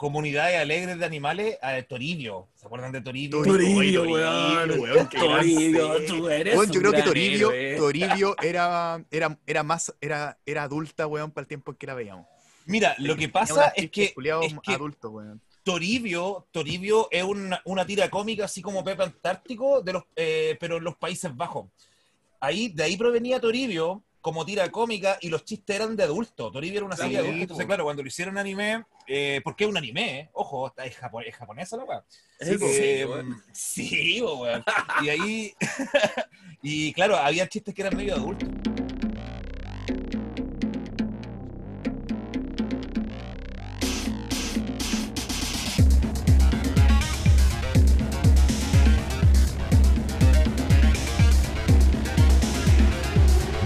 comunidades alegres de animales a Toribio. ¿Se acuerdan de Toribio? Toribio, weón. weón, Toribio, tú eres Weón, yo un creo que Toribio, héroe. Toribio era, era, era más, era, era adulta, weón, para el tiempo en que la veíamos. Mira, lo que pasa es que, es que adultos, weón. Toribio, Toribio es una, una tira cómica así como Pepe Antártico, de los, eh, pero en los Países Bajos. Ahí, de ahí provenía Toribio como tira cómica y los chistes eran de adulto. Toribio era una Sí, serie de adultos. Entonces, claro, cuando lo hicieron anime, eh, porque es un anime, eh, ojo, está- es, japo- es japonesa la weá. Sí, po. Eh, weón. sí. Y ahí, y claro, había chistes que eran medio adultos.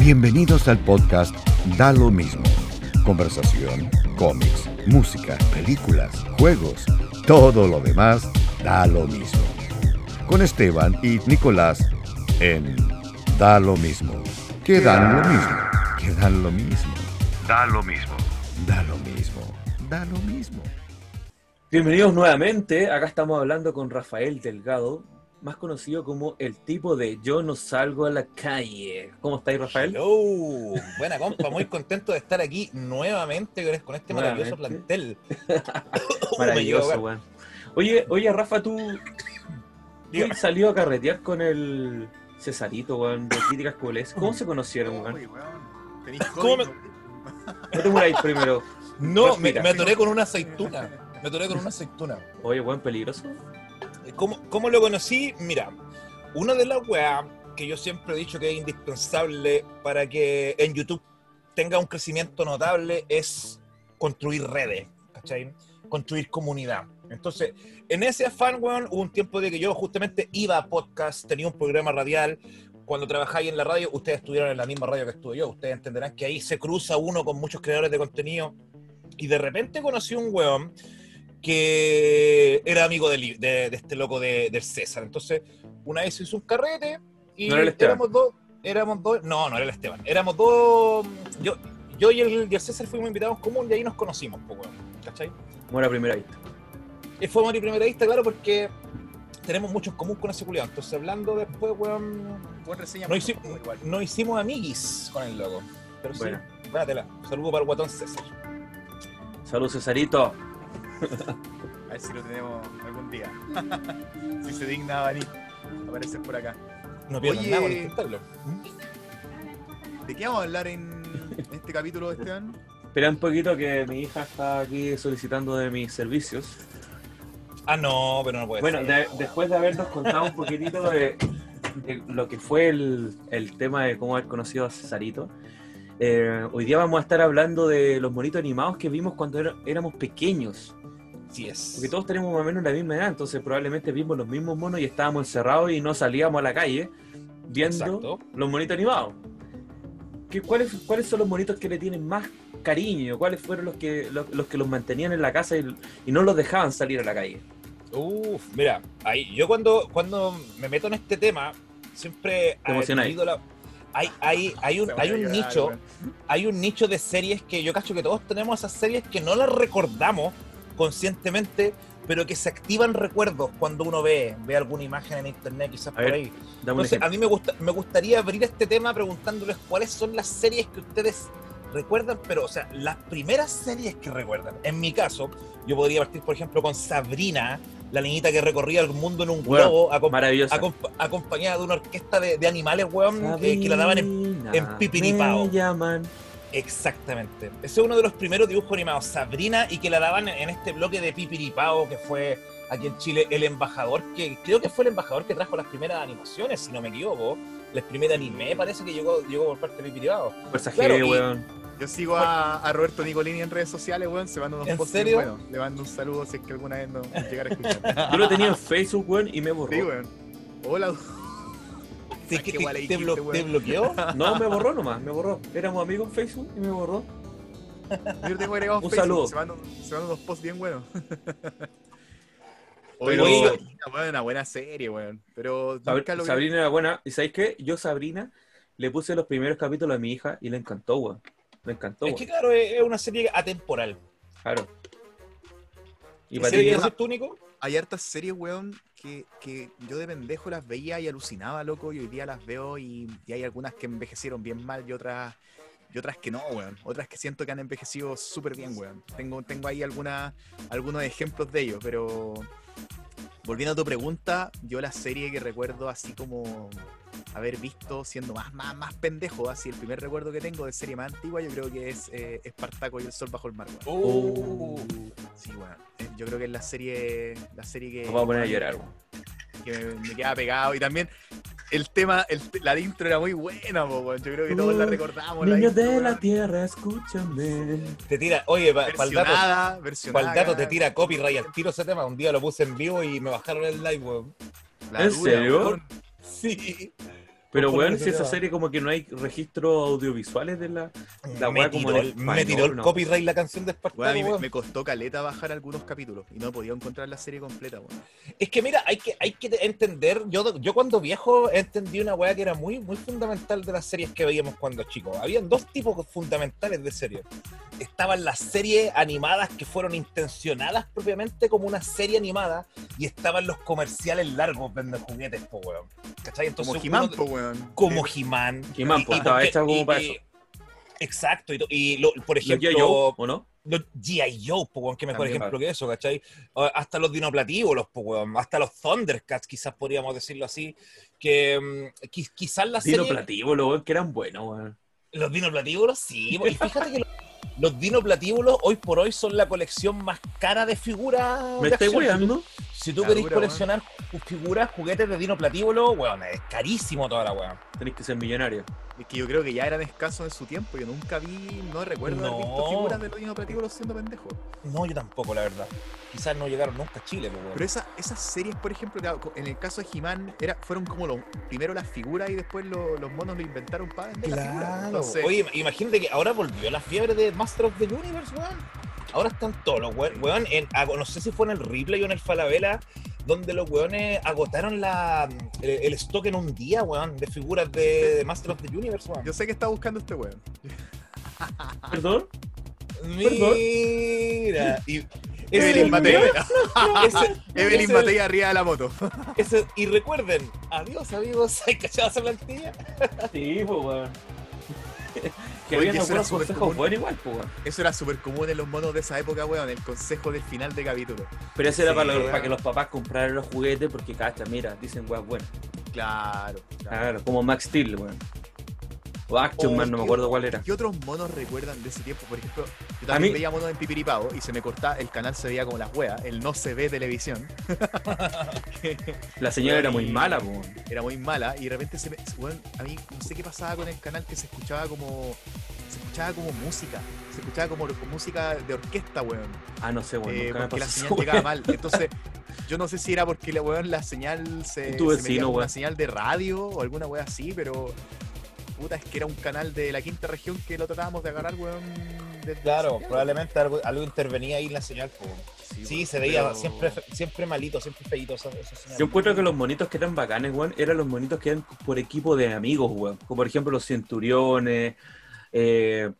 Bienvenidos al podcast Da lo mismo. Conversación, cómics, música, películas, juegos, todo lo demás da lo mismo. Con Esteban y Nicolás en Da lo mismo. Que dan lo mismo. Que dan lo mismo. Da lo mismo. Da lo mismo. Da lo mismo. Bienvenidos nuevamente. Acá estamos hablando con Rafael Delgado, más conocido como el tipo de Yo no salgo a la calle. ¿Cómo estáis, Rafael? Hello. Buena compa, muy contento de estar aquí nuevamente con- este maravilloso plantel. Maravilloso, Me weón. Oye, oye, Rafa, tú, tú salió a carretear con el Cesarito, weón, de Críticas Coolest. ¿Cómo se conocieron, weón? Uy, weón, tenís ¿Cómo COVID, No te muráis primero. No, me, me atoré con una aceituna. Me atoré con una aceituna. Oye, weón, peligroso. ¿Cómo, cómo lo conocí? Mira, una de las weas que yo siempre he dicho que es indispensable para que en YouTube tenga un crecimiento notable es construir redes, ¿cachai? Construir comunidad. Entonces, en ese afán, weón, hubo un tiempo de que yo justamente iba a podcast, tenía un programa radial. Cuando trabajáis en la radio, ustedes estuvieron en la misma radio que estuve yo. Ustedes entenderán que ahí se cruza uno con muchos creadores de contenido. Y de repente conocí un weón que era amigo de, de este loco de- del César. Entonces, una vez hizo un carrete y No era el Esteban. éramos dos. Éramos dos. No, no era el Esteban. Éramos dos. Yo, yo y, el, y el César fuimos invitados común y ahí nos conocimos, pues, weón. ¿Cachai? Muera a primera vista. Y fue Mari primera vista, claro, porque tenemos mucho en común con ese culiado. Entonces, hablando después, weón. Buen reseña, No, igual. no hicimos amiguis con el loco. Pero Bueno. sí, buena tela. Saludo para el guatón César. Salud, Cesarito. A ver si lo tenemos algún día. si se digna a venir. Aparecer por acá. No pierdan Oye. nada por intentarlo. ¿De qué vamos a hablar en este capítulo, Esteban? Espera un poquito que mi hija está aquí solicitando de mis servicios. Ah, no, pero no puede Bueno, ser. de- después de habernos contado un poquitito de, de lo que fue el, el tema de cómo haber conocido a Cesarito, eh, hoy día vamos a estar hablando de los monitos animados que vimos cuando éramos pequeños. Así es. Porque todos tenemos más o menos la misma edad, entonces probablemente vimos los mismos monos y estábamos encerrados y no salíamos a la calle viendo Exacto. los monitos animados. ¿Qué, cuáles, ¿Cuáles son los monitos que le tienen más cariño? ¿Cuáles fueron los que los, los que los mantenían en la casa y, y no los dejaban salir a la calle? Uf, mira, ahí, yo cuando, cuando me meto en este tema, siempre he la- hay, hay, hay un, hay un nicho, hay un nicho de series que yo cacho que todos tenemos esas series que no las recordamos conscientemente, pero que se activan recuerdos cuando uno ve, ve alguna imagen en internet, quizás A por ver, ahí. Entonces, a mí me, gusta, me gustaría abrir este tema preguntándoles cuáles son las series que ustedes recuerdan, pero, o sea, las primeras series que recuerdan. En mi caso, yo podría partir, por ejemplo, con Sabrina, la niñita que recorría el mundo en un Bueno, globo, acom- acompañada de una orquesta de, de animales, weón, que, que la daban en... En Pipiripao. me llaman. Exactamente. Ese es uno de los primeros dibujos animados, Sabrina, y que la daban en este bloque de Pipiripao, que fue aquí en Chile el embajador, que creo que fue el embajador que trajo las primeras animaciones, si no me equivoco. El primer anime parece que llegó, llegó por parte de Pipiripao. Fuerza Claro, weón. Yo sigo a, a Roberto Nicolini en redes sociales, weón. Se manda unos ¿En posts serio? bien buenos. Le mando un saludo si es que alguna vez nos llegara a escuchar. Yo lo tenía en Facebook, weón, y me borró. Sí, weón. Hola. ¿Te, Ah, te- blo- bloqueó? No, me borró nomás, me borró. Éramos amigos en Facebook y me borró. Yo tengo agregado en Un Facebook. saludo. Se mandan, se mandan unos posts bien buenos. Pero- Oye, una buena serie, weón. Pero lo. Sabrina era buena. ¿Y sabéis qué? Yo, Sabrina, le puse los primeros capítulos a mi hija y le encantó, weón. Le encantó, Es weón. que claro, es una serie atemporal. Claro. Y ¿Qué para serie ti, tú, Nico? Hay hartas series, weón, que, yo de pendejo las veía y alucinaba, loco, y hoy día las veo y, y hay algunas que envejecieron bien mal y otras y otras que no, weón. Otras que siento que han envejecido súper bien, weón. Tengo, tengo ahí alguna, algunos ejemplos de ellos, pero volviendo a tu pregunta, yo la serie que recuerdo así como haber visto siendo más, más, más pendejo, así el primer recuerdo que tengo de serie más antigua, yo creo que es eh, Espartaco y el sol bajo el mar, weón. Oh. Sí, weón. Eh, Yo creo que es la serie, la serie que, Nos vamos a poner a llorar. Que me, me queda pegado. Y también el tema, el, la intro era muy buena, po, weón. Yo creo que todos la recordamos. Niños intro, de la tierra, escúchame. Te tira, oye, para el dato, pa' te tira copyright al tiro ese tema. Un día lo puse en vivo y me bajaron el live, weón. La ¿En serio? Sí. Pero, weón, si esa serie como que no hay registros audiovisuales de la... La me, como tiró, en el- me tiró el copyright la canción de Espartaco, Weón, a mí me, me costó caleta bajar algunos capítulos y no he podido encontrar la serie completa, weón. Es que mira, hay que, hay que entender, yo, yo cuando viejo entendí una weá que era muy, muy fundamental de las series que veíamos cuando chicos. Habían dos tipos fundamentales de series. Estaban las series animadas que fueron intencionadas propiamente como una serie animada y estaban los comerciales largos venden juguetes, po weón. ¿Cachai? Como uno- He-Man, po, weón. Como He-Man. He-Man, pues, estaba hecha como y- para y- eso. Exacto, y, to- y lo- por ¿Lo G.I. ejemplo, ¿o no? los G.I. Joe, po, weón, qué mejor También, ejemplo que eso, ¿cachai? O hasta los dinoplatíbulos, po, weón, hasta los Thundercats, quizás podríamos decirlo así, que mm, qui- quizás la Dino serie... que eran buenos, weón. Los dinoplatíbulos, sí, y fíjate que los, los dinoplatíbulos hoy por hoy son la colección más cara de figuras ¿Me de estáis weando? Si tú querés dura, coleccionar figuras, juguetes de dinoplatíbulo, weón, es carísimo toda la weón. Tenéis que ser millonario. Es que yo creo que ya eran escasos en su tiempo. Yo nunca vi, no recuerdo haber visto figuras de los dinoplatíbulos siendo pendejos. No, yo tampoco, la verdad. Quizás no llegaron nunca a Chile, po, weón. Pero esa, esas series, por ejemplo, claro, en el caso de He-Man, fueron como los, primero las figuras y después lo- los monos lo inventaron para vender las figuras. Claro. Entonces, Oye, imagínate que ahora volvió la fiebre de Master of the Universe, weón. Ahora están todos los weón, weón, en, no sé si fue en el replay o en el Falabella, donde los weones agotaron la, el, el stock en un día, weón, de figuras de, de Master of the Universe, weón. yo sé que está buscando este weón. ¿Perdón? Mira. Y, ese- Evelyn Matei. Evelyn Matei arriba de la moto. ese- y recuerden, adiós amigos, ¿hay cachado esa plantilla? Sí, pues, weón. Que habían algunos consejos común. buenos igual, pues, weón. Eso era súper común en los monos de esa época, weón. El consejo del final de capítulo. Pero eso era los- para que los papás compraran los juguetes porque, cacha, mira, dicen weón, bueno. Claro. claro. Claro, como Max Steel, weón. O Action Oh, Man, no me qué- acuerdo cuál era. ¿Qué otros monos recuerdan de ese tiempo? Por ejemplo, yo también mí- veía monos en Pipiripao y se me cortaba, el canal se veía como las weas, el no se ve televisión. La señora era muy mala, weón. Era muy mala y de repente se me. weón, a mí no sé qué pasaba con el canal que se escuchaba como. Se escuchaba como música. Se escuchaba como, como música de orquesta, weón. Ah, no sé, weón. eh, nunca me porque la pasó señal eso, llegaba weón. mal. Entonces, yo no sé si era porque la weón la señal se, Tu se vecino, metía como una weón. señal de radio o alguna wea así, pero. Puta, es que era un canal de la quinta región que lo tratábamos de agarrar, weón. Claro, Santiago. probablemente algo, algo intervenía ahí en la señal. Sí, se veía pero- siempre, siempre malito, siempre feito eso, eso señal. Yo encuentro que los monitos que eran bacanes, weón, eran los monitos que eran por equipo de amigos, weón. Como por ejemplo los centuriones, eh,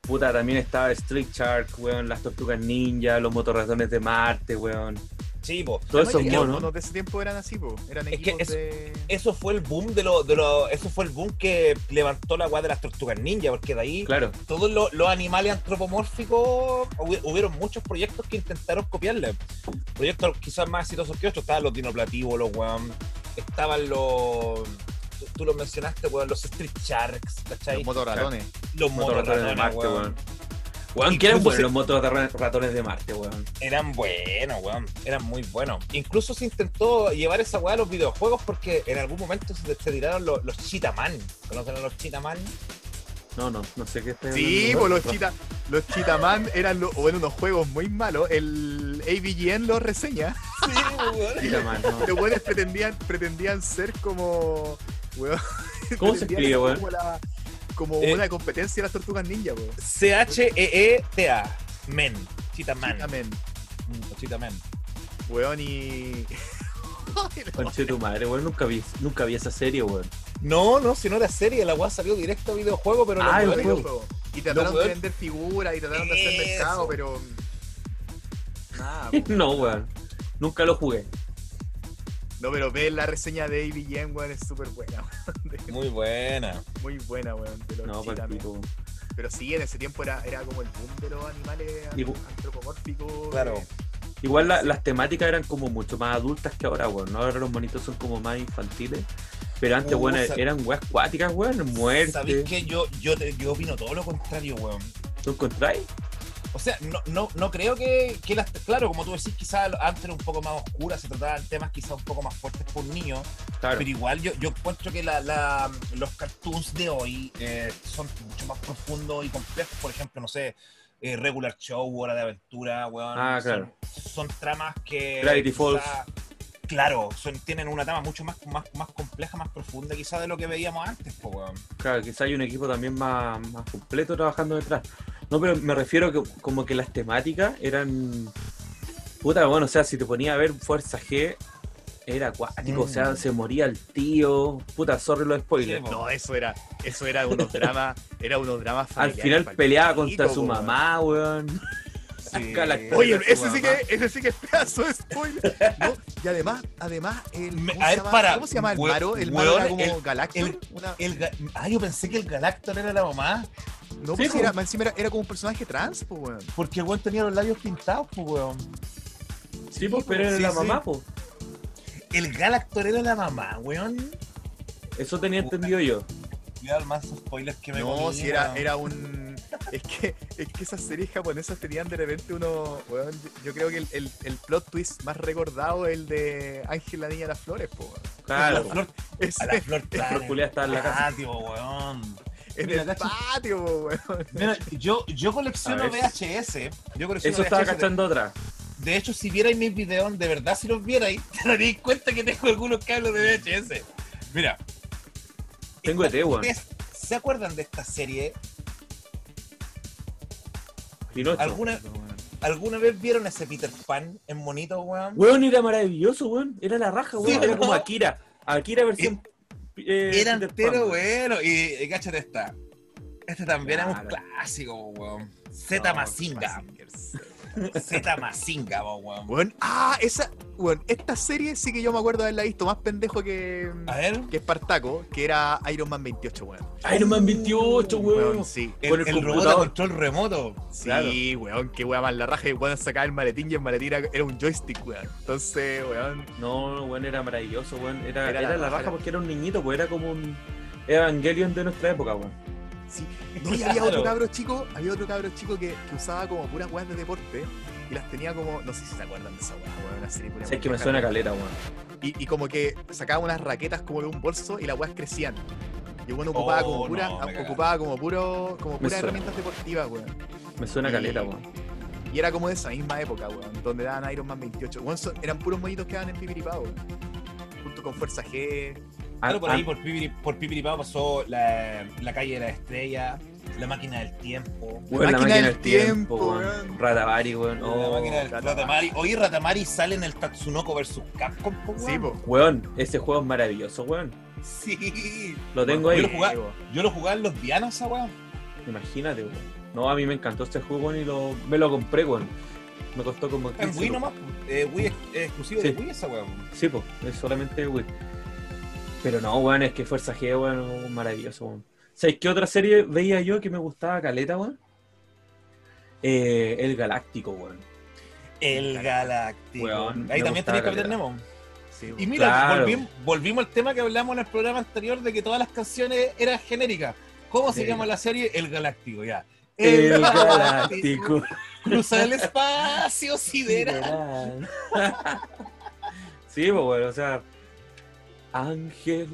puta, también estaba Street Shark, weón, las tortugas ninja, los motorratones de Marte, weón. Sí, po. Todos esos los monos. de ese tiempo eran así, po. Eran Es que eso- de. Eso fue el boom de lo, de lo, eso fue el boom que levantó la weá de las tortugas ninja, porque de ahí Claro, todos los, los animales antropomórficos hubi- hubieron muchos proyectos que intentaron copiarle. Proyectos quizás más exitosos que otros, estaban los dinoplatíbulos, weón. Estaban los. tú- Tú los mencionaste, weón, los Street Sharks, ¿cachai? Los motorratones. Los motorratones de Marte, weón. weón. Weón, que eran buenos se- los motorratones de Marte, weón. Eran buenos, weón. Eran muy buenos. Incluso se intentó llevar esa weá a los videojuegos porque en algún momento se, se tiraron los, los. ¿Conocen a los Cheetah-Man? No, no, no sé qué está Sí, pues los chita, los Chitaman eran lo- bueno, unos juegos muy malos. El AVGN los reseña. Sí, weón. Man, no. Los buenos pretendían, pretendían ser como. weón, ¿Cómo se escribe, weón? Como, la- como Eh. una competencia de las tortugas ninja, weón. C-H-E-E-T-A. Men. Cheetah-Man. Chitaman, Mm, Cheetah-Man. Weón, y. No. Conche tu madre, weón, nunca vi, nunca vi esa serie, weón. No, no, si no era serie, la weá salió directo a videojuego, pero Ah, los el weones- juego. Y trataron Los de weón- vender figuras y trataron de hacer mercado, pero. Nada, po. no, weón. Nunca lo jugué. No, pero ve la reseña de ABM, weón, es súper buena, weón. Muy buena. Muy buena, weón. De los No. Pero sí, en ese tiempo era, era como el boom de los animales Y antropomórficos. Claro. eh, Igual la- las temáticas eran como mucho más adultas que ahora, weón. ¿no? Ahora los monitos son como más infantiles. Pero antes, Uh, weón, sa- eran weas cuáticas, weón. ¿Sabéis Muerte. que yo, yo, te- yo opino todo lo contrario, weón? ¿Lo encontráis? O sea, no, no, no creo que, que las. Claro, como tú decís, quizás antes era un poco más oscura, se trataban temas quizás un poco más fuertes por niños. Claro. Pero igual yo, yo encuentro que la, la- los cartoons de hoy eh, son mucho más profundos y complejos. Por ejemplo, no sé, eh, Regular Show, Hora de Aventura, weón. Ah, son- claro. Son, tramas que. Gravity quizá- Falls. Claro, son, tienen una trama mucho más, más, más compleja, más profunda quizás de lo que veíamos antes, po, weón. Claro, quizá hay un equipo también más, más completo trabajando detrás. No, pero me refiero que como que las temáticas eran. Puta, bueno, o sea, si te ponía a ver Fuerza G, era acuático, o sea, Mm. se moría el tío. Puta, sorry los spoilers. Sí. No, eso era, eso era unos dramas, era unos dramas Al final peleaba contra su mamá, weón. Sí. Oye, ese sí, que, ese sí que es pedazo de spoiler. ¿no? Y además, además, el, ¿cómo, se llama, para, ¿cómo se llama el malo? El weón, era como el- Galactor. el- una- El ga- ah, yo pensé que el Galactor era la mamá. no, sí, pues era, más encima era, era como un personaje trans, pues, weón. Porque el weón tenía los labios pintados, pues, weón. Sí, pues, pero era Sí, la sí. mamá, pues. El Galactor era la mamá, weón. Eso tenía entendido yo. Cuidado, más spoilers que me No, comí, si era, era un. Es que, es que esas series japonesas tenían de repente uno. Weón, yo, creo que el, el, el plot twist más recordado es el de Ángel la Niña de las Flores, po, Claro, la flor, Ese, a la flor flor culiá estaba en la casa. Patio, weón. en Mira, el patio, po, weón. Mira, yo, yo colecciono. VHS. Yo colecciono Eso estaba VHS. cachando otra. De hecho, si vierais mis videos, de verdad, si los vierais, te daréis cuenta que tengo algunos cables de VHS. Mira. Tengo ET, weón. ¿Ustedes ¿Se acuerdan de esta serie? Pinocho. ¿Alguna, ¿Alguna vez vieron ese Peter Pan en monito, weón? Weón, era maravilloso, weón. Era la raja, weón. Sí, era ¿no? como Akira. Akira versión. eh, Era entero, bueno. Y, y cáchate esta. Este también era un Claro. clásico, weón. Z Mazinga. Z Mazinga, weón. Weón, ah, esa. Weón, esta serie sí que yo me acuerdo de haberla visto más pendejo que. A ver. que Espartaco, que era Iron Man 28, weón. Iron Man 28, weón. Weón, sí. El, Con el el robot a control remoto. Sí, Claro. weón, qué weón más la raja. Y weón sacaba el maletín y el maletín era, era un joystick, weón. Entonces, weón. No, weón, era maravilloso, weón. Era, Era era, la la raja, porque era un niñito, pues era como un Evangelion de nuestra época, weón. Sí. No, y había otro cabro chico, había otro cabro chico que, que usaba como puras weas de deporte y las tenía como, no sé si se acuerdan de esa wea, weón, una serie pura Sabes que me suena caleta, weón. Y, y como que sacaba unas raquetas como de un bolso y las weas crecían. Y bueno, ocupaba Oh, como pura, no, me cagaste. ocupaba como puro, como puras herramientas deportivas, weón. Me suena Y- caleta, weón. Y era como de esa misma época, weón, donde daban Iron Man 28. Weón, son- eran puros monitos que daban en Pipiripao, weón. Junto con Fuerza G. Claro, por ah, ahí, por Pipiri, por Pipiripao pasó la, la calle de la estrella, la máquina del tiempo. weón, máquina del tiempo, weón. weón. Ratavari, weón. la Oh, máquina del Ratamari. Ratamari. Hoy Ratamari sale en el Tatsunoko vs Capcom, po, weón. Sí, po. Weón, ese juego es maravilloso, weón. Sí. Lo tengo Yo ahí. lo jugaba, yo lo jugaba en los Dianos, esa weón. Imagínate, weón. No, a mí me encantó este juego, weón, y lo, me lo compré, weón. Me costó como En 15 Wii nomás. Eh, Wii es, es exclusivo Sí. de Wii esa weón. Sí, pues, es solamente Wii. Pero no, weón, es que Fuerza G, weón, maravilloso, weón. ¿Sabes qué otra serie veía yo que me gustaba caleta, weón? Eh, el Galáctico, weón. El Galáctico. Weón, Ahí también tenía Capitán. Nemo. Sí. Y mira, Claro. volvimos, volvimos al tema que hablamos en el programa anterior de que todas las canciones eran genéricas. ¿Cómo se Sí. llama la serie? El Galáctico, ya. El Galáctico. Cruza el espacio sideral. sí, pues, weón, o sea. Ángel,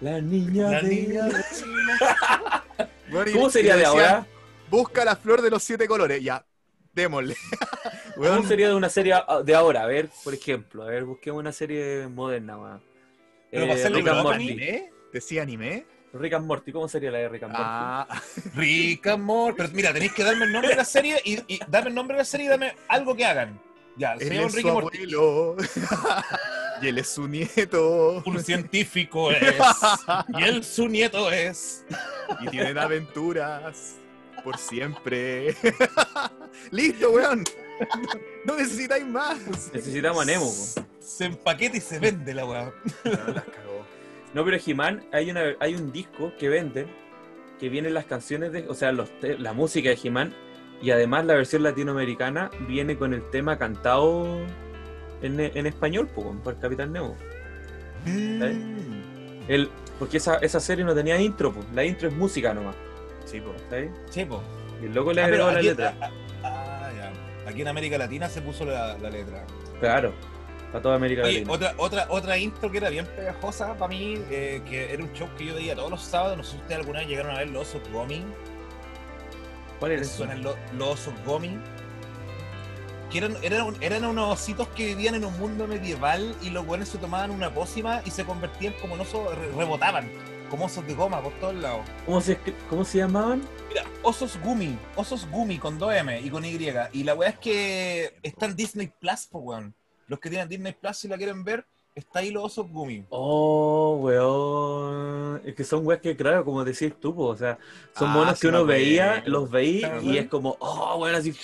la niña La de... niña Bueno, y- ¿Cómo y sería de ahora? Busca la flor de los siete colores. Ya, démosle. ¿Cómo sería de una serie de ahora? A ver, por ejemplo, a ver, busquemos una serie moderna, weón. Eh, Rick and Morty. opening, ¿Decía anime? Rick and Morty, ¿cómo sería la de Rick and Morty? Ah, Rick and Morty. Pero mira, tenéis que darme el nombre de la serie y, y dame el nombre de la serie y dame algo que hagan. Ya, se él llama es Rick and Morty. y él es su nieto. Un científico es. Y él su nieto es. y tienen aventuras por siempre. Listo, weón. No necesitáis más. Necesitamos a Nemo. po. Se empaqueta y se vende la weá. No, las cagó. No, pero He-Man, hay, una, hay un disco que venden que vienen las canciones de, o sea, los la música de He-Man y además la versión latinoamericana viene con el tema cantado en, en español, po, por el Capitán Nemo. Mm. El, porque esa, esa serie no tenía intro, po. la intro es música nomás. Sí, po. Sí, po. Y luego le Ah, agregó pero la aquí, letra. ah, ah, ya. Aquí en América Latina se puso la, la letra. Claro, para toda América Oye, Latina. otra, otra, otra intro que era bien pegajosa para mí, eh, que era un show que yo veía todos los sábados. No sé si ustedes alguna vez llegaron a ver los osos Gomi. ¿Cuál era ¿Les eso? suenan lo- los osos Gomi? Que eran, eran, eran unos ositos que vivían en un mundo medieval y los buenos se tomaban una pócima y se convertían como en osos, re- rebotaban, como osos de goma por todos lados. ¿Cómo se, ¿Cómo se llamaban? Mira, Osos Gumi, Osos Gumi con 2M y con Y. Y la weá es que está en Disney Plus, po weón. Los que tienen Disney Plus, si la quieren ver, está ahí los Osos Gumi. Oh, weón. Es que son weas que, claro, como decís tú, po, o sea, son Ah, monos sí que uno veía, los veía ¿Te y es como, oh, weón, así.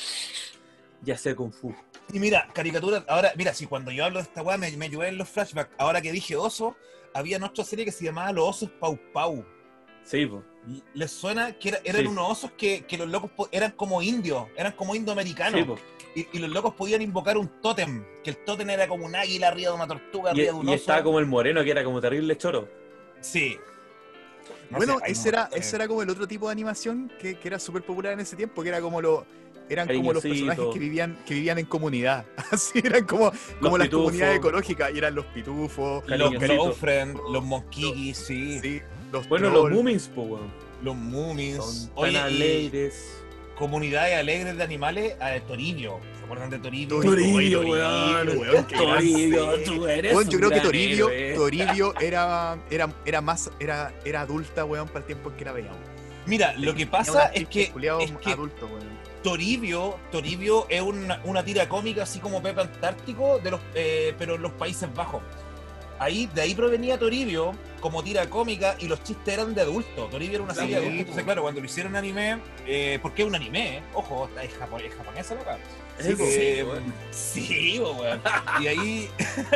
Ya sé Kung Fu. Y mira, caricaturas, ahora, mira, si cuando yo hablo de esta weá me, me ayudé en los flashbacks, ahora que dije oso, había otra serie que se llamaba Los Osos Pau Pau. Sí, po. ¿Les suena que era- eran Sí. unos osos que, que los locos eran como indios, eran como indoamericanos? Sí, y, y los locos podían invocar un tótem, que el tótem era como un águila arriba de una tortuga, Y, arriba de un y oso. estaba como el moreno, que era como terrible choro. Sí. No bueno, sé, ese, no, era, eh, ese era como el otro tipo de animación que, que era súper popular en ese tiempo, que era como lo. Eran como los personajes que vivían, que vivían en comunidad. Así eran como, como las pitufos. comunidades ecológicas. Y eran los pitufos, Los. Girlfriend, los Monkikis, sí. sí, los Bueno, los. Moomins, po, weón. Los Moomins. Son Oye, alegres. comunidades alegres de animales, a Toribio. ¿Se acuerdan de Toribio? Toribio, Toribio, weón. Toribio, grande. tú eres Weón, yo un creo que Toribio, héroe. Toribio era, era, era más, era, era adulta, weón, para el tiempo en que la veíamos. Mira, lo que pasa es que, es que adultos, weón. Toribio, Toribio es una, una tira cómica así como Pepe Antártico, de los, eh, pero en los Países Bajos. Ahí, de ahí provenía Toribio como tira cómica y los chistes eran de adulto. Toribio era una serie de Sí, adultos. Entonces, claro, cuando lo hicieron anime, eh, porque es un anime, eh, ojo, es, es japonesa la Sí, po. Eh, weón. sí, weón. Y ahí.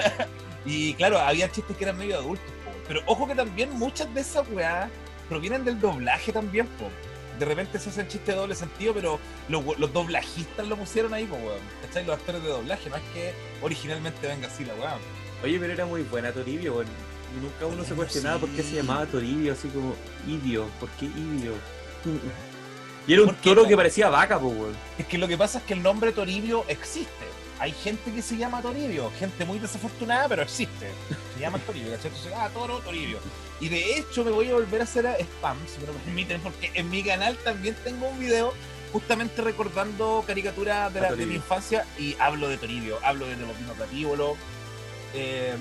y claro, había chistes que eran medio adultos, po. Pero ojo que también muchas de esas weas provienen del doblaje también, po. De repente se hacen chistes de doble sentido, pero los, doblajistas lo pusieron ahí, po, weón. ¿Cachai? Los actores de doblaje, no es que originalmente venga así la weá. Oye, pero era muy buena Toribio, weón. Y nunca uno se cuestionaba por qué se llamaba Toribio, así como Idio. ¿Por qué Idio? Y era un toro que parecía vaca, po, weón. Es que lo que pasa es que el nombre Toribio existe. Hay gente que se llama Toribio, gente muy desafortunada, pero existe. Se llama Toribio, ¿cachai? Entonces, ah, Toro, Toribio. Y de hecho me voy a volver a hacer a- spam, si me lo permiten, porque en mi canal también tengo un video justamente recordando caricaturas de, la- de mi infancia y hablo de Toribio, hablo de los Platíbolo, eh,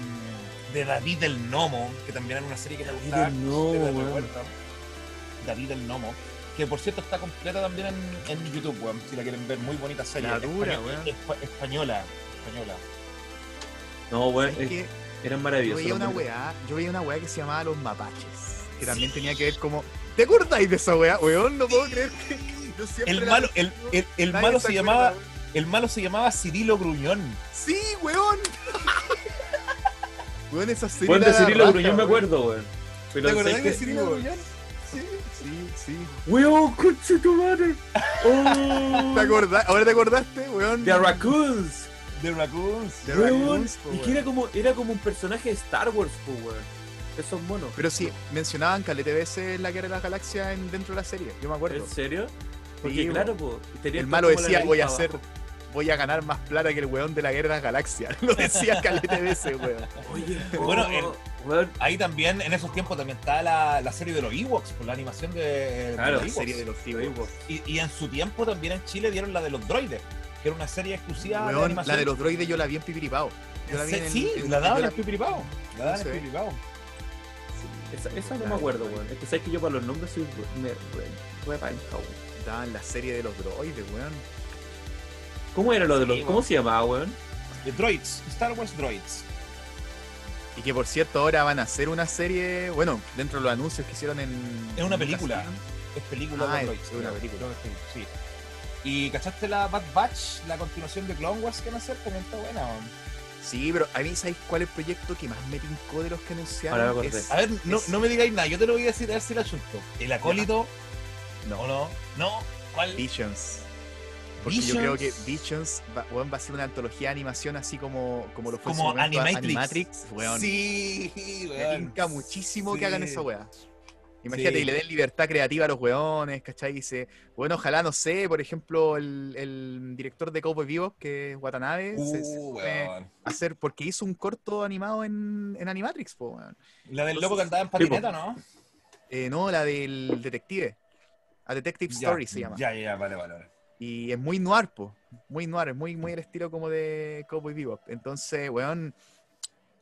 de David el Nomo, que también era una serie que me gustaba. Nomo. David el Gnomo, que por cierto está completa también en, en YouTube, weón, si la quieren ver, muy bonita serie. La dura, espa- española, española. No, weón, es- que eran yo maravillosos. veía los una weá, yo veía una weá que se llamaba Los Mapaches, que también tenía que ver como... ¿Te acordáis de esa weá, weón? No puedo creer que... yo siempre El malo, el, el, el malo se llamaba, weón. el malo se llamaba Cirilo Gruñón. Sí, weón. weón, esa serie Weón, de Cirilo raja, Gruñón me acuerdo, weón. Pero ¿Te acordás de que- Cirilo Gruñón? Sí, sí, sí. Weón, conche tu madre. Oh. ¿Te acordás? ¿Ahora te acordaste, weón? The Raccoons. The Raccoons. The Raccoons, y que era como, era como un personaje de Star Wars, weón. Esos monos. Pero sí, mencionaban Calete veces la Guerra de las Galaxias en, dentro de la serie, yo me acuerdo. ¿En serio? Porque Sí, claro, po, tenía El malo decía, voy a hacer, voy a ganar más plata que el weón de la Guerra de las Galaxias. Lo decía Calete veces, weón. Oye, Bueno, el- weón, Ahí también, en esos tiempos también estaba la, la serie de los Ewoks, por la animación de, de Claro, los La Ewoks. serie de los Ewoks. Y, y en su tiempo también en Chile dieron la de los droides, que era una serie exclusiva de Weón, animación. la de los droides yo la vi en Pipiripao. Yo la vi en, sí, en- la daban en Pipiripao. La daban en Pipiripao. esa, esa no me acuerdo, weón. Es que sabes que yo para los nombres soy me- panca, weón. Daban la serie de los droides, weón. ¿Cómo era lo de los, Sí, cómo se llamaba, weón? De Droids, Star Wars Droids. Y que por cierto ahora van a hacer una serie, bueno, dentro de los anuncios que hicieron en... Es una película. Es película Ah, de es Droids. una creo. película. Sí. ¿Y cachaste la Bad Batch, la continuación de Clone Wars que van a hacer? También está buena. weón. Sí, pero a mí, ¿sabéis cuál es el proyecto que más me tincó de los que Ahora me anunciaron? Es- A ver, no, Es- no me digáis nada, yo te lo voy a decir a ver si la chunto. ¿El acólito? No. ¿O no? ¿No? ¿Cuál? Visions. Porque yo creo que Visions. Va, a ser una antología de animación así como, como lo fue en su Como Animatrix. Animatrix. weón. Sí, Me weón. tinca muchísimo Sí. que hagan esa weá. Imagínate, Sí. y le den libertad creativa a los weones, ¿cachai? Y dice, bueno, ojalá, no sé, por ejemplo, el, el director de Cowboy Vivo, que es Watanabe, se, se Uh, hacer, porque hizo un corto animado en, en Animatrix, po, weón. La del Entonces- loco que andaba en patineta, ¿no? Eh, no, la del detective. A Detective Ya, Story se llama. Ya, ya, vale, vale. vale. Y es muy noir, po. Muy noir, es muy, muy el estilo como de Cowboy Bebop. Entonces, weón,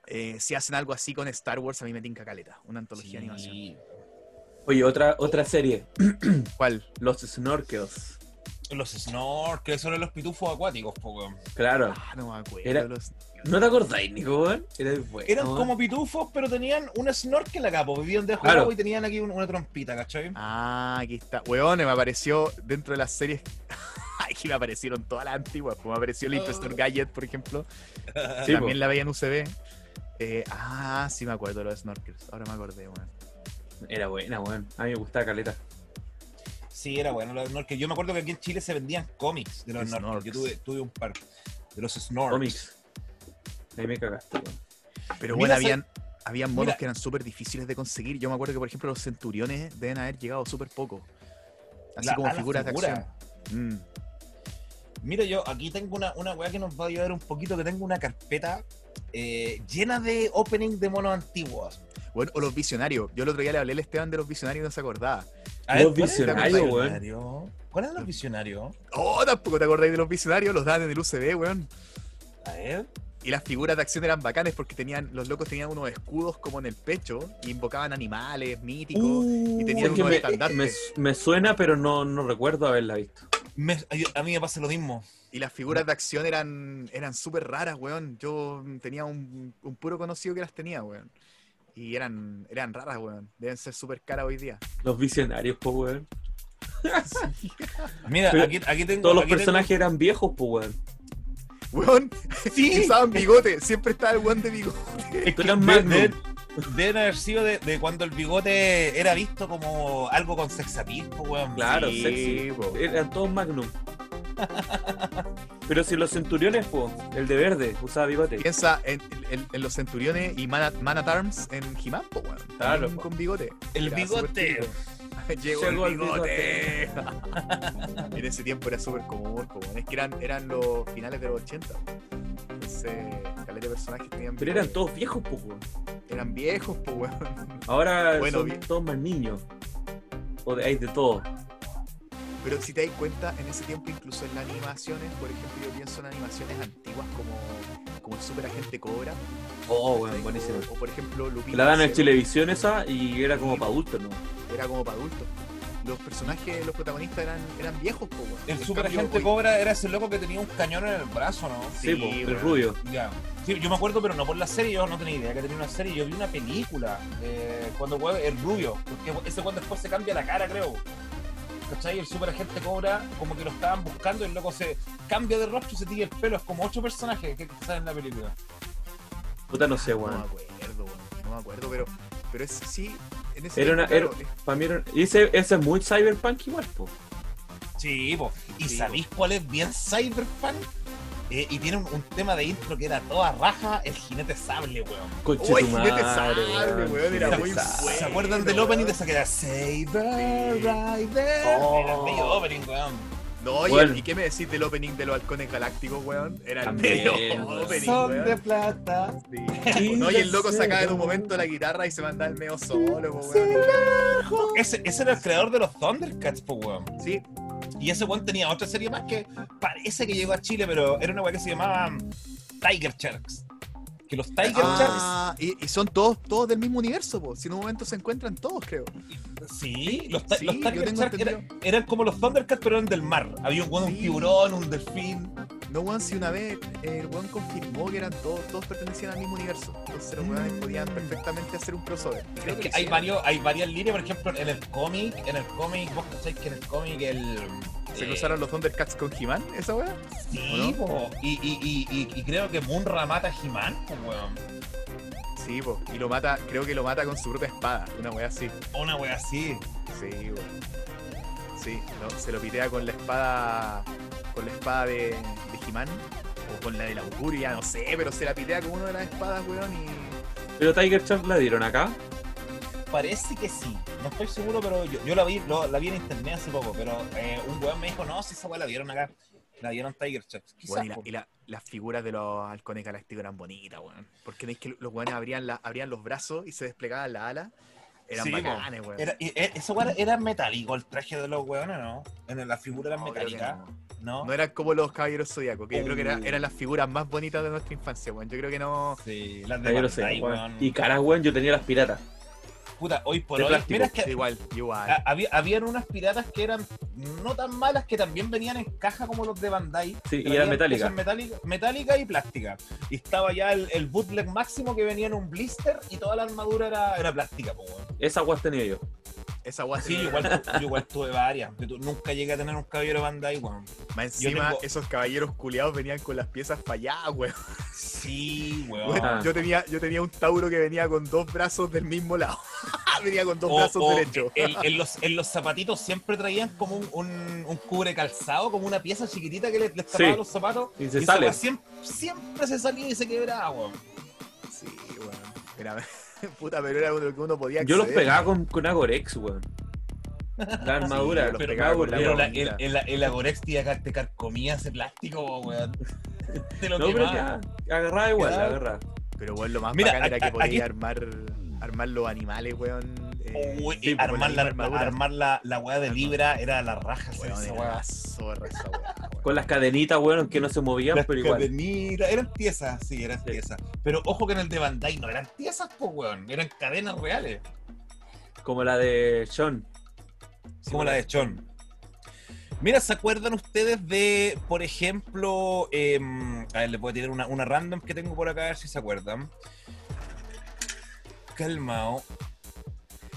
eh, si hacen algo así con Star Wars, a mí me tinca caleta. Una antología de animación. Oye, otra, otra serie, ¿Cuál? Los Snorkels. Los snorkels son los pitufos acuáticos, po, weón. Claro. Ah, no me acuerdo. Era- los- ¿No te acordáis, Nico, weón? Era bueno, Eran weón. como pitufos, pero tenían un snorkel acá, po. Vivían debajo del Claro. agua y tenían aquí un- una trompita, ¿cachai? Ah, aquí está. Weón, me apareció dentro de las series. Aquí me aparecieron todas las antiguas. Como me apareció el Oh. Impostor Gadget, por ejemplo. Sí, También po. la veía en UCB. Eh, ah, sí me acuerdo de los snorkels. Ahora me acordé, weón. Era buena, weón. A mí me gustaba caleta. Sí, era bueno los. Yo me acuerdo que aquí en Chile se vendían cómics de los snorkels. Yo tuve, tuve un par de los snorkels. Cómics. Ahí me cagaste, weón. Pero bueno, se- habían, habían monos Mira. que eran súper difíciles de conseguir. Yo me acuerdo que, por ejemplo, los centuriones deben haber llegado súper poco. Así La- como figuras figura. de acción. Mm. Mira, yo aquí tengo una, una weá que nos va a ayudar un poquito, que tengo una carpeta eh, llena de opening de monos antiguos. Bueno, o los visionarios. Yo el otro día le hablé al Esteban de los visionarios y no se acordaba. A Los ¿cuál es el visionarios, weón. visionario? ¿Cuál es los visionarios? Oh, tampoco te acordáis de los visionarios. Los daban en el UCB, weón. A ver. Y las figuras de acción eran bacanes porque tenían, los locos tenían unos escudos como en el pecho y invocaban animales míticos. Uh, y Es tenían que unos me, estandartes. me, me suena, pero no, no recuerdo haberla visto. me- a mí me pasa lo mismo. Y las figuras de acción eran eran súper raras, weón. Yo tenía un, un puro conocido que las tenía, weón. Y eran, eran raras, weón. Deben ser súper caras hoy día. Los visionarios, pues, weón. Mira, Pero aquí, aquí tengo. Todos los aquí tengo- personajes eran viejos, pues, weón. Weón, Sí. usaban bigote. Siempre estaba el weón de bigote. Es que Eran de- deben haber sido de, de cuando el bigote era visto como algo con sexapil, po, weón. Claro, Sí, sexy. po. Eran todos Magnum. Pero si los centuriones, pues, el de verde, usaba bigote. Piensa en, en- en los centuriones y Man at, Man at Arms en He-Man, po. Claro, po. Con bigote. El Era bigote. Llegó, Llegó el el bigote. en ese tiempo era súper común, po, weón. Es que eran, eran los finales de los 80. po. Entonces, caleta de personajes tenían Pero eran todos viejos, pues, weón. Eran viejos, po, weón. Ahora Bueno, son todos más niños. O de, hay de todo. Pero si te das cuenta, en ese tiempo, incluso en las animaciones, por ejemplo, yo pienso en animaciones antiguas como, como el Super Agente Cobra. Oh, weón, buenísimo. O, o, por ejemplo, Lupin. La dan en televisión esa y era como para adultos, ¿no? Era como para adultos. Los personajes, los protagonistas eran, eran viejos, po. El super cambio, agente hoy- Cobra era ese loco que tenía un cañón en el brazo, ¿no? Sí, Sí, po, el rubio. Ya. Sí, yo me acuerdo, pero no por la serie, yo no tenía idea que tenía una serie. Yo vi una película eh, cuando el rubio, porque ese cuando después se cambia la cara, creo. ¿Cachai? El super agente Cobra, como que lo estaban buscando y el loco se cambia de rostro y se tira el pelo. Es como ocho personajes que salen en la película. Puta, no sé, No me weón. acuerdo, weón. No me acuerdo, pero, pero es, sí, en ese Era una. Era, para mí era- y ese, ese es muy cyberpunk igual, po. Sí, po. ¿Y Sí, sabéis cuál es bien cyberpunk? Eh, y tiene un, un tema de intro que era toda raja, el jinete sable, weón. Conche Uy, tu Jinete Sable, weón, era Jinete muy Sable. bueno. ¿Se acuerdan del weón. opening de esa que era Saber Rider? Oh. Era el medio opening, weón. No, y, Bueno. ¿y qué me decís del opening de los halcones galácticos, weón? Era el También, medio weón. opening, Son weón. de plata. Sí. No, y el loco sacaba en un momento la guitarra y se mandaba el medio solo, weón. Ese, ese era el creador de los Thundercats, po, weón. Sí, Y ese weón tenía otra serie más que parece que llegó a Chile, pero era una weá que se llamaba um, Tiger Sharks. Los Tiger Ah, y, y son todos, todos del mismo universo, po. Si en un momento se encuentran todos, creo. Sí, los, Sí, los Tiger eran, como los Thundercats, pero eran del mar. Había un, tiburón, un delfín. No, weón, si una vez eh, el weón confirmó que eran todos, todos pertenecían al mismo universo. Entonces los weones podían perfectamente hacer un crossover. Creo Es que hay varios, hay varias líneas, por ejemplo, en el cómic, en el cómic, vos cacháis que en el cómic el, ¿Se Eh, cruzaron los Thundercats con He-Man, esa weá? Sí, ¿O po. Y, y, y, y, y creo que Munra mata a He-Man, weón. Sí, po. Y lo mata, creo que lo mata con su propia espada, una weá así. Una wea así. Sí, weón. Sí, lo- se lo pitea con la espada. Con la espada de, de He-Man. O con la del augurio, ya no sé, pero se la pitea con una de las espadas, weón, y. Pero Tiger Champ la dieron acá. Parece que sí. No estoy seguro, pero yo, yo la vi lo- la vi en internet hace poco. Pero eh, un weón me dijo, no, si esa wea la vieron acá. La vieron Tiger Weón, y, la- po. y la- las figuras de los halcones galácticos eran bonitas, weón. Porque veis que los weones abrían, la, abrían los brazos y se desplegaban las alas. Eran Sí, bacanes, weón. Era, e- esa wea era metálico el traje de los weones, ¿no? En la figura era No, creo que metálica. no. ¿No? Eran como los caballeros zodiacos, que yo creo que era- Uh. eran las figuras más bonitas de nuestra infancia, weón. Yo creo que no. Sí, las de Bandai, weón. weón. Y caras, weón, yo tenía las piratas. Puta, hoy por de hoy. plástico. Mira, es que Igual, igual. ha- había, habían unas piratas que eran no tan malas que también venían en caja como los de Bandai. Sí, y eran metálicas. Metálica, metálica y plástica. Y estaba ya el, el bootleg máximo que venía en un blister y toda la armadura era, era plástica, po. Esa weá tenía yo. Esa weá Sí, yo igual, yo igual tuve varias. Nunca llegué a tener un caballero Bandai, weón. Más encima, tengo- esos caballeros culiados venían con las piezas falladas, weón. Sí, weón. Weón, Ah. yo, tenía, yo tenía un Tauro que venía con dos brazos del mismo lado. venía con dos O- brazos o derechos. en, en los, en los zapatitos siempre traían como un, un, un cubre calzado, como una pieza chiquitita que les, les tapaba Sí. los zapatos. Y se sale. siempre se salía y se quebraba, weón. Sí, weón. Era, puta, pero era lo que uno podía Yo los acceder. pegaba con, con Agorex, weón. La armadura. los pero pegaba me con la aburría. Pero la- el, el, el Agorex te, te carcomía ese plástico, weón. Te lo No, pero ya, agarraba igual, agarraba. Pero bueno, lo más Mira, bacán era a- que a- podía aquí- armar, armar los animales, weón. Eh, Uy, sí, pues, armar, la, armadura. armar la, la weá de Libra era la raja, hacer Weón, esa era weá. la zorra esa weá, weón. Con las cadenitas, weón, que no se movían, Las pero igual. cadenitas, eran piezas, sí, eran Sí. piezas. Pero ojo que en el de Bandai no eran piezas, pues, weón. Eran cadenas reales. Como la de Sean. como la de Chon. Mira, ¿se acuerdan ustedes de, por ejemplo, em, a ver, les voy a tirar una, una random que tengo por acá, a ver si se acuerdan. Calmao.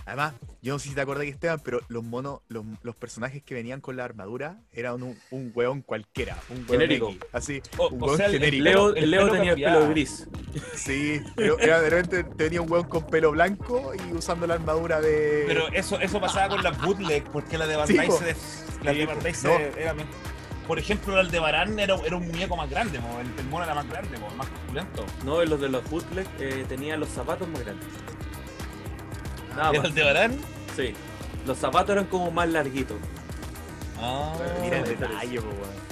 Además, yo no sé si te acuerdas que Esteban, pero los monos, los, los personajes que venían con la armadura eran un, un weón cualquiera, un weón Genérico. X, así, O, Un o weón sea, el- el genérico. pelo- Leo, el Leo tenía el pelo gris. sí, pero era de repente tenía un weón con pelo blanco y usando la armadura de Pero eso, eso pasaba con las bootleg, porque la de Bandai Sí, se... La Sí, de. Bandai se... No. era bien- por ejemplo, el de Barán era, era un muñeco más grande, el, el mono era más grande, po, más corpulento. No, los de los bootleg eh, tenían los zapatos más grandes. Nada ¿Era más. el de Barán? Sí. Los zapatos eran como más larguitos. Ah, Mira el detalle, po, weón.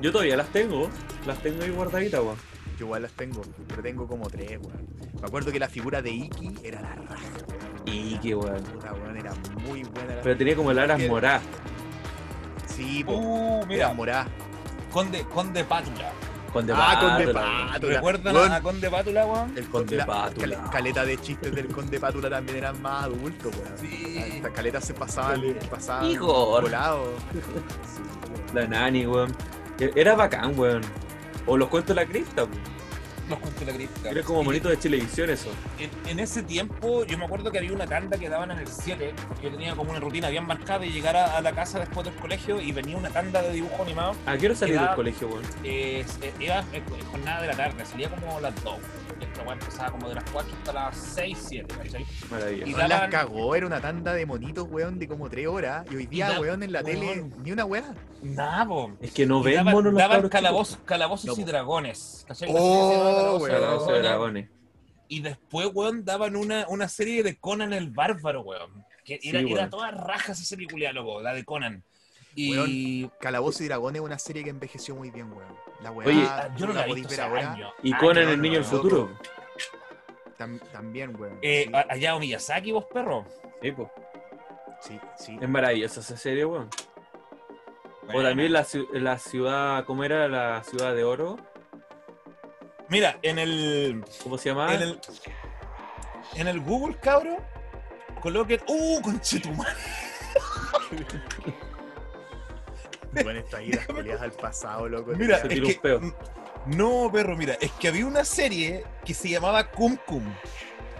Yo todavía las tengo. Las tengo ahí guardaditas, weón. Yo igual las tengo, pero tengo como tres, weón. Me acuerdo que la figura de Iki era la raja, weón. Qué weón. Puta, weón, era muy buena la Pero tenía como el aras morada. Sí, po. Uh, Mira, morá. Conde, Conde Pátula. Con de Ah, con de pátula. pátula. ¿Recuerdan Weón, a, Conde Pátula, weón? el Conde la- Pátula. cal- caleta de chistes del Conde Pátula también eran más adultos, weón. Sí. Estas caletas se pasaban, pasaban Igor. volados. Sí. La nani, weón. Era bacán, weón. O los cuentos de la cripta, weón. Los cuentos de la cripta. Era como Y bonito de televisión eso. En, en ese tiempo, yo me acuerdo que había una tanda que daban en el 7, que yo tenía como una rutina bien marcada de llegar a, a la casa después del colegio y venía una tanda de dibujo animado. ¿A qué hora salí del colegio, weón? Eh, eh, era eh, jornada de la tarde, salía como a las 2. Esta weá empezaba como de las 4 hasta las 6, 7, ¿cachai? Maravilloso. Y Weón, las daban- cagó, era una tanda de monitos, weón, de como tres horas. Y hoy día, da- weón, en la tele, weón. ni una weá. Nada, po. Es que no Y ven daban, monos los daban calabozos, calabozos No, y dragones. ¿cachai? Oh, La Calabozos y Dragones. Y después, weón, daban una, una serie de Conan el Bárbaro, weón. Que era, Sí, era toda rajas esa película, loco, la de Conan. Y Calabozo y Dragón es una serie que envejeció muy bien, weón. La weá, Oye, Ah, yo no la podéis visto ahora. Y Años, Conan el niño del futuro. Tam- también, weón. Eh, sí, allá Miyazaki, vos, perro. Sí, po. sí, sí. Es maravillosa esa serie, weón. O también la, la ciudad, ¿cómo era la ciudad de oro? Mira, en el, ¿Cómo se llamaba? en el. En el Google, cabro, coloquen. ¡Uh, conchetumare! Weón, estas idas culiadas al pasado, loco. Mira, Se es tiró un que. peo. No, perro, mira, es que había una serie que se llamaba Cum Cum.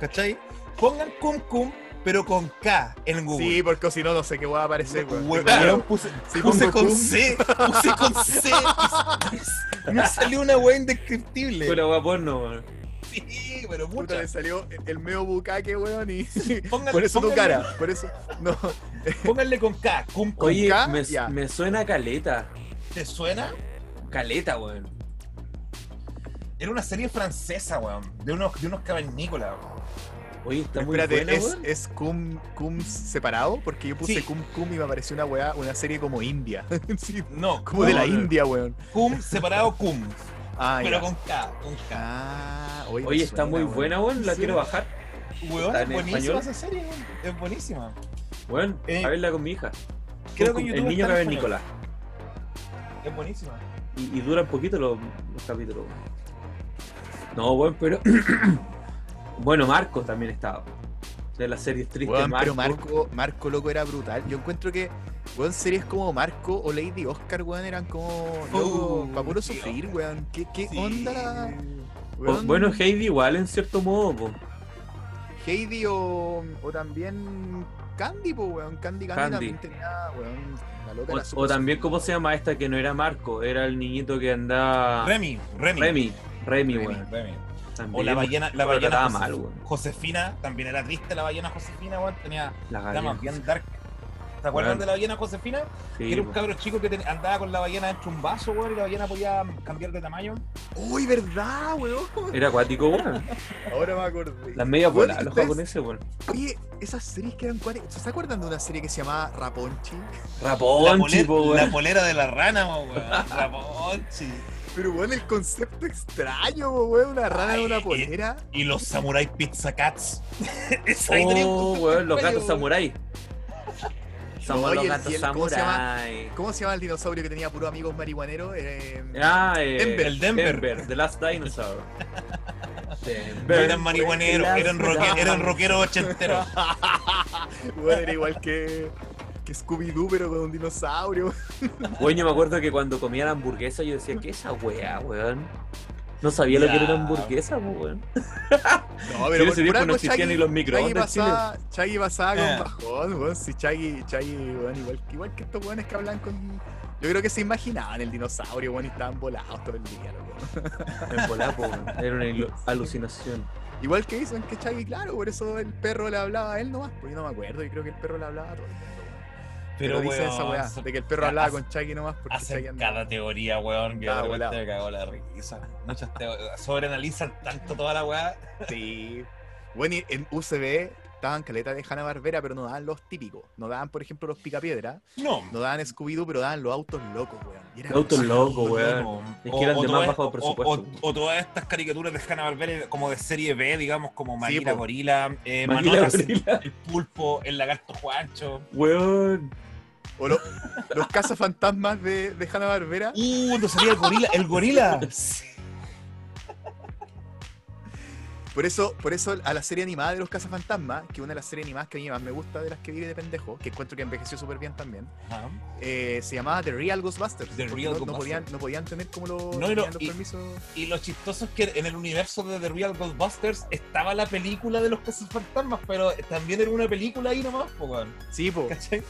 ¿Cachai? Pongan Cum Cum pero con K en Google. Sí, porque si no, no sé qué va a aparecer, Weón, puse- Si Puse con cum, C, puse con C. Me salió una weá indescriptible. Pura weá porno, weón. Sí, pero puta, mucha. le salió el medio bucaque, weón, y Póngale- por eso tu cara, por eso, no, Pónganle con K. Cum, cum. Oye, K, me, suena caleta. ¿Te suena? Caleta, weón. Era una serie francesa, weón. De unos, de unos cavernícolas. weón. Oye, está Pero muy espérate, buena, ¿es, cum, cum separado? Porque yo puse Sí. cum cum y me apareció una weá, una serie como India, Sí, No, como de la no. India, weón. cum separado cum. Ah, pero ya. con K, con K. Ah, oye, está suena, muy buena, weón. La Sí. quiero bajar. Weón, ¿Está es en buenísima español? esa serie, weón. Es buenísima. Weón, Eh, a verla con mi hija. Creo Con- que el YouTube niño está en cavernícola. Es buenísima. Y, y duran poquito los, los capítulos. No, weón, pero. bueno, Marco también estaba. De las series tristes, Weón, Marco. pero Marco, Marco loco era brutal. Yo encuentro que, weón, series como Marco o Lady Oscar, weón, eran como loco, Uh, para puro sufrir, weón. ¿Qué, qué Sí. onda weón? bueno, Heidi igual en cierto modo, po. Heidi o, o también Candy, po, weón. Candy Candy, Candy. también tenía, weón, la loca O, también. ¿cómo se llama esta que no era Marco? Era el niñito que andaba. Remy, Remy. Remy. Remy, Remy. weón. Remy. También O la ballena, la ballena Josef- mal. Josefina, también era triste la ballena Josefina, weón. Tenía La gallina. bien dark. ¿Te acuerdas de la ballena Josefina? Sí, era un po. cabro chico que ten- andaba con la ballena dentro de un vaso, weón, y la ballena podía cambiar de tamaño. Uy, verdad, weón. Era acuático, weón. Ahora me acordé. Las medias voladas, los japoneses, weón. Oye, esas series que eran cuáticas. ¿Se acuerdan de una serie que se llamaba Raponchi? La, Raponchi, la weón. polera de la rana, weón. La ponchi. Pero weón, el concepto extraño, weón, una rana en una polera. Y los Samurai Pizza Cats. Esa ahí tenía un Oh, weón, los gatos weón. samurái. Somos Oye, los el- gatos el- ¿cómo se llama? ¿Cómo se llama el dinosaurio que tenía puros amigos marihuaneros? Eh, Ah, eh, Denver. El Denver. The Last Dinosaur. No eran marihuaneros, eran, roque- eran rockeros ochenteros. weón, era igual que, que Scooby-Doo, pero con un dinosaurio. Weón, yo me acuerdo que cuando comía la hamburguesa yo decía, ¿qué es esa weá, weón? No sabía lo que era una hamburguesa, po, weón. No, en ese tiempo no existían ni los microondas Chagui pasaba, Chagui pasaba Eh. con bajón, weón. Si Chagui, Chagui, weón, igual, igual que estos weones que hablan con. Yo creo que se imaginaban el dinosaurio, weón, y estaban volados todo el día, volá, po, weón. Era una alucinación. Igual que dicen que Chagui, claro, por eso el perro le hablaba a él nomás, pues yo no me acuerdo, yo creo que el perro le hablaba a todo Pero, Pero, dicen esa weá, de que el perro hablaba hace- con Chagui nomás porque Hacen andaba. cada teoría, weón, que de Ah, repente volado. me cagó la risa. Muchas teorías, sobreanalizan tanto toda la weá. Sí. Bueno, y en UCB estaban caletas de Hanna Barbera, pero no daban los típicos. No daban, por ejemplo, los picapiedra, No. no daban Scooby-Doo, pero daban los autos locos, weón. Los autos locos, weón. Es que eran de más bajo o- presupuesto. O, o todas estas caricaturas de Hanna Barbera como de serie B, digamos, como po. Gorila, eh, Manotas, Gorila. el pulpo, el lagarto Juancho. Weón. O lo- los cazafantasmas de, de Hanna Barbera. Uh, cuando salía el gorila, el gorila. Sí. Por eso, por eso a la serie animada de los cazafantasmas, que es una de las series animadas que a mí más me gusta de las que vive de pendejo, que encuentro que envejeció súper bien también, Ajá. eh, se llamaba The Real Ghostbusters. The Real no, podían, no podían tener como los, No, y lo- tenían los y- permisos. Y lo chistoso es que en el universo de The Real Ghostbusters estaba la película de los cazafantasmas, pero también era una película ahí nomás, po, weón. Sí, po, ¿Cachai?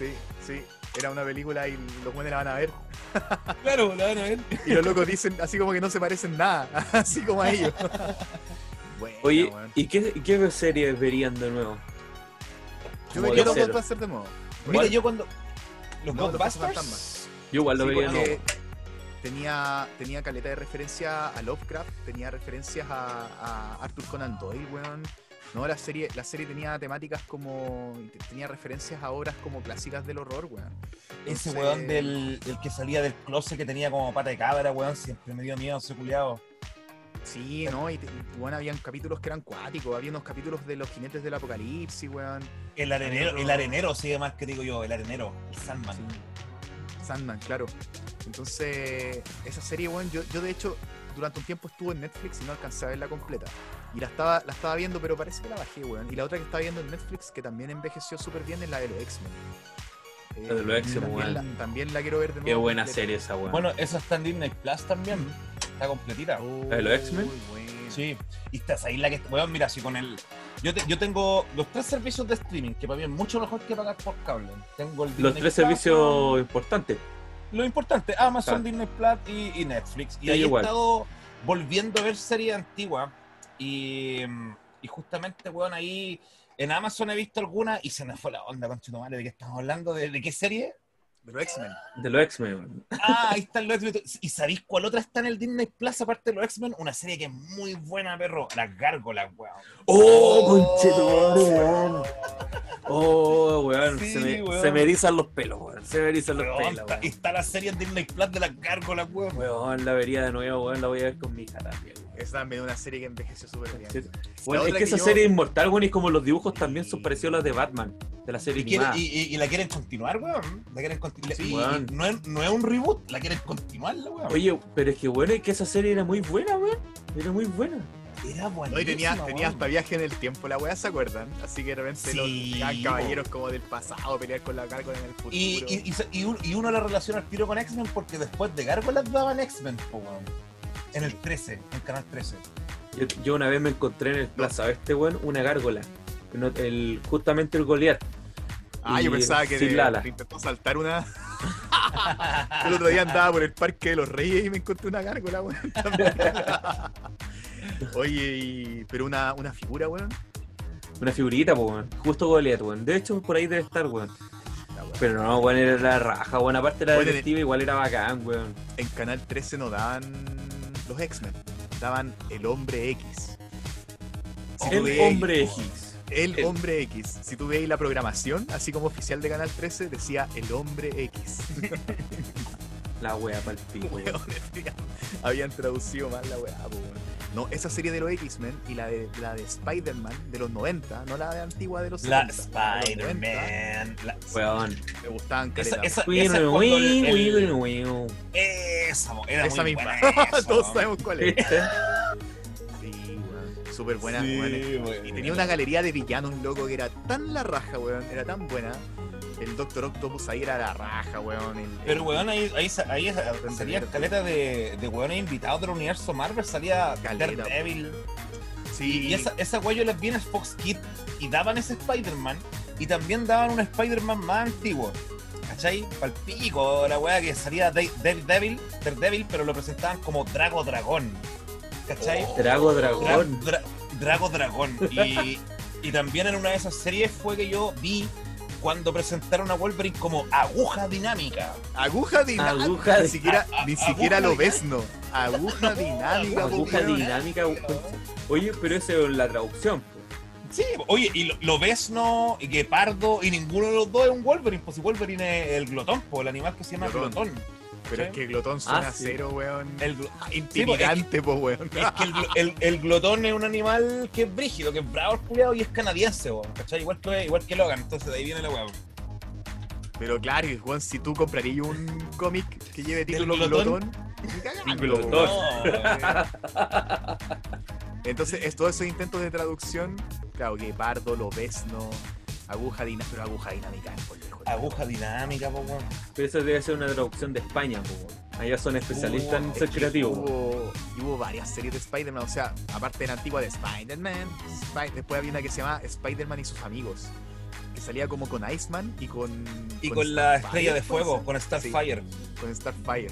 Sí, sí. Era una película y los buenos la van a ver. Claro, la van a ver. Y los locos dicen así como que no se parecen nada, así como a ellos. Bueno, Oye. ¿y qué, qué series verían de nuevo? yo vería los. Ghostbusters de modo. Mira, yo cuando. Los No, Ghostbusters. Yo igual lo Sí, vería de porque nuevo. tenía, tenía caleta de referencia a Lovecraft, tenía referencias a, a Arthur Conan Doyle, weón. No, la serie, la serie tenía temáticas como. tenía referencias a obras como clásicas del horror, weón. Ese weón del, del que salía del closet que tenía como pata de cabra, weón, siempre me dio miedo ese culiado. Sí, ¿no? Y, y, weón, habían capítulos que eran cuáticos, había unos capítulos de los jinetes del apocalipsis, weón. El arenero, el arenero sigue más que digo yo, el arenero, el Sandman. Sí. Sandman, claro. Entonces, esa serie, weón, yo, yo de hecho, durante un tiempo estuvo en Netflix y no alcancé a verla completa. Y la estaba, la estaba viendo, pero parece que la bajé, weón. Y la otra que estaba viendo en Netflix, que también envejeció súper bien, es la de los X-Men. Eh, La de los X-Men, también, la, también la quiero ver de nuevo. Qué buena completa. serie esa, weón. Bueno, esa está en Disney Plus también. Está completita. Oh, ¿La de los X-Men? Muy buena, Sí, y estás ahí la que. Weón, mira, si con el. Yo, te- yo tengo los tres servicios de streaming, que para mí es mucho mejor que pagar por cable. Tengo el Los tres Plus, servicios importantes. Lo importante, Amazon, Claro. Disney Plus y, y Netflix. Y Sí, ahí igual. he estado volviendo a ver series antiguas. Y, y justamente, weón, ahí en Amazon he visto alguna y se me fue la onda, con madre, de qué estamos hablando, de, de qué serie. De los X-Men. De los X-Men. Ah, ahí están los X-Men. ¿Y sabéis cuál otra está en el Disney Plus aparte de los X-Men? Una serie que es muy buena, perro. Las gárgolas, weón. ¡Oh, conchetumare, weón! ¡Oh, weón! Sí, se, me, weón. se me erizan los pelos, weón. Se me erizan los pelos, está, weón. está la serie en Disney Plus de las gárgolas, weón. Weón, la vería de nuevo, weón. La voy a ver con mi hija también. weón. Es también una serie que envejeció súper bien. Sí. Bueno, es otra que esa yo- serie es inmortal, weón, y como los dibujos también son parecidos a los de Batman, de la serie Y, quiere- y- y- y la quieren continuar, weón. La quieren continuar. Sí, y, weón. y no, es, no es un reboot, la quieren continuar, la weón. Oye, pero es que bueno, es que esa serie era muy buena, weón. Era muy buena. era buena. No, y tenía, tenía hasta viaje en el tiempo, la weá, ¿se acuerdan? Así que de repente Sí, los caballeros como del pasado, pelear con la gárgola en el futuro. Y, y, y y un- y uno la relaciona al tiro con X-Men porque después de Gárgolas daban X-Men, weón. En el 13, en Canal 13. Yo, yo una vez me encontré en el Plaza Oeste, weón, una gárgola. El, justamente el Goliath. ah, yo pensaba que te intentó saltar una. el otro día andaba por el Parque de los Reyes y me encontré una gárgola, weón. Oye, y- pero una, una figura, weón. Una figurita, po, weón. Justo Goliath, weón. De hecho, por ahí debe estar, weón. Pero no, weón, era la raja, weón. Aparte la Bueno, detective igual era bacán, weón. En Canal 13 no daban los X-Men, daban el Hombre X. Si El hombre X. El El- Hombre X. Si tú veis la programación, así como oficial de Canal 13, decía El Hombre X. La wea pa'l pico, Habían traducido mal la weá, po, weón. No, esa serie de los X-Men y la de, la de Spider-Man de los 90, no la de antigua de los La 70, de los 90, Spider-Man. la- Weón. Me gustaban Esa, esa, esa el- el-. Esa, mo- era Esa muy misma. buena esa, Todos mo. sabemos cuál es. ¿Viste? Sí, weón. Súper buena, Sí, weón. Y tenía una galería de villanos, un loco que era tan la raja, weón. Era tan buena. El Doctor Octopus ahí era la raja, weón. el- Pero weón, ahí, ahí, ahí salía escaleta de, de weones invitados del universo Marvel, salía Caleta. Daredevil. Sí, Y esa, esa weá yo les vi en el Fox Kids y daban ese Spider-Man y también daban un Spider-Man más antiguo. ¿Cachai? Palpico, la weá que salía de- Daredevil, Daredevil, pero lo presentaban como Drago Dragón. ¿Cachai? Drago Dra- Dragón. Dra- Drago Dragón. Y, y también en una de esas series fue que yo vi cuando presentaron a Wolverine como aguja dinámica. Aguja dinámica. Aguja ni siquiera, a- a- ni siquiera aguja lo ves, no. Aguja dinámica, Aguja dinámica. Oye, pero esa es la traducción. Sí, oye, y lo, lo ves, no, y Guepardo, y ninguno de los dos es un Wolverine, pues si Wolverine es el glotón, pues el animal que se llama Glotón. glotón. Pero es que Glotón suena Ah, sí. cero, weón. El, glo- Intimidante, po, weón. es que el, glo- el- el glotón es un animal que es brígido, que es bravo, el culiao, y es canadiense, weón, ¿cachai? Igual que, igual que Logan, entonces de ahí viene la weá. Pero claro, weón, si tú comprarías un cómic que lleve título glotón? Glotón, weón. No, Entonces, es, todos esos intentos de traducción, claro, Guepardo, Lobezno, Aguja dinámica, pero Aguja dinámica es por lejos. aguja dinámica, pues weón. Pero eso debe ser una traducción de España, po, weón. Allá son especialistas Uh, en ser creativos. po. Hubo, y hubo varias series de Spider-Man, o sea, aparte de la antigua de Spider-Man, después había una que se llama Spider-Man y sus amigos, que salía como con Iceman y con... Y con, la estrella de ¿puede fuego, ser? con Starfire. Sí, con Starfire.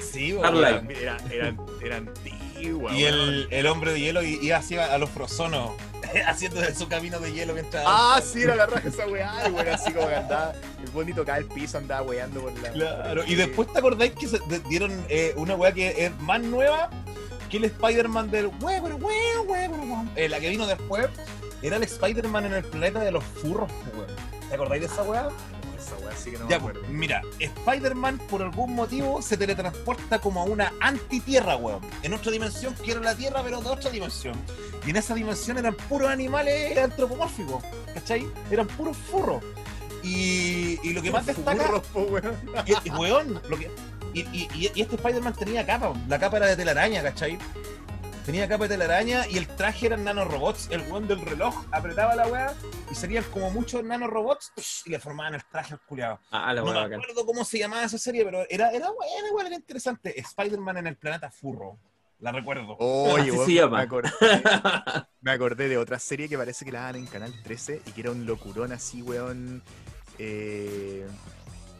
Sí, Starlight. weón. Era, era, era antigua, Y el, el hombre de hielo iba hacia a los frozonos, haciendo su camino de hielo mientras. Ah, sí, era la raja esa weá, y bueno, así como que andaba, el bonito tocaba el piso, andaba weando por la... Claro, por y después te acordáis que se dieron eh, una weá que es más nueva que el Spider-Man del huevo, huevo, huevo, eh, La que vino después era el Spider-Man en el planeta de los furros, weón. ¿Te acordáis de esa weá? Esa weá sí que no Ya, pues, acuerdo. mira, Spider-Man por algún motivo se teletransporta como a una antitierra, weón. En otra dimensión, que era la Tierra, pero de otra dimensión. Y en esa dimensión eran puros animales antropomórficos, ¿cachai? Eran puros furros. Y, y lo que más destaca. Furros, po, weón. Y, y, weón, lo que- y, y- y- y este Spider-Man tenía capa, la capa era de telaraña, ¿cachai? Tenía capa de telaraña y el traje eran nanorobots. El weón del reloj apretaba la weá y serían como muchos nanorobots y le formaban el traje al culiado. Ah, la No weá me bacán. acuerdo cómo se llamaba esa serie, pero era, era buena, igual era interesante. Spider-Man en el planeta furro. La recuerdo. Oye, acordé, me acordé de otra serie que parece que la dan en Canal 13 y que era un locurón así, weón. Eh,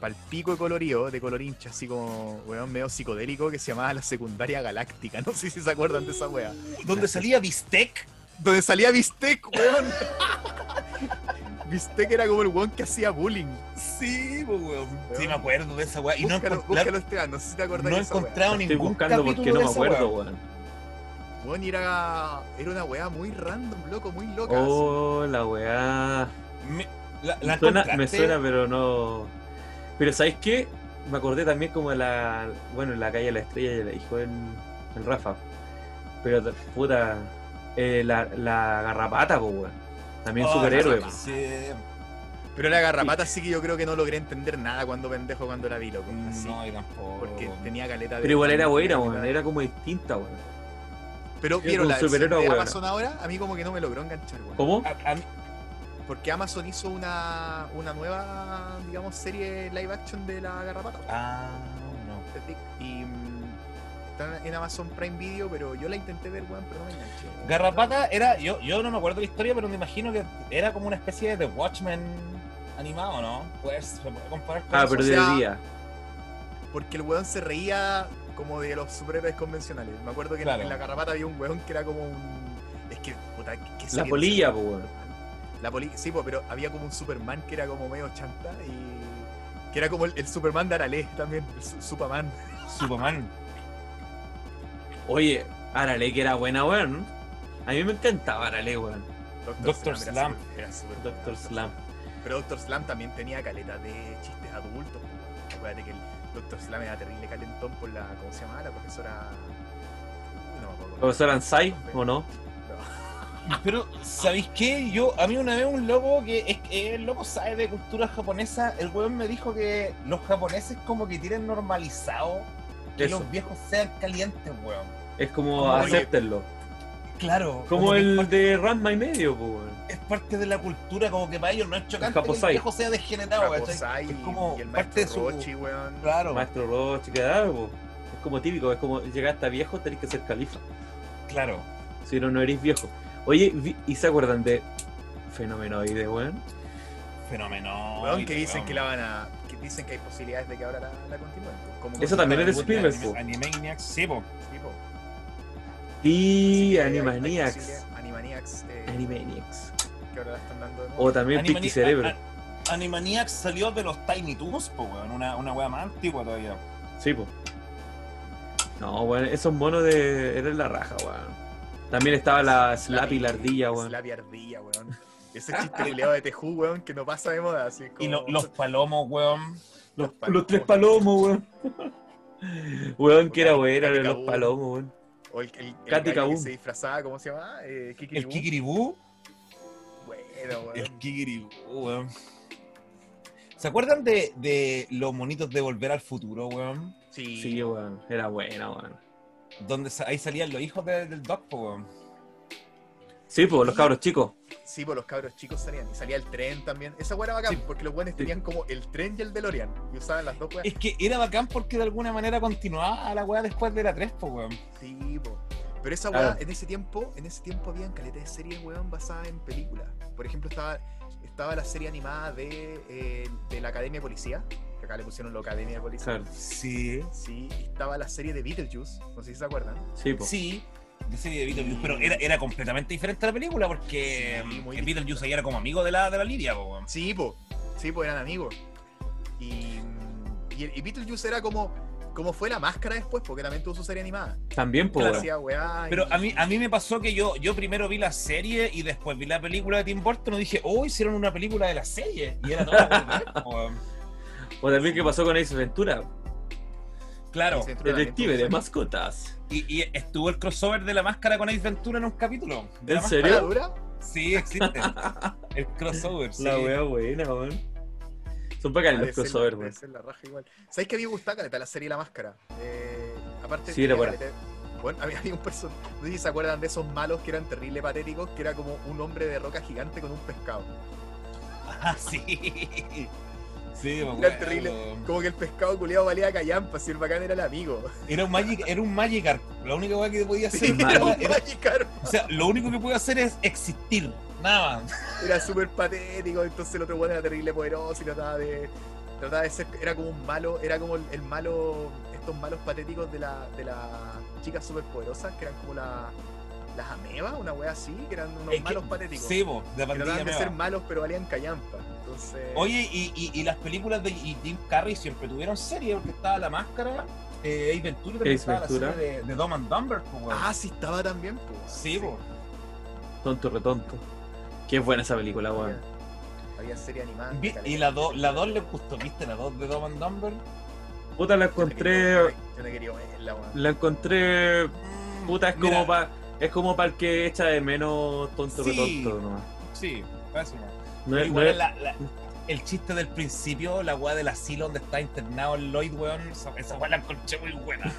palpico de colorido, de color hincha, así como, weón, medio psicodélico, que se llamaba La Secundaria Galáctica. No sé si se acuerdan de esa wea. ¿Dónde salía Bistec? Donde salía Bistec, weón. Bistec era como el weón que hacía bullying. Sí, pues, weón. Sí, me acuerdo de esa weá. Y no, búscalo, encont- búscalo, Esteban, no sé si te acuerdas no he de esa wea. encontrado Estoy ningún buscando porque no me acuerdo, weón. Weón, y era, era una weá muy random, loco, muy loca. Oh, la weá. Me, la, la Me suena, me encontraste? suena, pero no. Pero ¿sabéis qué? Me acordé también como de la. Bueno, en la calle de la estrella y la dijo el, el Rafa. Pero puta. eh, la, la garrapata, pues weón. También Oh, superhéroe. sí. Pero la garrapata sí que yo creo que no logré entender nada cuando pendejo cuando la vi, loco. Así. No, yo tampoco. Porque tenía caleta de. Pero igual era buena, weón. Era como distinta, weón. Pero vieron un la superhéroe de. Amazon ahora, a mí como que no me logró enganchar, weón. ¿Cómo? A- a mí- Porque Amazon hizo una, una nueva, digamos, serie live action de la garrapata. Ah, no. Y mm, está en Amazon Prime Video, pero yo la intenté ver, weón, pero no me enganché. Garrapata era, yo, yo no me acuerdo la historia, pero me imagino que era como una especie de The Watchmen animado, ¿no? Pues se puede comparar con Ah, pero o de sea, día. Porque el weón se reía como de los superhéroes convencionales. Me acuerdo que en- Claro. en la garrapata había un weón que era como un. Es que, puta, ¿qué La polilla, Superman? weón. La polilla, sí, po, pero había como un Superman que era como medio chanta y. que era como el, el Superman de Arale también, el Su- Superman. Superman. Oye, Arale que era buena, weón. A mí me encantaba Arale, weón. Dr. era Slam. era súper Doctor buena. Slam. Pero Doctor Slam también tenía caleta de chistes adultos. Acuérdate que el Doctor Slam era terrible calentón por la. ¿Cómo se llama? La profesora. No me acuerdo. ¿Profesor Ansai o no? Pero, ¿sabéis qué? Yo, a mí una vez un loco que es que el loco sabe de cultura japonesa, el weón me dijo que los japoneses como que tienen normalizado que Eso. los viejos sean calientes, weón. Es como Como el-. Claro. Como el de Ranma y medio, weón. es parte de la cultura, como que para ellos no es chocante que el viejo sea degenerado. Raposai Es como y el parte maestro de su- Rochi, weón. Claro, Maestro Roche, claro, po. Es como típico, es como llegar hasta viejo, tenés que ser califa. claro. Si no, no eres viejo. Oye, vi- ¿y se acuerdan de Fenomenoide, weón? Fenómeno. Weón, que dicen que la van a. que dicen que hay posibilidades de que ahora la, la continúen. pues, como Eso también es de Spielberg. Animaniacs, sí, po. Sí, po. Animaniacs. Animaniacs, eh, Animaniacs. que ahora la están dando de moda. O también Animani- Pinky Cerebro. a- a- Animaniacs salió de los Tiny Toons, po, weón. Una, una wea más antigua todavía. Sí, po. No, weón, esos monos de. eran la raja, weón. También estaba la Slappy, la ardilla, weón. Slappy ardilla, weón. Ese chiste culiado de Tejú, weón, que no pasa de moda. Así como... Y lo- los palomos, weón. Los, palomos. los tres palomos, weón. Weón, que era bueno, los palomos, weón. O el, el, el Katy gallo que se disfrazaba, ¿cómo se llama? Eh, El Kikiribú. Kikiribú. Bueno, weón. El Kikiribú, weón. ¿Se acuerdan de, de los monitos de Volver al Futuro, weón? Sí, Sí, weón. Era buena, weón. Donde ahí salían los hijos de- del Doc, po, weón. Sí, pues los cabros chicos. Sí, pues los cabros chicos salían. Y salía el tren también. Esa weá era bacán, Sí. porque los buenos tenían como el tren y el DeLorean. Y usaban las dos weas. Es que era bacán porque de alguna manera continuaba la weá después de la 3, po, weón. Sí, po. Pero esa Claro. weá, en ese tiempo, en ese tiempo habían caletas de series, weón, basadas en películas. Por ejemplo, estaba, estaba la serie animada de, eh, de la Academia de Policía, acá le pusieron la Academia de Policía. Claro. Sí. Sí, y estaba la serie de Beetlejuice, no sé si se acuerdan. Sí, pues. Sí, de serie de Beetlejuice, pero era, era completamente diferente a la película porque Sí, muy el Beetlejuice ahí era como amigo de la, de la Lidia, po, weón. Sí, po. Sí, pues eran amigos. Y, y, y Beetlejuice era como, como fue la máscara después, porque también tuvo su serie animada. También, pues, weá y- Pero a mí, a mí me pasó que yo, yo primero vi la serie y después vi la película de Tim Burton y dije, oh, hicieron una película de la serie. Y era todo O también qué pasó con Ace Ventura. Claro. Ace Ventura también Detective de mascotas. Y, y estuvo el crossover de la máscara con Ace Ventura en un capítulo. de la ¿En. ¿Para serio? dura? Sí, existe. El crossover, sí. La wea buena, weón. Son bacanes Debe los ser la- crossover, debe weón. la. ¿Sabes que a mí me gustaba caleta la serie La Máscara? Eh, aparte Sí, era buena. Bueno, había, había un person... No sé si se acuerdan de esos malos que eran terrible patéticos, que era como un hombre de roca gigante con un pescado. Ah, sí. Sí, pues, terrible. Como que el pescado culiado valía callampa, si el bacán era el amigo. Era un Magic, era un Magikarp. La única weá que podía hacer Sí, era un era- Magikarp. O sea, lo único que puede hacer es existir. Nada más. Era súper patético, entonces el otro weón era terrible poderoso y trataba de. Trataba de ser. Era como un malo. Era como el, el malo. Estos malos patéticos de la. de las chicas súper poderosas, que eran como la, las amebas, una wea así, que eran unos Es que- malos patéticos. Sí, po, de que trataban de ser malos, pero valían callampa. Entonces. Oye, y, y, y las películas de y Jim Carrey siempre tuvieron serie, porque estaba La Máscara, eh, Ace Ventura, y también Ace estaba Ventura. la serie de, de Dumb and Dumber, weón. Ah, sí, estaba también, pues. sí, po. Tonto retonto. Qué buena esa película, weón. Había, había serie animada. Vi-. Y la 2 la dos le gustó, ¿viste? La 2 de Dumb and Dumber. Puta, la encontré. Yo no quería verla, weón. La encontré. Puta, es como para. Es como para el que echa de menos tonto Sí. retonto nomás. Sí, eso no. No no igual es- la- la- el chiste del principio, la weá del asilo donde está internado el Lloyd, weón, esa, esa weá la encontré muy buena.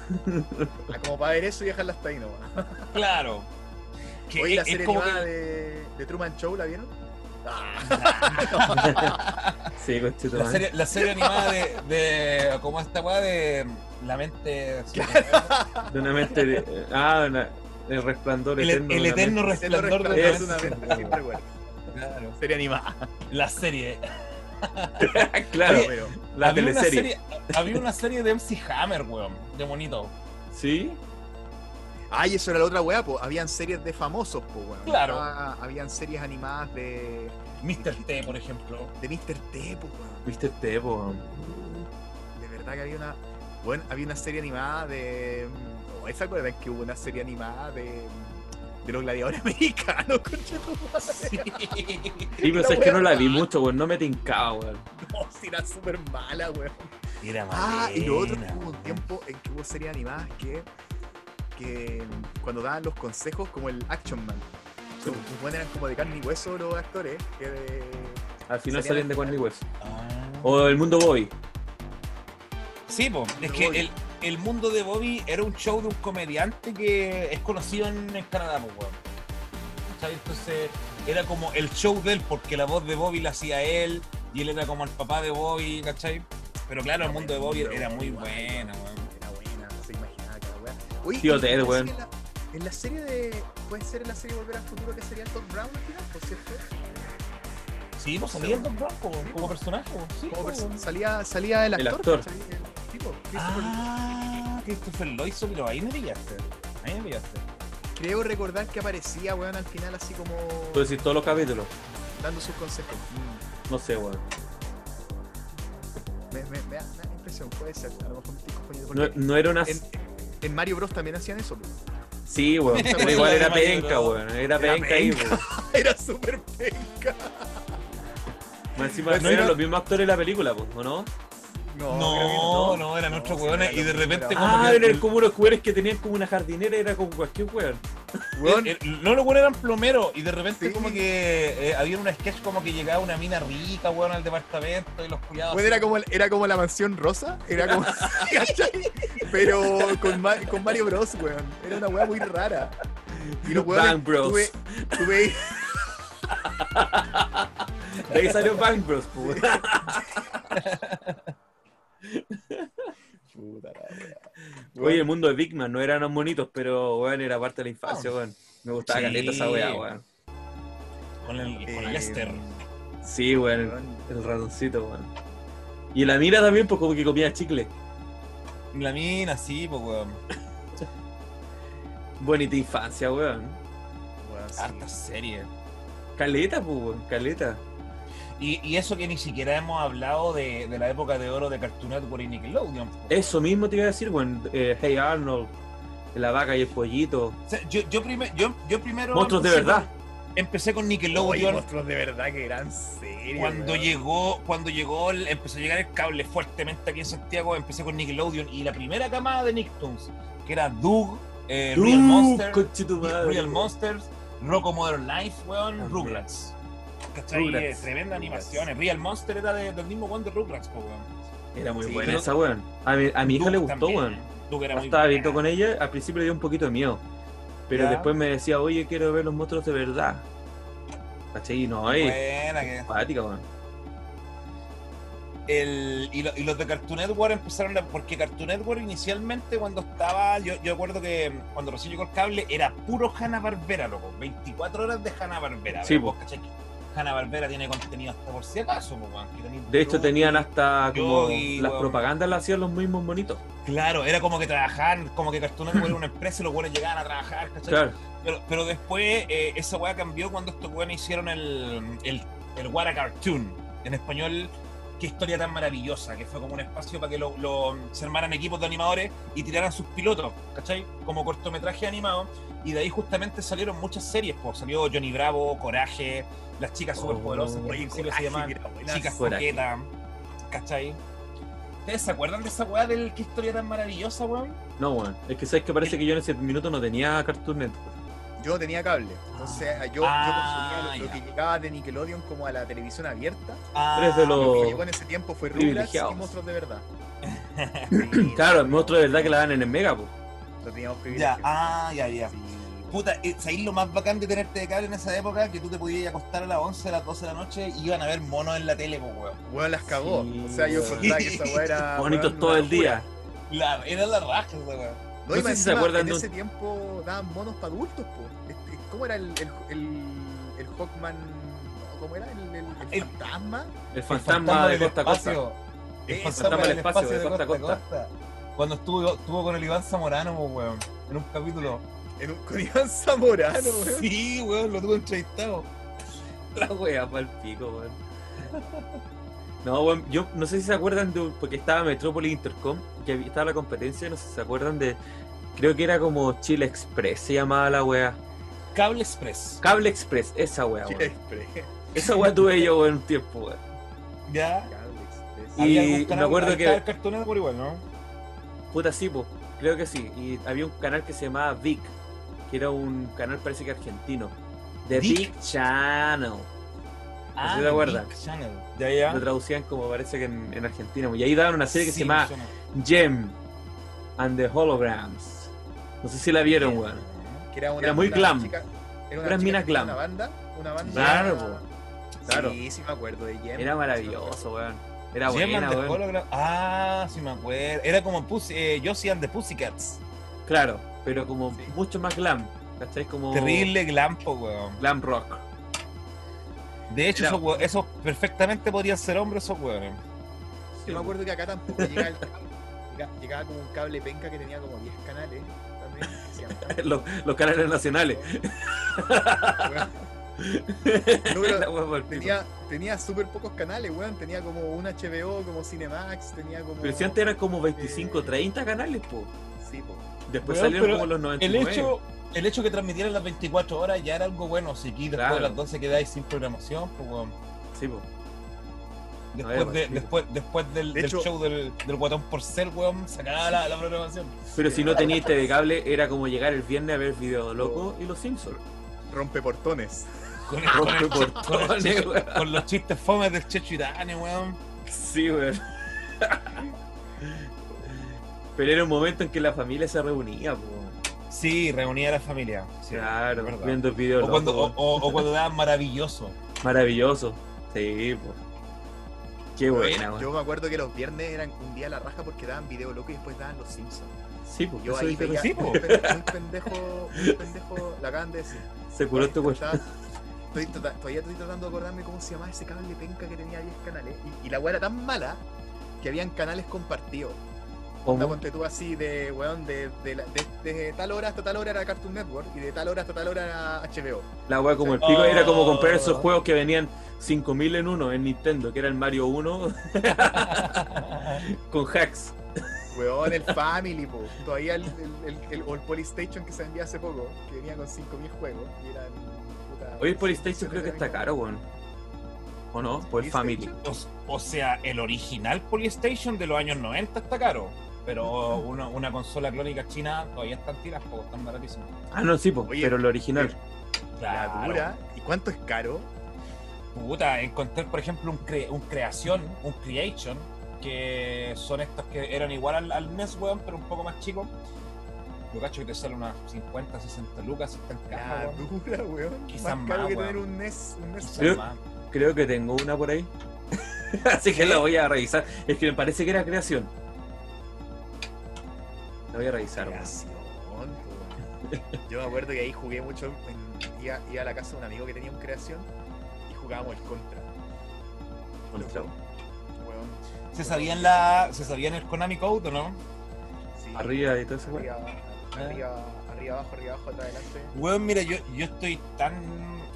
Ah, como para ver eso y dejarla hasta ahí nomás. Claro. Que Oye, la serie animada que- de, de Truman Show, ¿la vieron? Ah, Sí, conchito, la, serie, la serie animada de, de. como esta weá de. La mente. De una mente. de- ah, una- el resplandor El, eterno. el de una eterno resplandor de resplandor de una mente recuerdo. Claro. Serie animada. La serie. claro, Oye, pero la había, una teleserie. serie había una serie de MC Hammer, weón. De bonito. Sí, Ay, eso era la otra weá, pues. Habían series de famosos, pues, weón. Claro. Estaba- habían series animadas de. Mr. T, por ejemplo. de Mr. T, pues, weón. viste este, po. De verdad que había una. Bueno, había una serie animada de. Oh, ¿Se acuerdan que hubo una serie animada de. De los gladiadores americanos, concha tu madre? Sí, pero es que no la vi mala. mucho, weón. No me tincaba, weón. No, si era súper mala, weón. Era Ah, y lo otro, hubo un tiempo en que hubo series animadas que, que cuando daban los consejos, como el Action Man. Los buenos eran como de carne y hueso los actores. Que de... Al final salen de Juan y Hueso. Ah. O El Mundo Boy. Sí, po. es que el, el mundo de Bobby era un show de un comediante que es conocido en, en Canadá, pues, weón. ¿Cachai? Entonces era como el show de él, porque la voz de Bobby la hacía él y él era como el papá de Bobby, ¿cachai? Pero claro, el mundo de Bobby era muy weón. Era buena, no se imaginaba cada weá. Oye, Tío Ted, weón. que En la, en la serie de. Puede ser en la serie Volver al Futuro que sería Todd Brown al final, por cierto. Sí, pues salía el Don Brown como, como personaje, sí, Como perso- salía, salía el El actor. actor. Tipo, Christopher Lee. Ah, Christopher Lloyd, pero ahí me pillaste. Ahí me pillaste. Creo recordar que aparecía, weón, al final así como Tú decís todos los capítulos. dando sus consejos. Mm. No sé, weón. Me, me- me da, me da impresión, puede ser. A lo mejor me estoy confundiendo. No, no era una. en, en Mario Bros también hacían eso, pues. Sí, weón. Pero igual era penca, weón. Era Era penca ahí, weón. Era súper penca. Más encima Pues no sí, eran los mismos actores de la película, pues, ¿o no? No, No, creo no, eran otros era y de repente como Ah, que eran el- como unos weones que tenían como una jardinera, era como cualquier no. Weón, Eh, eh, no, los buenos eran plomeros y de repente Sí. como que eh, había una sketch como que llegaba una mina rica, weón, al departamento y los cuidados. weón, era como, era como la mansión rosa. Era como. ¿cachai? Pero con, Ma- con Mario Bros, weón. Era una weá muy rara. Y los. Bang Bros. Tuve, tuve, De ahí salió Bang Bros, pues. Puta la weá. Oye, el mundo de Big Man no eran los monitos, pero weón era parte de la infancia, weón. Me gustaba Sí. caleta esa weá, weón. Con el, con el Eh, Lester. Sí, weón, el, el ratoncito, weón. Y la mira también, pues como que comía chicle. La mina, sí, pues, weón. Bonita infancia, weón. weón, sí. Harta serie. Caleta, pues, weón, caleta. Y, y eso que ni siquiera hemos hablado de, de la época de oro de Cartoon Network y Nickelodeon. Eso mismo te iba a decir, weón. Eh, hey Arnold, la vaca y el pollito. O sea, yo, yo, primer- yo, yo primero. Monstruos de verdad. con- empecé con Nickelodeon. monstruos de verdad, que gran serie. Cuando llegó, cuando llegó, el- empezó a llegar el cable fuertemente aquí en Santiago, empecé con Nickelodeon y la primera camada de Nicktoons, que era Doug, eh, Real Monsters, conche tu madre, Real. Monsters, Rocco Modern Life, weón. Rugrats. ¿Cachai? Rugrats. Eh, Tremenda Rugrats. animación. Real Monster era de- del mismo one de Rugrats, po, weón. Era muy Sí, buena pero- esa, weón. A mi, a mi hija le gustó, también. weón. Estaba viendo con ella, al principio le dio un poquito de miedo. Pero Ya. después me decía, oye, quiero ver los monstruos de verdad. ¿Cachai? Y no, es Buena, que- simpática, weón. el, y, lo- y los de Cartoon Network empezaron a. Porque Cartoon Network inicialmente, cuando estaba. Yo, yo recuerdo que cuando recién llegó el cable, era puro Hanna-Barbera, loco. 24 horas de Hanna-Barbera. Sí, Pero po. vos, ¿cachai? Hanna-Barbera tiene contenido hasta por si acaso, De hecho, tenían hasta como las propagandas las hacían los mismos monitos. Claro, era como que trabajaban, como que Cartoon Network era una empresa y los buenos llegaban a trabajar, ¿cachai? Claro. Pero, pero después eh, esa weá cambió cuando estos weones hicieron el, el, el What a Cartoon. En español, qué historia tan maravillosa, que fue como un espacio para que lo, lo- se armaran equipos de animadores y tiraran sus pilotos, ¿cachai? Como cortometraje animado. Y de ahí justamente salieron muchas series, pues salió Johnny Bravo, Coraje, Las Chicas Oh, Superpoderosas, por Oye, principio se Coraje, llamaban. Chicas Coraje. Coquetas, ¿cachai? ¿Ustedes se acuerdan de esa weá del qué historia tan maravillosa, weón? No, weón. Es que sabes que parece que yo en ese minuto no tenía Cartoon Network. Yo no tenía cable. Entonces yo, Ah, yo consumía lo, lo ya. que llegaba de Nickelodeon como a la televisión abierta. De Lo que llegó en ese tiempo fue Rugrats y Monstruos de Verdad. Sí, Claro, el monstruo de verdad que la dan en el Mega, po. Lo teníamos Ya, privilegiado. ah, ya, ya. Sí. Puta, eh, ¿sabéis lo más bacán de tenerte de cable en esa época? Que tú te podías acostar a las 11, a las 12 de la noche y iban a ver monos en la tele, pues, weón. Weón las cagó. Sí, o sea, yo weón. encontraba que esa weá era. Bonitos todo el día. La, era la raja esa weón. No, No sé si se acuerdan en ese tiempo daban monos para adultos, po. Este, ¿Cómo era el, el, el, el Hawkman? no, ¿Cómo era? ¿El, el, el El- fantasma? El fantasma de Costa Costa. El fantasma del espacio de Costa a Costa. Cuando estuvo, estuvo con el Iván Zamorano, weón. En un capítulo. En un, con Iván Zamorano, weón. Sí, weón, lo tuvo entrevistado. La wea pa'l pico, weón. No, weón, yo no sé si se acuerdan de. Porque estaba Metrópolis Intercom, que estaba la competencia, no sé si se acuerdan de. Creo que era como Chile Express, se llamaba la wea. Cable Express. Cable Express, esa wea, Chile weón. Express. Esa wea tuve yo weón, un tiempo, weón. Ya. Cable Express. Y me acuerdo que- el Network igual, ¿no? Puta, sí, po. Creo que sí. Y había un canal que se llamaba Vic, que era un canal parece que argentino. The Vic. Big Channel. Ah, ¿Sí te acuerdas? Big Channel. Ya, ya. Lo traducían como parece que en, en Argentina. Y ahí daban una serie que Sí, se suena. Gem and the Holograms. No sé si la vieron, weón. Que era, una, Era muy una glam. chica- era una tenía glam. Una banda, una banda. Claro, po. Claro. Sí, sí me acuerdo de Jem. Era maravilloso, weón. Era Gem buena, and the weón. Hologram. Ah, sí me acuerdo. Era como Pussy, eh, Josie and the Pussycats. Claro, pero como Sí. mucho más glam. ¿Cachai? Como Terrible glampo, weón. glam rock. De hecho, Era- esos, esos perfectamente podrían ser hombres esos weones. Yo me acuerdo que acá tampoco llegaba el cable. Llegaba como un cable penca que tenía como 10 canales también. los, los canales nacionales. Tenía, tenía súper pocos canales, weón. Tenía como un HBO, como Cinemax, tenía como. Pero si antes eran como 25, 30 canales, po. Sí, po. Después Weón, salieron como los El 99. hecho, el hecho que transmitieran las 24 horas ya era algo bueno. Si aquí después Claro. de las 12 quedáis sin programación, pues, weón. Sí, po. Después, ver, de- después, después del, De del hecho- show del, del guatón porcel, weón, sacaba la, la programación. Pero si no tenías TV cable, era como llegar el viernes a ver Video Loco y Los Simpsons. Rompe portones. Con, Rompe con el- portones, con el Checho- weón. con los chistes fomes del Checho Irane, weón. Sí, weón. Pero era un momento en que la familia se reunía, po. Sí, reunía a la familia. sí, Claro, viendo el video O cuando, o, o- o cuando daban maravilloso. Maravilloso. Sí, po. Qué buena, Yo me acuerdo que los viernes eran un día a la raja porque daban video loco y después daban los Simpsons. Sí, po. Yo eso ahí veía sí, po. muy, pen- muy pendejo, muy pendejo, la acaban de decir. Se curó este weón. Estaba- estoy trata- todavía estoy tratando de acordarme cómo se llamaba ese cable penca que tenía 10 canales. Y, y la weá era tan mala que habían canales compartidos. ¿Cómo? ponte tú así de, weón, de, de, la- de- de tal hora hasta tal hora era Cartoon Network y de tal hora hasta tal hora era HBO. La weá como el pico era como comprar esos Oh. juegos que venían 5000 en uno en Nintendo, que era el Mario 1 con hacks. Weón, el Family, po. Todavía el, el, el, el- Polystation que se vendía hace poco, que venía con 5000 juegos. Y eran, puta, Hoy el Polystation creo que está caro, weón. ¿O no? Por el Family. O, o sea, el original Polystation de los años 90 está caro. Pero una, una consola clónica china todavía están tiras, porque están baratísimas. Ah, no, sí, po, Oye, pero el original. La dura. ¿Y cuánto es caro? Puta, encontré, por ejemplo, un, cre- un creación, un creation, que son estos que eran igual al, al NES, weón, pero un poco más chicos. Yo cacho que te sale unas 50, 60 lucas, está en caja, La weón. dura, weón. Quizás más caro más, que weón. tener un NES. Un NES Creo- más. Creo que tengo una por ahí. Así que la voy a revisar. Es que me parece que era creación. La voy a revisar. Yo me acuerdo que ahí jugué mucho. en- iba, iba a la casa de un amigo que tenía un creación y jugábamos el contra. Contra. Weón, ¿Se sabían, la, ¿Se sabían el Konami Code o no? sí, Arriba y todo eso, weón. arriba, arriba, arriba, abajo, arriba, abajo, atrás, adelante. Weón, mira, yo, yo estoy tan.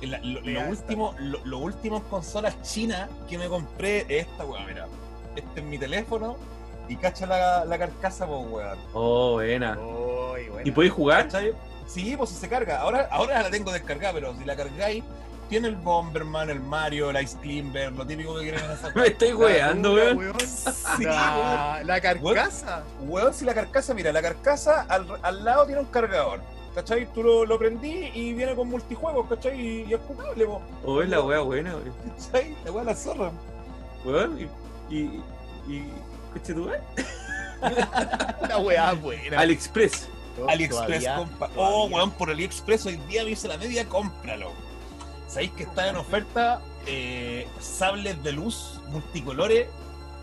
la- lo, lo último, lo, lo último en consolas chinas que me compré es esta, weón, mira. Este es mi teléfono y cacha la, la carcasa, pues, weón. Oh, buena. ¿Y podéis jugar? ¿Cachai? Sí, pues si se carga. Ahora, ahora la tengo descargada, pero si la cargáis, tiene el Bomberman, el Mario, el Ice Climber, lo típico que quieren hacer. Me estoy weando, weón. Sí, La, la carcasa. Weón, si la carcasa, mira, la carcasa al, al lado tiene un cargador. ¿Cachai? Tú lo, lo prendí y viene con multijuegos, ¿cachai? Y, y es jugable, po. Oh, es la wea buena, weón. ¿cachai? La weá la zorra. Weón, y. y. y. ¿Coche tu La weá buena. AliExpress. AliExpress, compa. todavía. Oh, weón, por AliExpress hoy día me hice la media, cómpralo. ¿Sabéis que están en oferta eh, sables de luz multicolores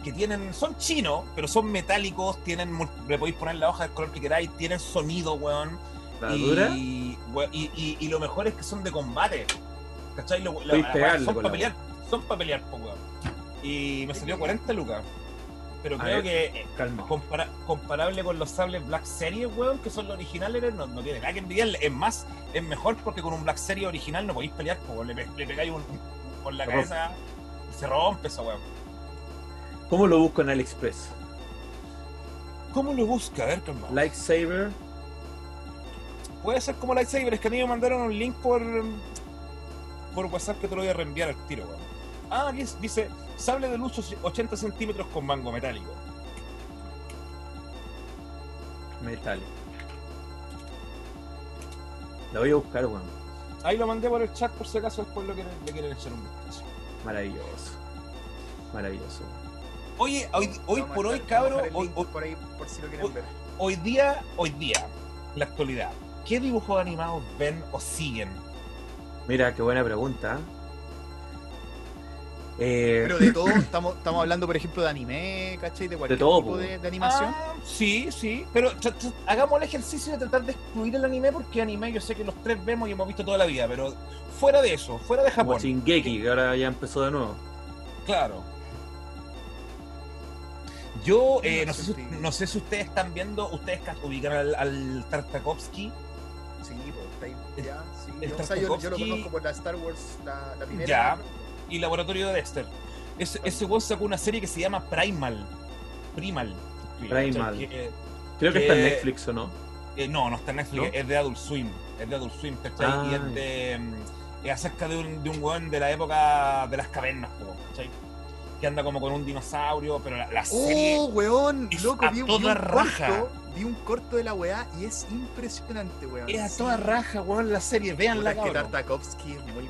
que tienen, son chinos, pero son metálicos, tienen, le podéis poner la hoja del color que queráis, tienen sonido, weón. La y, dura. y, y- y lo mejor es que son de combate. ¿Cachai? Lo- la- Podéis la- pegarle son para pelear, son para pelear, po, weón. Y me salió 40 lucas. Pero A creo ver. que eh, Calma. compara- comparable con los sables Black Series, weón, que son los originales, no, no tiene nada que envidiarle. Es más, es mejor porque con un Black Series original no podéis pelear, po, le, pe- le pegáis un- con la Se cabeza y se rompe esa weón. ¿Cómo lo busco en AliExpress? ¿Cómo lo busca? A ver, calma. Lightsaber. Puede ser como Lightsaber, es que a mí me mandaron un link por, por WhatsApp que te lo voy a reenviar al tiro, weón. Ah, aquí dice, sable de luz 80 centímetros con mango metálico. Metal. La voy a buscar, weón. Ahí lo mandé por el chat por si acaso después lo quieren, le quieren echar un vistazo. Maravilloso. Maravilloso. Oye, hoy, hoy por hoy, el hoy, por ahí, por si lo quieren hoy- ver. hoy día, hoy día, la actualidad, ¿qué dibujos animados ven o siguen? Mira, qué buena pregunta. Eh, Pero de todo, estamos, estamos hablando, por ejemplo, de anime, ¿cachai? De cualquier todo, tipo po. de, de animación. Ah, sí, sí, pero tra- tra- hagamos el ejercicio de tratar de excluir el anime porque anime yo sé que los tres vemos y hemos visto toda la vida, pero fuera de eso, fuera de como Japón. Shingeki, que ahora ya empezó de nuevo. Claro. Yo eh, No sé si, no sé si ustedes están viendo, ustedes ca- ubican al, al Tartakovsky. Sí, pues, ya, sí. el Yo, o sea, yo, yo lo conozco por la Star Wars, la, la primera. Ya. Y Laboratorio de Dexter. Ese, ese weón sacó una serie que se llama Primal. Primal. Primal. Que, eh, Creo que está en Netflix o no. eh, no, no está en Netflix, ¿No? es de Adult Swim. Es de Adult Swim, ¿cachai? Ah, y es de. mm, Es acerca de un, de un weón de la época de las cavernas, ¿cachai? Que anda como con un dinosaurio, pero la, la serie. ¡Oh, weón! es Loco, a vi, toda un raja. corto, vi un corto de la weá y es impresionante, weón. Es a toda raja, weón, la serie. Veanla, es que. Tartakovsky es muy.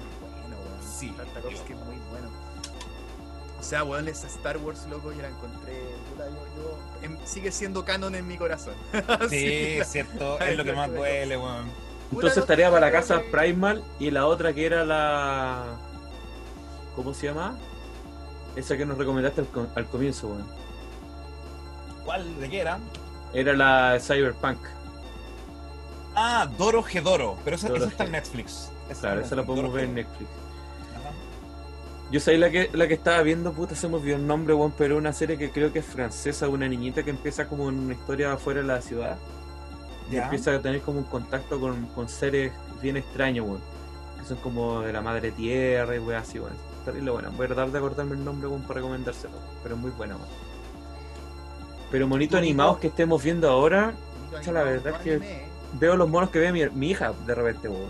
Sí, Tartakovsky es muy bueno. O sea, weón, esa Star Wars, loco, yo la encontré. Puta, yo, yo- em- sigue siendo canon en mi corazón. Sí, es cierto, es lo que más duele, weón. Entonces estaría para la casa que- Primal y la otra que era la. ¿Cómo se llama? Esa que nos recomendaste al, al comienzo, weón. ¿Cuál? ¿De qué era? Era la Cyberpunk. Ah, Doro Gedoro, pero esa, Doro esa está en. Netflix. Esa Claro, esa la podemos Doro ver en. Netflix. Yo sé la que, la que estaba viendo, puta, se me olvidó el nombre, weón, pero una serie que creo que es francesa, una niñita que empieza como en una historia afuera de la ciudad. Y Ya. empieza a tener como un contacto con, con seres bien extraños, weón. Que son como de la madre tierra y weón así, weón. Terrible buena. Voy a tratar de acordarme el nombre, weón, para recomendárselo. Pero es muy buena, weón. Pero monitos animados que estemos viendo ahora, la verdad es que- anime, veo los monos que ve mi, mi hija de repente, weón.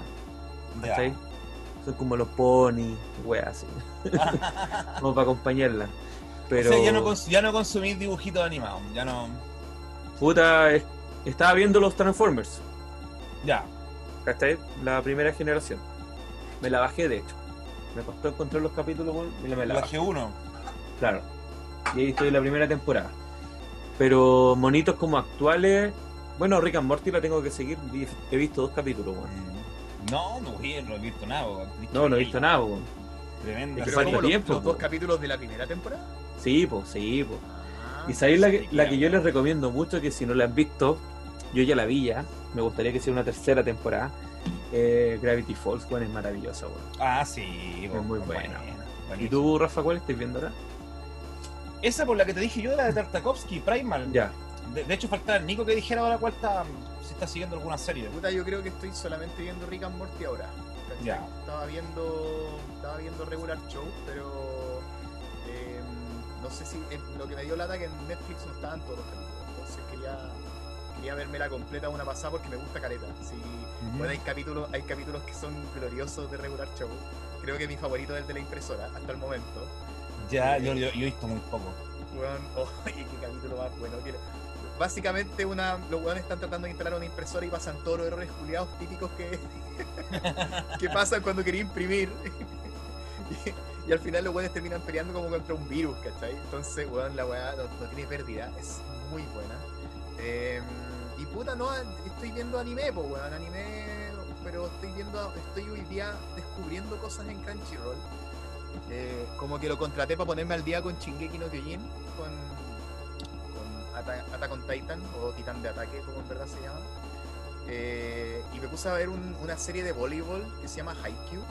Son como los ponis, weón, así. como para acompañarla. Pero. O sea, ya no, ya no consumís dibujitos animados, ya no... Puta, es- estaba viendo los Transformers, Ya. ¿cachai? La primera generación. Me la bajé, de hecho. Me costó encontrar los capítulos, y me la bajé. G1. Claro. Y ahí estoy en la primera temporada. Pero monitos como actuales. Bueno, Rick and Morty la tengo que seguir. He visto dos capítulos, weón. No, no, no he visto nada. No, no he visto nada, weón. Tremenda. Pero falta los, tiempo, los dos capítulos de la primera temporada. Sí, pues, sí, pues. Ah, Y sabéis la, que, la que yo les recomiendo mucho, que si no la han visto, yo ya la vi ya, me gustaría que sea una tercera temporada. eh, Gravity Falls, weón, es maravillosa, weón. Ah, sí. Es muy buena. ¿Y tú, Rafa, cuál estás viendo ahora? Esa por la que te dije yo era de Tartakovsky, Primal. Ya. De, de hecho, faltaba el Nico que dijera ahora cuál está, si está siguiendo alguna serie. Puta, yo creo que estoy solamente viendo Rick and Morty ahora. Ya. Estaba viendo. Estaba viendo Regular Show, pero. eh, no sé si. eh, lo que me dio lata que en Netflix no estaban todos los capítulos. Entonces quería. Quería verme la completa una pasada porque me gusta caleta. Sí, bueno, hay capítulos, hay capítulos que son gloriosos de Regular Show. Creo que mi favorito es el de la impresora, hasta el momento. Ya, yo, yo, yo he visto muy poco. Oh, qué capítulo más bueno. que- Básicamente una, los weones están tratando de instalar una impresora y pasan todos los errores culiados típicos que, que pasan cuando quería imprimir. y, al final los weones terminan peleando como contra un virus, ¿cachai? Entonces, weón, la weá no, no tiene pérdida, es muy buena. Eh, y puta, no, estoy viendo anime, pues weón, anime, pero estoy viendo, estoy hoy día descubriendo cosas en Crunchyroll. Eh, como que lo contraté para ponerme al día con Shingeki no Kyojin, con, Ata- Attack on Titan, o Titán de Ataque, como en verdad se llama. Eh, y me puse a ver un- una serie de voleibol que se llama Haikyuu.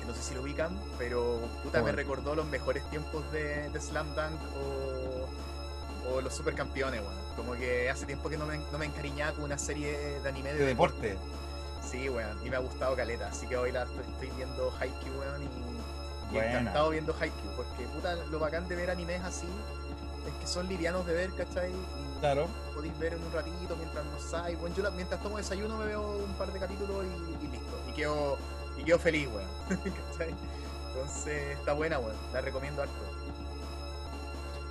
Que no sé si lo ubican, pero puta, me Bueno. recordó los mejores tiempos de, de Slam Dunk o, o los supercampeones, weón. Como que hace tiempo que no me, no me encariñaba con una serie de anime de, De deporte. Sí, weón, y me ha gustado Caleta, así que hoy la estoy, estoy viendo Haikyuu, weón, y, y encantado viendo Haikyuu, porque puta, lo bacán de ver animes así es que son livianos de ver, ¿cachai? Y Claro. podéis ver en un ratito mientras almorzáis, bueno, yo la- mientras tomo desayuno me veo un par de capítulos y, y listo, y quedo, y quedo feliz, weón, ¿cachai? Entonces, está buena, weón, la recomiendo harto,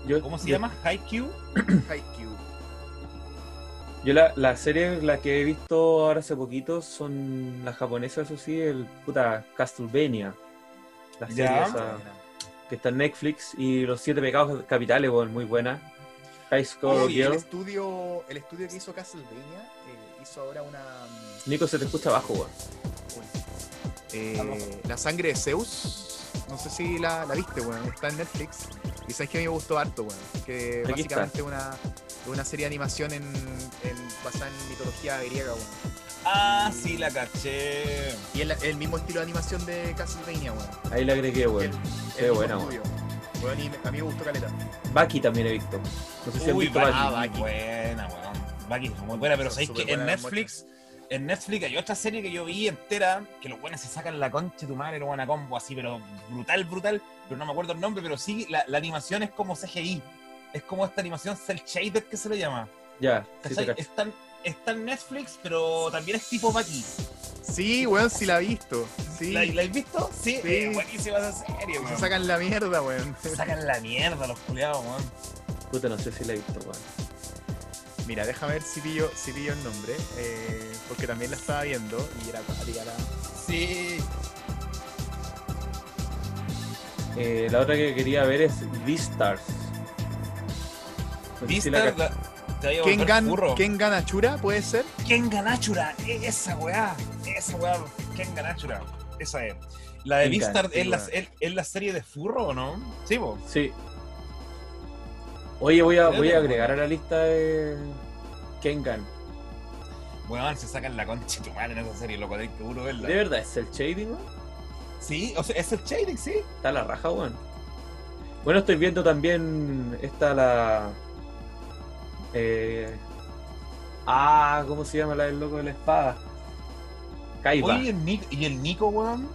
Yo, ¿Cómo se yo- llama? Haikyuu. Haikyuu. Yo la, la serie la que he visto ahora hace poquito son las japonesas, eso sí, el puta Castlevania. La serie Ya. esa que está en Netflix y los siete pecados capitales, weón, muy buena. High Score Oye, el Girl. estudio, el estudio que hizo Castlevania eh, hizo ahora una... mm, Nico, se te escucha abajo, weón. Eh, la sangre de Zeus. No sé si la, la viste, weón. Está en Netflix. Y sabes que a mí me gustó harto, weón. Que Aquí básicamente una, una serie de animación en, en, basada en mitología griega, weón. Ah, sí, la caché. Y el, el mismo estilo de animación de Castlevania, weón. Ahí la agregué, weón. Qué buena. Weón, y me- a mí me gustó caleta. Baki también he visto. No sé si han visto Baki. Ah, Baki. muy buena, weón. Baki es muy buena, pero sabéis que en Netflix, en Netflix hay otra serie que yo vi entera, que los buenos se sacan la concha de tu madre, lo buena combo así, pero brutal, brutal, pero no me acuerdo el nombre, pero sí, la, la animación es como CGI. Es como esta animación cel shaded que se le llama. Ya, sí te ¿Cachai? Está, en- Netflix, pero también es tipo Baki. Sí, weón, sí la he visto. Sí. ¿La, la has visto? Sí, Sí. eh, buenísima esa serie, weón. se sacan la mierda, weón. Se sacan la mierda los culiados, weón. Puta, no sé si la he visto, weón. Mira, déjame ver si pillo, si pillo el nombre. eh, porque también la estaba viendo y era cuática la. Sí. Eh, la otra que quería ver es Beastars. No sé si la Vista, cacho. la- te vaya a volver Kengan, furro. Kengan Achura, ¿puede ser? Kengan Achura, e- esa weá, esa weá, Kengan Achura, esa es. La de Vistar es, la, weón. es, es la serie de Furro, ¿o no? Sí, po. Sí. Oye, voy a, voy a agregar a la lista de Kengan. Weón, se sacan la concha tu madre en esa serie, loco, tenés que puro verla. ¿De verdad es el shading, weón? Sí, o sea, es el shading, sí. Está la raja, weón. Bueno, estoy viendo también esta la. Eh... Ah, ¿cómo se llama la del loco de la espada? Kaiba. Oye, ¿y el Nico, ¿y el Nico, weón?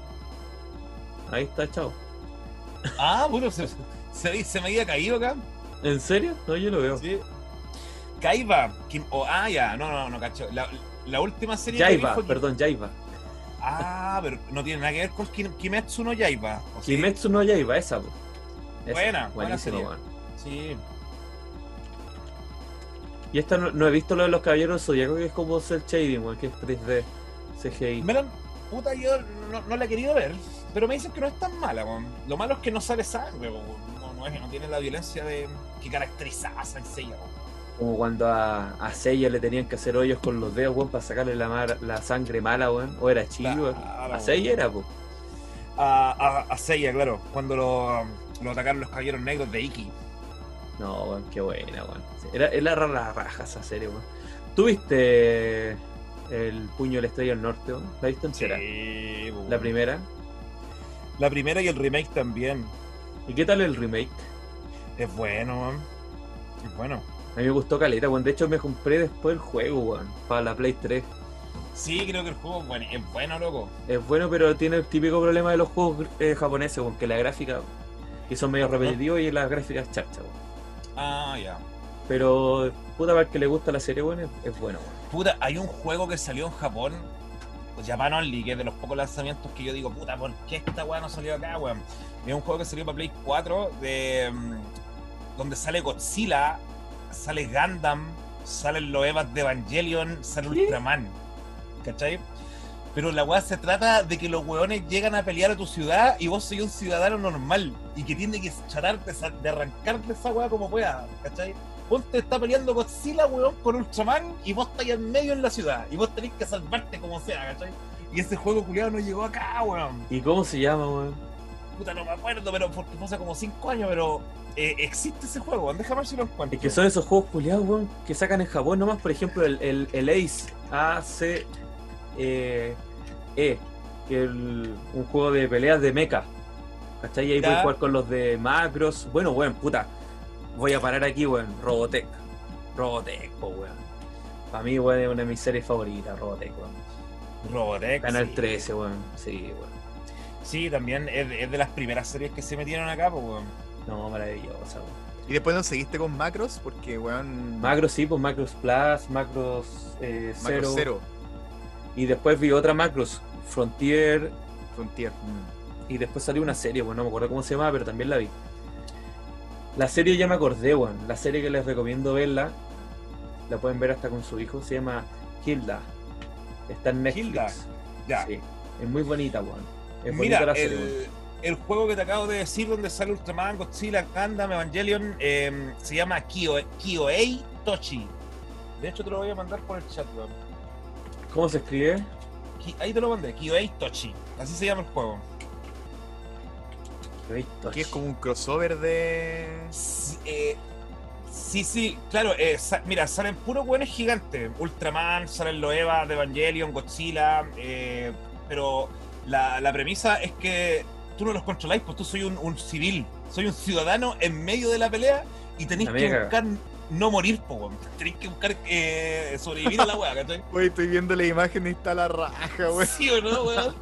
Ahí está, chao. Ah, bueno, se, se, se me había caído acá. ¿En serio? No, yo lo veo. Sí. Kaiba, Kim- oh, ah, ya, no, no, no, cacho. La, la última serie que vi fue- perdón, Yaiba. Ah, pero no tiene nada que ver con Kim- Kimetsu no Yaiba. ¿o sí? Kimetsu no Yaiba, esa, po. Esa, Buena, buena serie. weón. Sí. Y esta no, no he visto lo de los caballeros del Zodíaco, que es como cel shading, que es 3D, CGI. Melan, puta, yo no, no la he querido ver, pero me dicen que no es tan mala, weón. Lo malo es que no sale sangre, weón. No, no, es, no tiene la violencia de, que caracterizaba a weón. Como cuando a, a Seiya le tenían que hacer hoyos con los dedos, weón, para sacarle la, mar- la sangre mala, weón. O era chido. Claro, A Seiya era, po. a, a, claro, cuando lo, lo atacaron los caballeros negros de Iki. No, weón, qué buena, weón. Era, era ra- la raja esa serie, weón. ¿Tuviste el puño de la estrella del norte, weón? ¿La viste entera? Sí, pues, La primera. La primera y el remake también. ¿Y qué tal el remake? Es bueno, man. Es bueno. A mí me gustó caleta, weón. De hecho, me compré después el juego, weón. Para la Play 3. Sí, creo que el juego es bueno, es bueno loco. Es bueno, pero tiene el típico problema de los juegos eh, japoneses, weón. Que la gráfica, que son medio repetitivos y las gráficas charcha, weón. Ah, ya. Pero, puta, para el que le gusta la serie, weón, es, bueno, weón. Puta, hay un juego que salió en Japón, Japan Only, que es de los pocos lanzamientos que yo digo, puta, ¿por qué esta weá no salió acá, weón? Es un juego que salió para Play 4, de, mm, donde sale Godzilla, sale Gundam, salen los Evas de Evangelion, sale. Ultraman. ¿Cachai? Pero la weá se trata de que los weones llegan a pelear a tu ciudad y vos sois un ciudadano normal y que tiene que tratar de, sa- de arrancar de esa weá como pueda, ¿cachai? Ponte está peleando Godzilla, weón, con Ultraman y vos estáis en medio en la ciudad y vos tenés que salvarte como sea, ¿cachai? Y ese juego culiado no llegó acá, weón. ¿Y cómo se llama, weón? Puta, no me acuerdo, pero porque fue hace como 5 años, pero eh, existe ese juego, weón. Déjame ver si lo encuentro. Es que son esos juegos culiados, weón, que sacan en Japón nomás, por ejemplo, el, el, el Ace, A-C, eh, E, que es un juego de peleas de mecha. ¿Cachai? Y ahí puedes jugar con los de Macros. Bueno, weón, puta. Voy a parar aquí, weón. Robotech. Robotech, po, weón. Para mí, weón, es una de mis series favoritas, Robotech, weón. Robotech. Canal sí. 13, weón. Sí, weón. Sí, también es, es de las primeras series que se metieron acá, pues, weón. No, maravillosa, weón. Y después no seguiste con macros porque, weón. Macros, sí, pues Macros Plus, Macros eh, Macros Zero. cero. Y después vi otra Macros, Frontier, Frontier. mm. Y después salió una serie, bueno, no me acuerdo cómo se llamaba, pero también la vi. La serie ya me acordé, weón. La serie que les recomiendo verla, la pueden ver hasta con su hijo, se llama Hilda. Está en Netflix. Hilda, Ya. Sí. Es muy bonita, weón. Es bonita Mira, la serie, el, el juego que te acabo de decir, donde sale Ultraman, Godzilla, Gundam, Evangelion, eh, se llama Kyo, Kyoei Tochi. De hecho, te lo voy a mandar por el chat, weón. ¿Cómo se escribe? Ahí te lo mandé, Kyoei Tochi. Así se llama el juego. Que es como un crossover de. Sí, eh, sí, sí, claro. eh, sa- mira, salen puros buenos gigantes. Ultraman, salen los Eva de Evangelion, Godzilla. eh, pero la, la premisa es que tú no los controláis, pues tú soy un, un civil. Soy un ciudadano en medio de la pelea y tenéis que buscar no morir, po, weón. Tenéis que buscar eh, sobrevivir a la weá, ¿cachai? Wey, estoy viendo la imagen y está la raja, wey. ¿Sí o no, weón?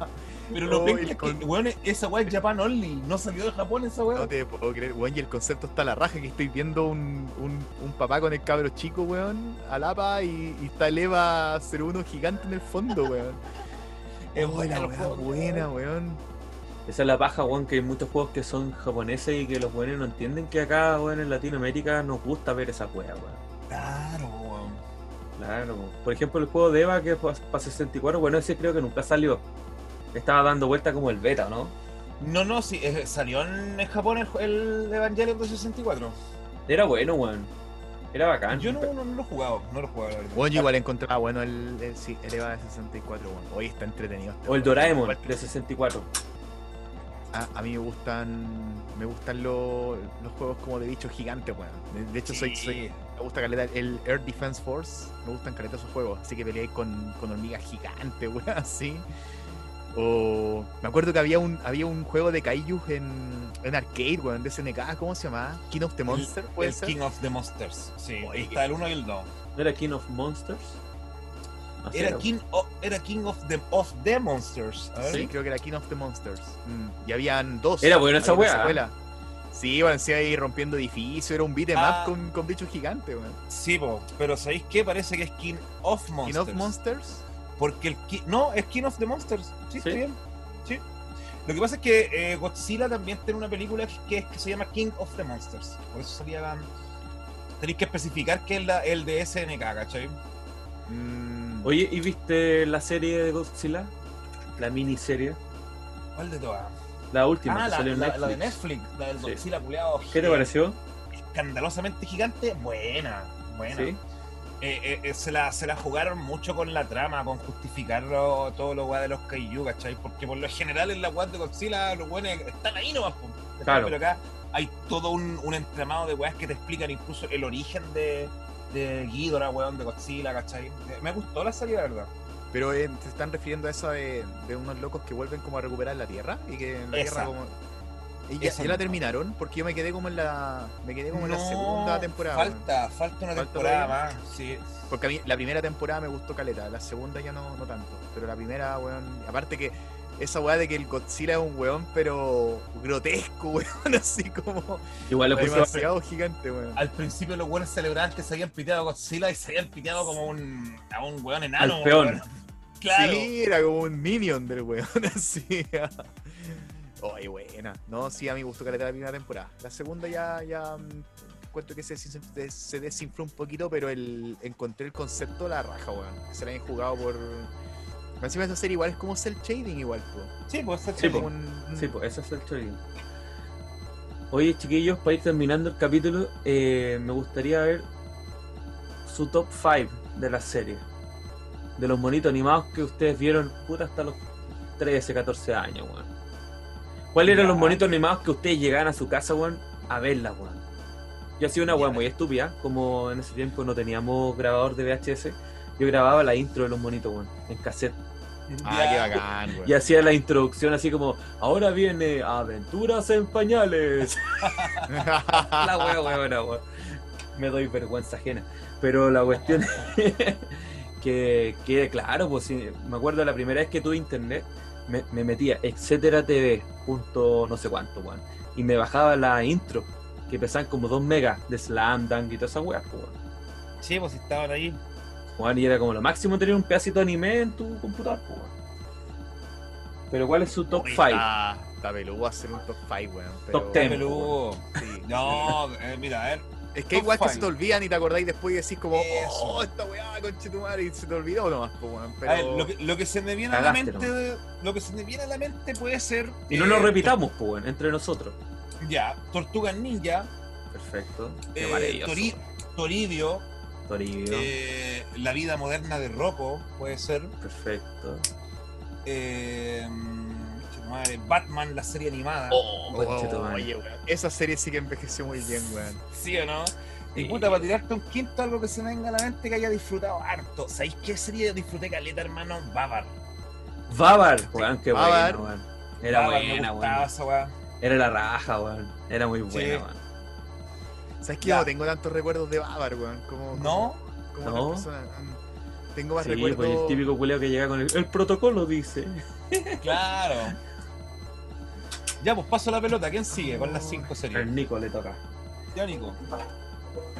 Pero lo peor el es con- que, weón, esa weá es Japan Only. No salió de Japón esa weá. No te puedo creer, weón, y el concepto está la raja, que estoy viendo un, un, un papá con el cabro chico, weón, al APA y, y está el EVA 01 gigante en el fondo, weón. Es Oh, buena la weá buena, weón. Esa es la paja, weón, que hay muchos juegos que son japoneses y que los buenos no entienden que acá, weón, en Latinoamérica nos gusta ver esa weá, weón. Claro, weón. Claro. Por ejemplo, el juego de Eva que es para 64, bueno, ese creo que nunca salió. Estaba dando vuelta como el beta, ¿no? No, no, sí, eh, salió en, Japón el, el Evangelion de 64. Era bueno, weón. Era bacán. Yo no, no, no lo he jugado, no lo he jugado, la verdad. Bueno, yo igual encontraba bueno el, el, sí, el EVA de 64, weón. Hoy está entretenido. este O el. Doraemon de 64. A, a mí me gustan me gustan los, los juegos como de bichos gigantes, weón. De, de hecho, soy, Sí. soy- me gusta caleta el Air Defense Force. Me gustan caleta esos juegos. Así que peleé con, con hormigas gigantes, weón, así. O me acuerdo que había un había un juego de Kaijus en, en arcade, weón, de SNK, ¿cómo se llama? King of the Monster, puede el ser. King of the Monsters, sí. Oye, está el 1 y el 2. ¿No era King of Monsters? Así Era King, of, era King of the, of the Monsters. A ver. Sí, creo que era King of the Monsters. Mm, Y habían dos. Era buena esa weá. Sí, bueno, sí, ahí rompiendo edificios, era un beat 'em Ah. up con, con bichos gigantes, weón. Sí, po, pero ¿sabéis qué? Parece que es King of King Monsters. of Monsters. Porque el Ki- No, es King of the Monsters. Sí, está Sí. bien. Sí. Lo que pasa es que eh, Godzilla también tiene una película que, que, es- que se llama King of the Monsters. Por eso salía. Tenéis que especificar que es la- el de SNK, ¿cachai? Mm, Oye, ¿y viste la serie de Godzilla? La miniserie. ¿Cuál de todas? La última Ah, que la, salió en la- Netflix. la de Netflix, la del Sí. Godzilla culeado. ¿Qué te pareció? Escandalosamente gigante. Buena, buena. Sí. eh, eh, eh, se, la, se la jugaron mucho con la trama, con justificar todo lo weá de los Kaiju, ¿cachai? Porque por lo general en la weá de Godzilla los weones están ahí nomás. Claro. Pero acá hay todo un, un entramado de weas que te explican incluso el origen de, de Ghidorah, weón, de Godzilla, ¿cachai? Eh, Me gustó la serie, la verdad. Pero eh, se están refiriendo a eso de, de unos locos que vuelven como a recuperar la tierra y que en la Esa. tierra como. ¿Y ya, ya la terminaron? Porque yo me quedé como en la. Me quedé como en la segunda temporada. Falta, falta una Falta temporada más. Sí. Porque a mí la primera temporada me gustó caleta, la segunda ya no, no tanto. Pero la primera, weón. Aparte que esa weá de que el Godzilla es un weón, pero grotesco, weón, así como Igual puse demasiado gigante, weón. Al principio los weones celebraban que se habían piteado a Godzilla y se habían piteado como un, a un weón enano. Al peón. weón. Claro. Sí, era como un minion del weón, así. Oye, buena. No, sí, a mí me gustó caleta la primera temporada. La segunda ya, ya mm, encuentro que se, se, se desinfló un poquito, pero el, encontré el concepto de la raja, weón. Que se la habían jugado por. Encima esa serie igual es como cel shading igual, po. Sí, pues Sí, Como po. un- Sí, pues ese es el trading. Oye, chiquillos, para ir terminando el capítulo, eh, me gustaría ver su top 5 de la serie. De los monitos animados que ustedes vieron puta, hasta los 13, 14 años, weón. ¿Cuáles eran los monitos animados que ustedes llegaban a su casa, weón, a verla, weón? Yo hacía una weón muy estúpida, como en ese tiempo no teníamos grabador de VHS. Yo grababa la intro de los monitos, weón, en cassette. Ah, qué bacán, weón. Y hacía la introducción así como, ahora viene Aventuras en Pañales. la wea, wea, wea, wea. Me doy vergüenza ajena. Pero la cuestión es que, que, claro, pues sí, me acuerdo la primera vez que tuve internet, me, me metía etcétera TV, punto no sé cuánto, weón. Y me bajaba la intro, que pesaban como 2 megas de Slam Dunk y todas esas weas, pues, weón. Sí, pues estaban ahí. Weón, y era como lo máximo tener un pedacito de anime en tu computador, pues. Pero ¿cuál es su top Oye, 5? Está, está peludo hacer un top 5, weón. pero- Top 10. Peludo. Sí. No, eh, mira, a ver. Es que Top igual que se te olvidan y te acordáis después y decís como, Eso. oh, esta weá, conchetumare, y se te olvidó nomás, po, weón. Pero... A ver, lo, que, lo que se me viene a la mente, lo que se me viene a la mente puede ser. Y no eh, nos repitamos, pues, weón, entre nosotros. Ya, Tortugas Ninja, Perfecto. Qué eh, maravilloso. Tori- Toribio, Toribio. eh, La vida moderna de Rocco, puede ser. Perfecto. eh, madre, Batman, la serie animada. Oh, Oh, conchetumare. oye, weón. Esa serie sí que envejeció muy bien, weón. ¿Sí o no? Y Sí. puta, para tirarte un quinto, algo que se me venga a la mente que haya disfrutado harto. ¿Sabéis qué serie disfruté caleta, hermano? Babar. Babar, weón, qué Babar. buena, weón. Era Babar, buena, weón. esa. Era la raja, weón. Era muy buena, Sí. weón. ¿Sabes que Ya. yo no tengo tantos recuerdos de Babar, weón? Como, ¿No? Como No. Mm, Tengo más Sí, recuerdos. pues el típico culeo que llega con el, el protocolo, dice. Claro. Ya, pues paso la pelota. ¿Quién sigue con las cinco series? Al Nico le toca. Ya, Nico.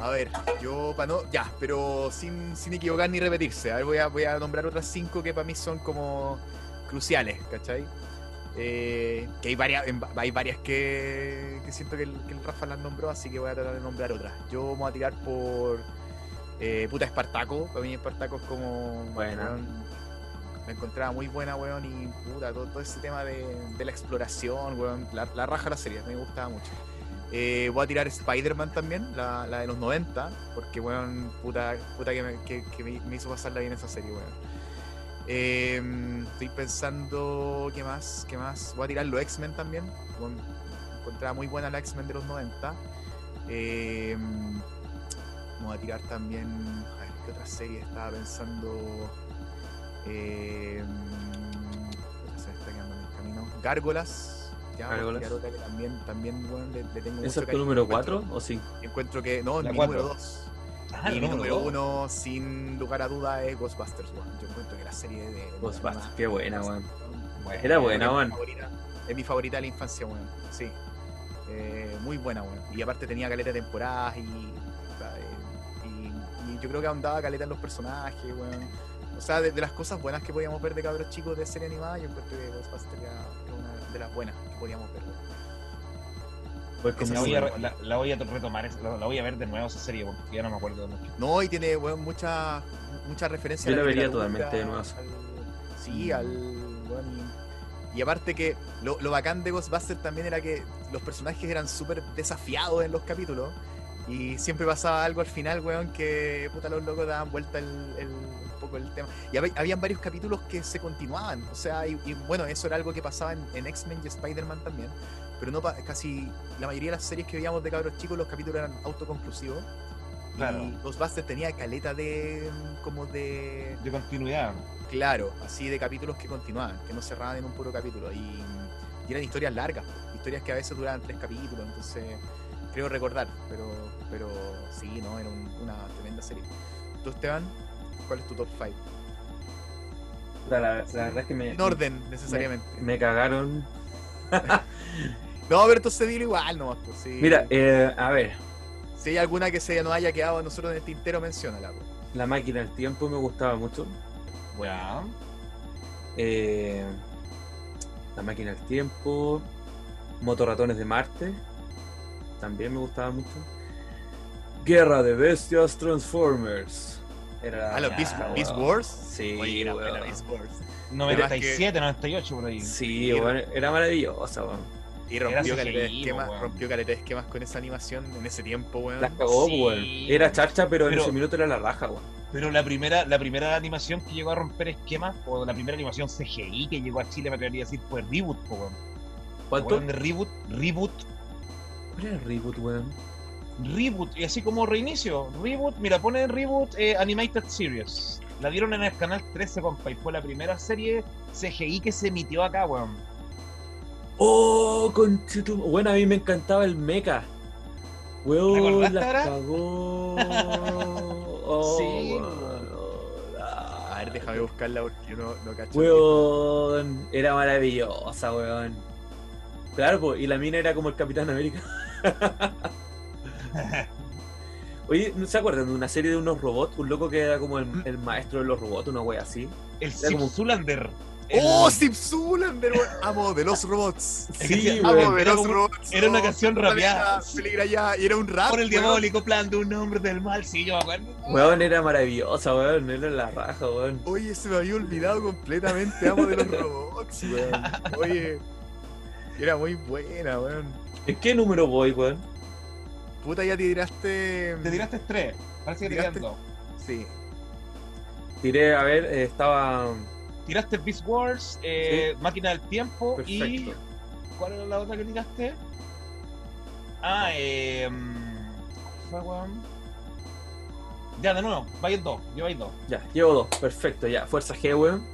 A ver, yo para no. Ya, pero sin, sin equivocar ni repetirse. A ver, voy a, voy a nombrar otras cinco que para mí son como cruciales, ¿cachai? Eh, que hay varias, hay varias que, que siento que el, que el Rafa las nombró, así que voy a tratar de nombrar otras. Yo me voy a tirar por eh, puta Espartaco. Para mí Espartaco es como. Buena. weón, la encontraba muy buena, weón, y puta, todo, todo ese tema de, de la exploración, weón. La, la raja de la serie, me gustaba mucho. Eh, voy a tirar Spider-Man también, la, la de los 90, porque, weón, puta, puta que, me, que, que me hizo pasarla bien esa serie, weón. Eh, estoy pensando, ¿qué más? ¿Qué más? Voy a tirar los X-Men también. weón, encontraba muy buena la X-Men de los 90. Eh, voy a tirar también, a ver, ¿qué otra serie estaba pensando? Eh, ¿qué otra serie está quedando en el camino? Gárgolas. Ya, Gárgolas. otra que también, también weón, le, le tengo ¿Ese mucho es tu cariño. número Encuentro- 4 o 5? Encuentro que, no, La mi cuatro. número 2. Ah, y el mi número uno, sin lugar a duda, es Ghostbusters, weón. Yo encuentro que la serie de. Ghostbusters, qué buena, weón. Bueno, Era buena, weón. Es mi favorita de la infancia, weón. Sí. Eh, muy buena, weón. Y aparte tenía caleta de temporadas y, eh, y. y yo creo que ahondaba caleta en los personajes, weón. O sea, de, de las cosas buenas que podíamos ver de cabros chicos de serie animada, yo encuentro que Ghostbusters era, era una de las buenas que podíamos ver, weón. Pues Esa La como voy, a, la, la voy a retomar, la, la voy a ver de nuevo esa serie porque ya no me acuerdo mucho. No, y tiene weón, muchas mucha referencia Yo a la vería totalmente de nuevo. al- sí, al. weón, y, y aparte que lo, lo bacán de Ghostbusters también era que los personajes eran súper desafiados en los capítulos. Y, siempre pasaba algo al final, weón, que puta los locos daban vuelta el, el- poco el tema. Y hab- habían varios capítulos que se continuaban. O sea, y, y, bueno, eso era algo que pasaba en, en X-Men y Spider-Man también. Pero no casi la mayoría de las series que veíamos de cabros chicos, los capítulos eran autoconclusivos. Claro. Y Ghostbusters tenía caleta de. como de. De continuidad. Claro, así de capítulos que continuaban, que no cerraban en un puro capítulo. Y, y eran historias largas, historias que a veces duraban tres capítulos, entonces creo recordar, pero, pero sí, no, era un- una tremenda serie. ¿Tú, Esteban? ¿Cuál es tu top 5? La, la- la verdad es que me, En orden, necesariamente. me cagaron. No, pero entonces dilo igual nomás, pues sí. Mira, eh, a ver, Si hay alguna que se nos haya quedado a nosotros en el tintero, menciónala. pues. la máquina del tiempo me gustaba mucho. Bueno. Eh, la máquina del tiempo. Motorratones de Marte. También me gustaba mucho. Guerra de Bestias Transformers. Era Ah, los Beast, Wars. Sí, Oye, era buena Beast Wars. 97, 98 por ahí. Sí, weón, era maravillosa, weón. Y rompió Era caleta de esquemas, weón. rompió caleta de esquemas con esa animación en ese tiempo, weón. La cagó, Sí, weón. Era charcha, pero, en ese minuto era la raja, weón. Pero la primera, la primera animación que llegó a romper esquemas, o la primera animación CGI que llegó a Chile, me atrevería a decir, fue Reboot, po, weón. ¿Se ¿Cuánto? Reboot? Reboot, ¿Cuál era el reboot, weón? Reboot, y así como reinicio. Reboot, mira, pone Reboot eh, Animated Series. La dieron en el canal 13, compa, y fue la primera serie CGI que se emitió acá, weón. Oh, conchetum. Bueno, a mí me encantaba el mecha. Weón, ¿Recordaste la ahora? cagó. Oh, Sí, weón. A ver, déjame buscarla porque yo no, no cacho. Weón, era maravillosa, weón. Claro, y la mina era como el Capitán América. Oye, ¿no se acuerdan de una serie de unos robots? Un loco que era como el, el maestro de los robots, una wea así. El Era como- Zip Zulander. ¡Oh, El- Steve Zulander! Amo de los robots. Sí, Amo weón. de Era los como- robots. era una canción rapeada. Peligra ya. Y era un rap. Por el weón. diabólico plan de un hombre del mal, sí, yo me acuerdo. Weón, era maravillosa, weón. Era la raja, weón. Oye, se me había olvidado completamente. Amo de los robots, weón. Oye, era muy buena, weón. ¿En qué número voy, weón? Puta, ya te tiraste. Te tiraste tres. Parece que te Tiraste- quedan dos. Sí. Tiré, a ver, eh, estaba. Tiraste Beast Wars, eh, Máquina del Tiempo y. ¿Cuál era la otra que tiraste? Ah, eh. Ya, de nuevo, vais dos, lleváis dos. Ya, llevo dos. Perfecto, ya. Fuerza G, weón.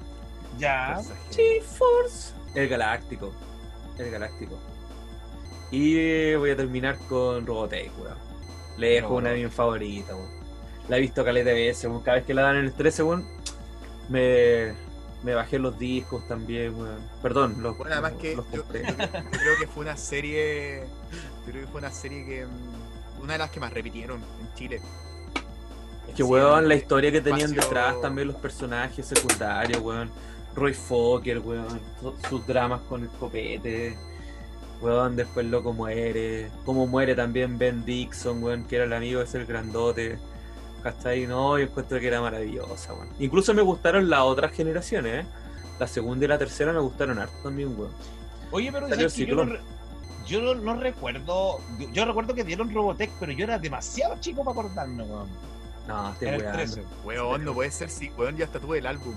Ya. Fuerza G. G-Force. El Galáctico. El Galáctico. Y voy a terminar con Robotech, weón. Lejos, una de mis favoritas, weón. La he visto caleta de veces, weón. Cada vez que la dan en el 13, weón, me, me bajé los discos también, weón. Perdón, los, Bueno, además los- que los yo, compré. yo creo- yo creo que fue una serie. Yo creo que fue una serie que. mm, Una de las que más repitieron en Chile. Es que, Sí, weón, la el historia que tenían espacio- detrás, también los personajes secundarios, weón. Roy Fokker, weón. su- Sus dramas con el copete. Weón, después loco muere. Como muere también Ben Dixon, weón, que era el amigo ese, el grandote. ¿Cachai? No, yo encuentro que era maravillosa, weón. Incluso me gustaron las otras generaciones, ¿eh? La segunda y la tercera me gustaron harto también, weón. Oye, pero Salió ¿sabes que yo, no, Ciclón. re- yo no, no recuerdo. Yo, yo recuerdo que dieron Robotech, pero yo era demasiado chico para acordarme, weón. No, weando. 13. Weón, no puede ser, sí, weón, ya hasta tuve el álbum.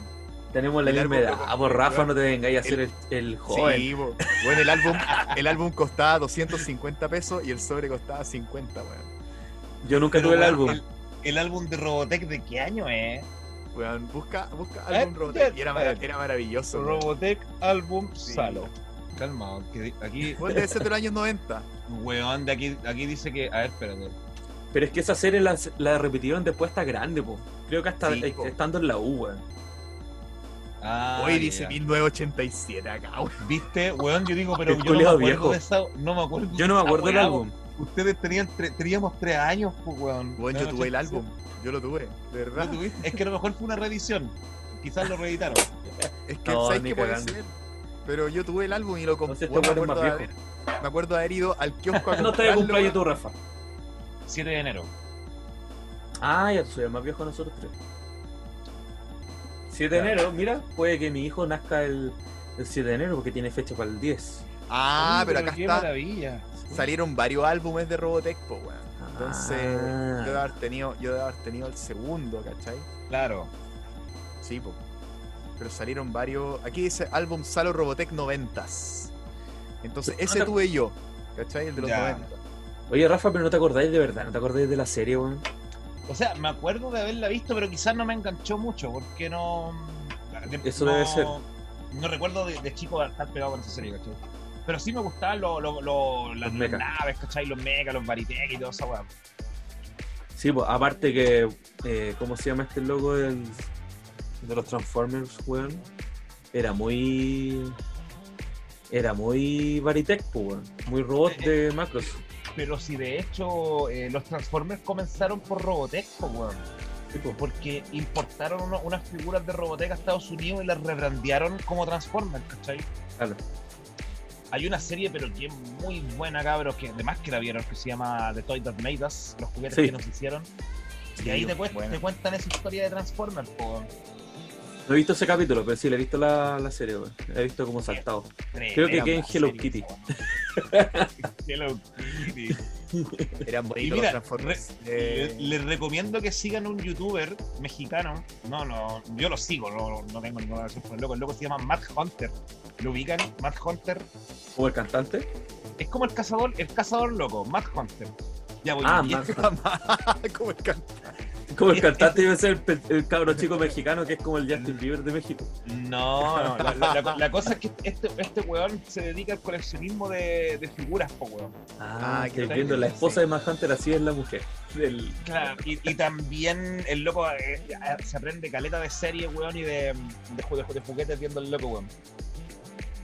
Tenemos la El misma edad. Ah, por Rafa, no te vengáis a hacer el, el joven. Sí, bo. Bueno, el álbum, el álbum costaba 250 pesos y el sobre costaba 50, weón. Yo nunca Pero, tuve el álbum. El, el álbum de Robotech, ¿de qué año es? Weón, busca, busca Eh, álbum Robotech y era, maravilloso. Robotech Álbum Sí. Salo. Calma, que aquí, Weón, debe ser de los años 90. weón, de aquí, aquí dice que. A ver, espérate. Pero es que esa serie la, la repitieron después hasta grande, po. Creo que hasta Sí, eh, po. estando en la U, weón. Ah, Hoy ya. dice 1987 acá, weón. ¿Viste? Weón, yo digo, pero yo no me acuerdo viejo. de esa. No me acuerdo. Yo no me acuerdo del álbum. Ustedes tenían tre- teníamos tres años, pues, weón. Weón, yo tuve el 87. álbum. Yo lo tuve, de ¿Lo verdad. tuviste? Es que a lo mejor fue una reedición. Quizás lo reeditaron. Es que, No, ¿sabes ni qué puede ser? Pero yo tuve el álbum y lo compré. Este me, me acuerdo de haber ido al kiosco a No te de cumpleaños tú, Rafa. 7 de enero. Ah, ya tú soy el más viejo de nosotros tres. 7 de enero, mira, puede que mi hijo nazca el, el 7 de enero porque tiene fecha para el 10. Ah, Uy, pero acá qué está. maravilla. Salieron varios álbumes de Robotech, po, weón. Entonces, Ah. yo debo haber tenido, yo debo haber tenido el segundo, ¿cachai? Claro. Sí, po. Pero salieron varios. Aquí dice álbum Salo Robotech 90s. Entonces, ese te- tuve yo, ¿cachai? El de los Ya. 90. Oye, Rafa, pero no te acordáis de verdad, no te acordáis de la serie, weón. O sea, me acuerdo de haberla visto, pero quizás no me enganchó mucho, porque no. Eso no- debe ser. No recuerdo de, de chico estar pegado con esa serie, ¿cachai? Pero sí me gustaban lo- lo- lo- las mecha. naves, ¿cachai? Los mechas, los Baritech y toda esa weá. Sí, pues, aparte que, eh, ¿cómo se llama este del, de los Transformers, weón? Era muy... Era muy Baritech, pues, weón. Muy robot de macros. Pero si de hecho eh, los Transformers comenzaron por Robotech, weón. Porque importaron uno- unas figuras de Robotech a Estados Unidos y las rebrandearon como Transformers, ¿cachai? Claro. Hay una serie, pero que es muy buena, cabros, que además que la vieron, que se llama The Toy That Made Us, los juguetes Sí. que nos hicieron. Y ahí te, cuest- buena. te cuentan esa historia de Transformers, po. No he visto ese capítulo, pero sí, le he visto la, la serie. La he visto como saltado. Creo que queda en Hello serie, Kitty. Hello Kitty. Eran bonitos mira, los Transformers. Le- Eh, Les recomiendo que sigan un youtuber mexicano. No, no, yo lo sigo, no, no tengo ninguna relación con el loco. El loco se llama Matt Hunter. ¿Lo ubican? Matt Hunter. ¿Como el cantante? Es como el cazador, el cazador loco, Matt Hunter. Ya voy. Ah, y Matt este- como el can- Como el cantante debe ser el, cabro chico mexicano que es como el Justin Bieber de México. No, no, la, la- la- la cosa es que este, este weón se dedica al coleccionismo de, de figuras, po weón. Ah, Ah, que- viendo, la sí. esposa de Matt Hunter así es la mujer. Del... Claro, y, y también el loco eh, se aprende caleta de serie, weón, y de, de, de, de juguetes viendo el loco, weón.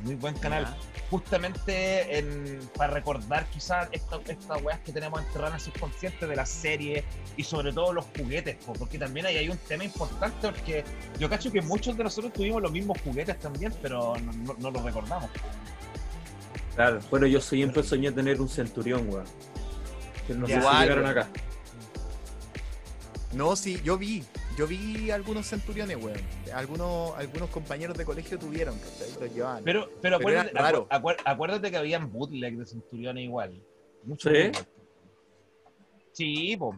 Muy buen canal. Justamente en, para recordar quizás estas estas weas que tenemos enterradas en el subconsciente de la serie y sobre todo los juguetes, po, porque también ahí hay un tema importante porque yo cacho que muchos de nosotros tuvimos los mismos juguetes también, pero no, no, no los recordamos. Claro. Bueno, yo siempre soñé tener un centurión, weón. Que no sé si Igual, llegaron acá. No, sí, yo vi. Yo vi algunos centuriones, weón. Algunos, algunos compañeros de colegio tuvieron, ¿cachai? Los llevaban. Pero, pero, acuérdate, acu- acuérdate que habían bootleg de Centuriones igual. Mucho ¿Sí? bootleg. Sí, po.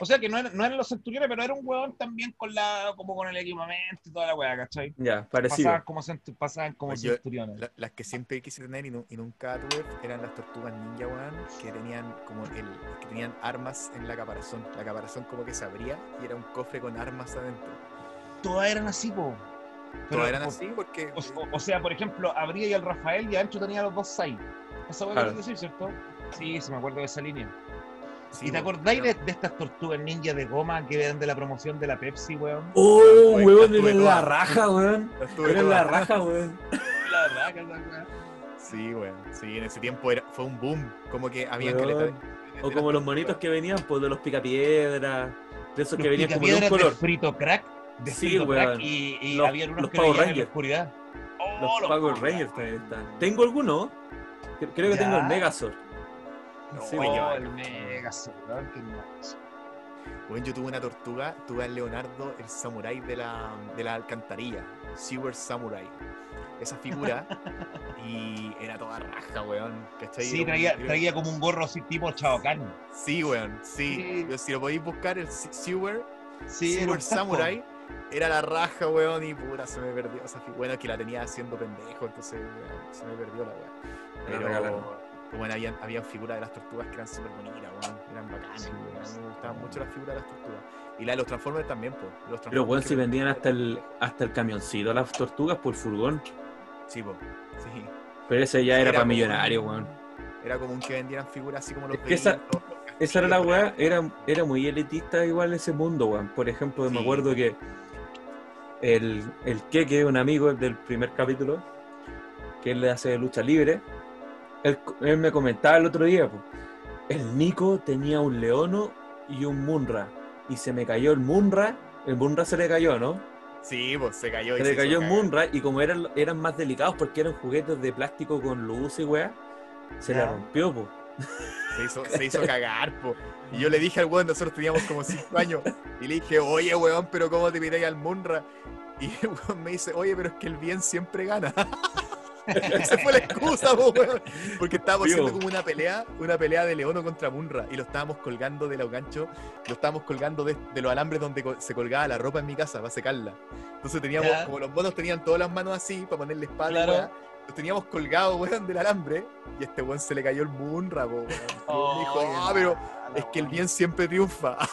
O sea que no, eran- no eran los Centuriones, pero era un huevón también con la, como con el equipamiento y toda la weá, ¿cachai? Ya, parecido. Pasaban como, centu- pasaban como Yo- Centuriones. La- las que siempre quise tener y, nu- y nunca tuve eran las tortugas ninja, weón, que tenían como el, que tenían armas en la caparazón. La caparazón como que se abría y era un cofre con armas adentro. Todas eran así, po. Pero, Todas eran po- así porque O, o- o sea, por ejemplo, abría y el Rafael y Ancho tenía los dos 6. Esa weá Claro. querés decir, ¿cierto? Sí, se me acuerdo de esa línea. Sí, ¿Y te po, acordáis de, pero- de estas tortugas ninja de goma que eran de la promoción de la Pepsi, weón? ¡Oh, weón! tuve Era la raja, weón. las tuve Era la raja, weón. La esa weá. Sí, weón. Sí, en ese tiempo era, fue un boom. Como que había Weón. caleta O como los monitos que venían, pues de los picapiedras, de esos que Los venían como de un color. de frito crack, de Sí, frito weón. crack y, y Los- había unos los que Power veían en la Rangers. oscuridad. Oh, Los Power Rangers también están. Tengo alguno. Cre- Creo que Ya. tengo el Megazord. Sí, oh, weón. el mega yo tuve una tortuga, tuve al Leonardo, el samurái de la, de la alcantarilla, Sewer Samurai. Esa figura, y era toda raja, weón. ¿cachai? Sí, traía, un- traía como un gorro así tipo Chaocán. Sí, weón, sí. Sí. Si lo podéis buscar, el Se- Sewer, Sí, Sewer. Samurai, era la raja, weón, y puta, se me perdió esa figura. Bueno, que la tenía haciendo pendejo, entonces weón, se me perdió la weón. Pero, bueno, habían, habían figuras de las tortugas que eran súper bonitas, weón. Eran bacanas, Sí, me gustaban mucho las figuras de las tortugas. Y la de los Transformers también, pues. Los Pero weón, Transformers si vendían hasta el, hasta el camioncito, las tortugas por furgón. Sí, po. Sí. Pero ese ya era era para como millonario, un- weón. Era común que vendieran figuras así como los Es que esa- los Esa era la weá, era, era muy elitista igual ese mundo, weón. Por ejemplo, me acuerdo que el, el Keke, un amigo del primer capítulo, que él le hace lucha libre, él, él me comentaba el otro día, el Nico tenía un Leono y un Munra, y se me cayó el Munra, el Munra se le cayó, ¿no? Sí, pues se cayó. y Se le cayó el. Munra, y como eran, eran más delicados porque eran juguetes de plástico con luz y weá, se le Ya. rompió, pues. Se hizo, se hizo cagar, po. Y yo le dije al weón, nosotros teníamos como 5 años. Y le dije, oye, weón, pero ¿cómo te miráis al Munra? Y el weón me dice, oye, pero es que el bien siempre gana. Esa fue la excusa, po, weón. Porque estábamos Vivo. haciendo como una pelea, una pelea de Leono contra Munra. Y lo estábamos colgando de los ganchos, lo estábamos colgando de, de los alambres donde se colgaba la ropa en mi casa para secarla. Entonces teníamos, Ya. como los monos tenían todas las manos así para ponerle espada, Claro. los teníamos colgados, weón, del alambre. Y a este weón se le cayó el Munra, po, weón. Y me dijo, ah, pero es que el bien siempre triunfa.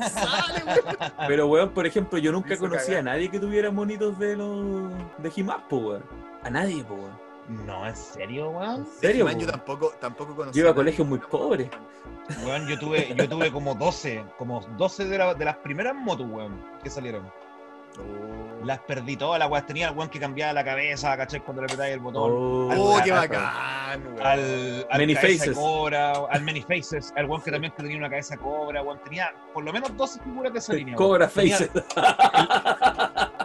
Sale, weón. Pero, weón, por ejemplo, yo nunca conocí a nadie que tuviera monitos de los de po, weón. A nadie, po, weón. No, ¿en serio, weón? ¿En serio, He-Man yo po? tampoco, tampoco conocí. Yo iba a colegios muy pobres. Weón, yo tuve, yo tuve como 12, como 12 de, la- de las primeras motos, weón, que salieron. Oh. Las perdí todas, las weas tenía el weón que cambiaba la cabeza, ¿cachai? Cuando le apretáis el botón. Oh, Oh, qué al- bacán, weón. Al, al Many cabeza de Faces. cobra, al Many Faces, al weón que también tenía una cabeza cobra, weón, tenía por lo menos 12 figuras de esa línea. weón. Cobra Tenía Faces.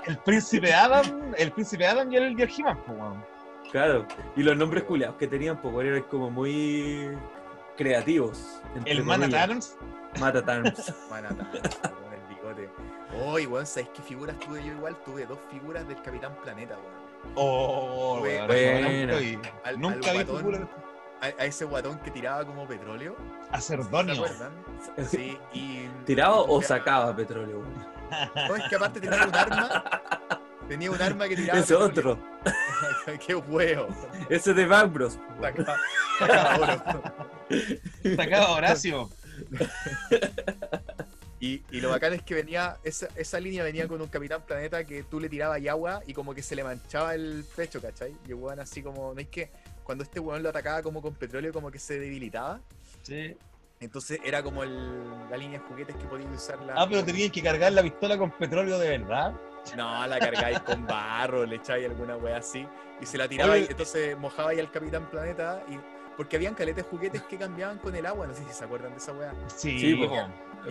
El príncipe Adam, el príncipe Adam y el, y el He-Man, po, weón. Claro. Y los nombres culiados que tenían, po, weón, eran como muy creativos. El Man at comillas. Adams, Mata Tarns. Manhattan, con el bigote. Oye, weón, ¿sabes qué figuras tuve yo igual? Tuve dos figuras del Capitán Planeta, weón. Oh, weón, nunca vi, Al- nunca al vi guatón. figuras A, a ese guatón que tiraba como petróleo. a ¿Se Cerdonio. acuerdan? Sí, y. ¿Tiraba y o sacaba petróleo? weón? No, es que aparte tenía un arma. Tenía un arma que tiraba. Ese petróleo. otro. qué huevo. Ese de Bang Bros. Sacaba, sacaba oro. Sacaba Horacio. Y, y lo bacán es que venía, esa, esa línea venía con un Capitán Planeta que tú le tirabas y agua y como que se le manchaba el pecho, ¿cachai? Y el weón así como, ¿no es que cuando este weón lo atacaba como con petróleo como que se debilitaba? Sí. Entonces era como el- la línea de juguetes que podías usar la... Ah, pero tenías que cargar la pistola con petróleo de verdad. No, la cargáis con barro, le echáis alguna wea así y se la tirabais, Oye. entonces mojabais al Capitán Planeta y... Porque habían caletes juguetes que cambiaban con el agua, no sé si se acuerdan de esa wea. Sí, Sí, po.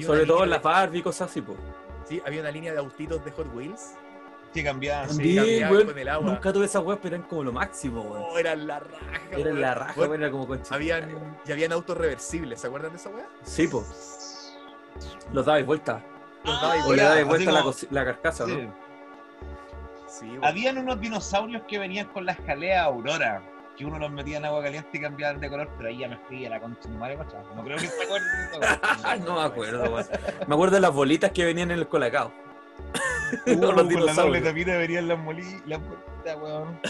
Sobre todo en las de- Barbie y cosas así, po. Sí, había una línea de autitos de Hot Wheels. Sí, cambiaba. sí. También, cambiaban weón. con el agua. Nunca tuve esas weas, pero eran como lo máximo, weón. Oh, eran la raja. Era weón. la raja, weón, era como con Habían, y habían autos reversibles, ¿se acuerdan de esa weá? Sí, po. Los dabais vuelta. Los dabais O le Ah, dabais así vuelta la, como- la carcasa, Sí. ¿no? Sí, weón. Habían unos dinosaurios que venían con las jaleas Aurora, que uno los metía en agua caliente y cambiaban de color, pero ahí ya me fui a la concha. No creo que se acuerden de esa weá. no me acuerdo, weón. Me acuerdo de las bolitas que venían en el colacao. Uh, los con la doble tapita venían las moli, las bolitas, weón.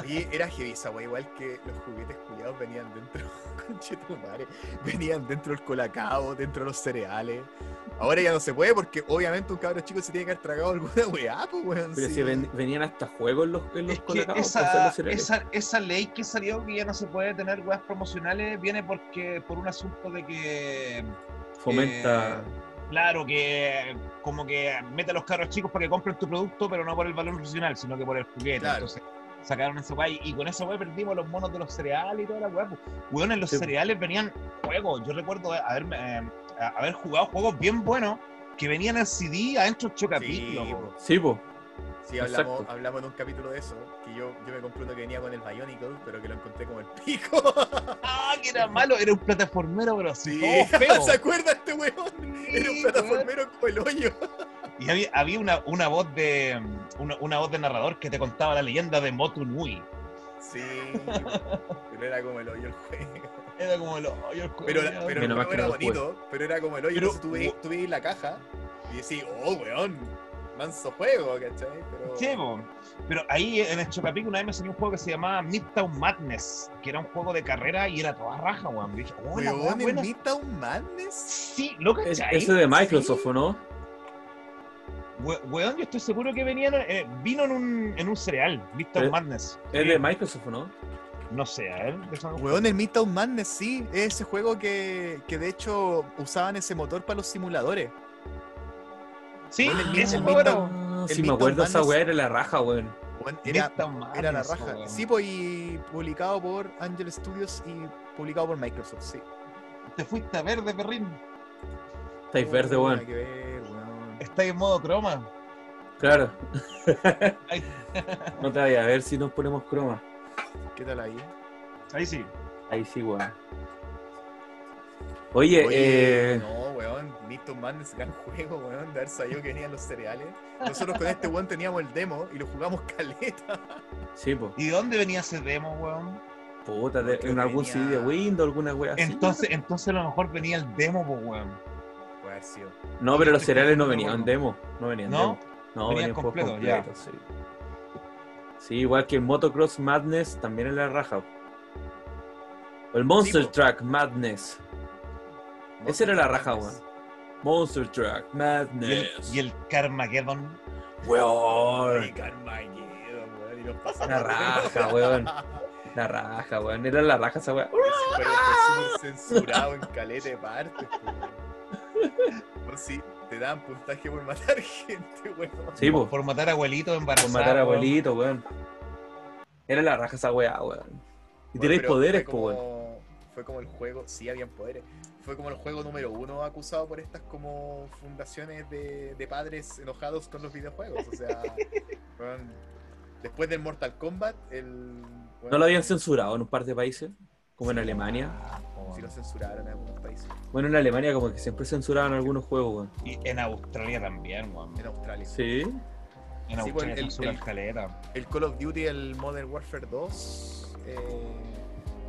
Oye, era heavy esa weá, igual que los juguetes culiados venían dentro, conchetumare, venían dentro del colacao, dentro de los cereales. Ahora ya no se puede porque obviamente un cabro chico se tiene que haber tragado alguna weá, pues weón. Pero sí. si ven- venían hasta juegos en los, en los Es que colacaos. esa, los cereales. esa, esa ley que salió que ya no se puede tener weas promocionales viene porque por un asunto de que Fomenta. eh, claro que como que mete a los carros chicos para que compren tu producto pero no por el valor nutricional sino que por el juguete Claro. entonces sacaron esa weá y, y con esa weá perdimos los monos de los cereales y toda la weá pues. weón en los Sí. cereales venían juegos yo recuerdo haberme, eh, haber jugado juegos bien buenos que venían en CD adentro Chocapic Sí, po. Sí, po. Sí, hablamos, hablamos en un capítulo de eso, que yo, yo me compré uno que venía con el Bionicle, pero que lo encontré como el pico. ah que era malo era un plataformero pero Sí, feo. ¿se acuerda este weón? Era un plataformero como el hoyo. Y había, había una, una voz de una, una voz de narrador que te contaba la leyenda de Motu Nui. Sí, pero era como el hoyo el juego. Era como el hoyo, el Pero, culiao. pero el juego era bonito, pero era como el hoyo. Pero- Entonces tú veías la caja y decís, oh, weón, manso juego, ¿cachai? Pero... Sí, pero ahí en el Chocapic una vez me salió un juego que se llamaba Midtown Madness, que era un juego de carrera y era toda raja, weón. Dije, oh. Midtown Madness. Sí, lo Es- cachai. Ese de Microsoft, ¿o no? We- Weón, yo estoy seguro que venían, eh, vino en un, en un cereal, Midtown Eh, Madness. Es Sí, de Microsoft, ¿o no? No sé, a ver, Weón, el Midtown Madness, sí. Es ese juego que, que de hecho usaban ese motor para los simuladores. Sí, el ese juego era. Ah, sí, me acuerdo, esa weá era la raja, weón. Era, era la raja. Sí, pues, y publicado por Angel Studios y publicado por Microsoft, sí. Te fuiste a ver de perrín. Estáis verde, Oh, weón. nada que ver, weón. Está en modo croma. Claro. No te vayas a ver si nos ponemos croma. ¿Qué tal ahí? Ahí sí. Ahí sí, weón. Oye, Oye, eh, no, weón, Little Madness, gran juego, weón, de haber sabido que venían los cereales. Nosotros con este weón teníamos el demo y lo jugamos caleta. sí, pues. ¿Y de dónde venía ese demo, weón? Puta, de- en algún venía- CD de Windows, alguna wea así. Entonces, entonces a lo mejor venía el demo, pues, weón. Puede haber sido. No, pero los estoy cereales no venían en demo. No venían en ¿No? demo. No, Venían venían juegos completos, ya. sí. Sí, igual que el Motocross Madness también en la raja. O el Monster Sí, po. Truck Madness. Esa era la raja, weón. Monster Truck Madness. y el Carmageddon. Weón. Carmageddon, weón, y nos pasamos La raja, weón. La raja, weón. Era la raja esa weón. Ese fue súper censurado en caleta de partes, weón. Por si te dan puntaje por matar gente, weón. Sí, po. Por matar abuelitos Por embarazados. matar a weón. Era la raja esa weá, weón. Y tenéis poderes, po, weón. Fue como el juego, sí, habían poderes. Fue como el juego número uno acusado por estas como fundaciones de, de padres enojados con los videojuegos. O sea, después del Mortal Kombat, el. ¿No lo habían censurado en un par de países? Como en Alemania. Sí lo censuraron en algunos países. Bueno, en Alemania como que siempre censuraban algunos juegos, weón. Y en Australia también, weón. En Australia. Sí. En Sí, Australia pues, el- el- Call of Duty, el Modern Warfare 2, eh,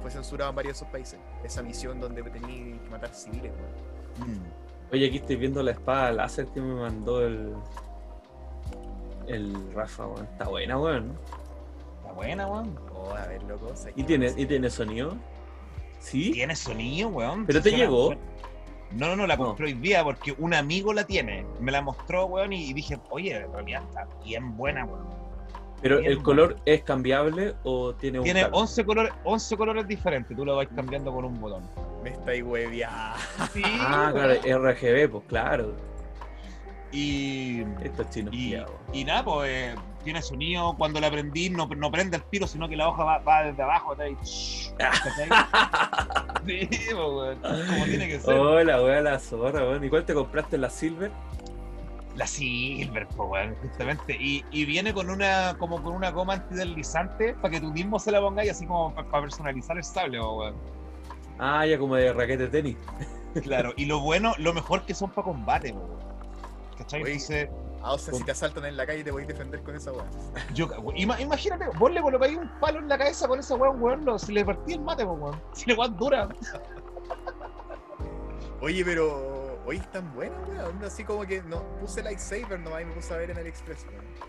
fue censurado en varios de esos países. Esa misión donde tenías que matar civiles, weón. Mm. Oye, aquí estoy viendo la espada láser que me mandó el. El Rafa, weón. Está buena, weón. Está buena, weón. Oh, a ver, loco. ¿sabes ¿Y tiene, ¿Y tiene sonido? ¿Sí? Tiene sonido, weón. ¿Pero te Suena- llegó? No, no, no, la No. compré hoy día porque un amigo la tiene. Me la mostró, weón, y dije, oye, en realidad está bien buena, weón. ¿Pero el color es cambiable o tiene un Tiene cable? 11 colores, 11 colores diferentes, tú lo vas cambiando con un botón. Me estáis hueviando. Sí, Ah, claro, RGB, pues claro. Y, Estos chinos y, culiados. y nada, pues eh, tiene sonido. Cuando la prendí, no, no prende el tiro, sino que la hoja va, va desde abajo. y- ¿cachai? Sí, pues, weón, como tiene que ser. Hola, weón, la zorra, weón. ¿Y cuál te compraste? ¿La Silver? La Silver, pues, weón, justamente. Y, y viene con una como con una goma antideslizante para que tú mismo se la pongas y así como para personalizar el sable, pues, weón. Ah, ya como de raquete de tenis. Claro, y lo bueno, lo mejor que son para combate, pues, weón. ¿Cachai? Oye. Entonces, Ah, o sea, si te asaltan en la calle te voy a defender con esa yo, ima- imagínate, vos le colocáis un palo en la cabeza con esa weón, weón, se le partí el mate, weón. Si le weón dura. Oye, pero hoy están buenas, weón. Así como que no puse lightsaber nomás y me puse a ver en AliExpress, weón.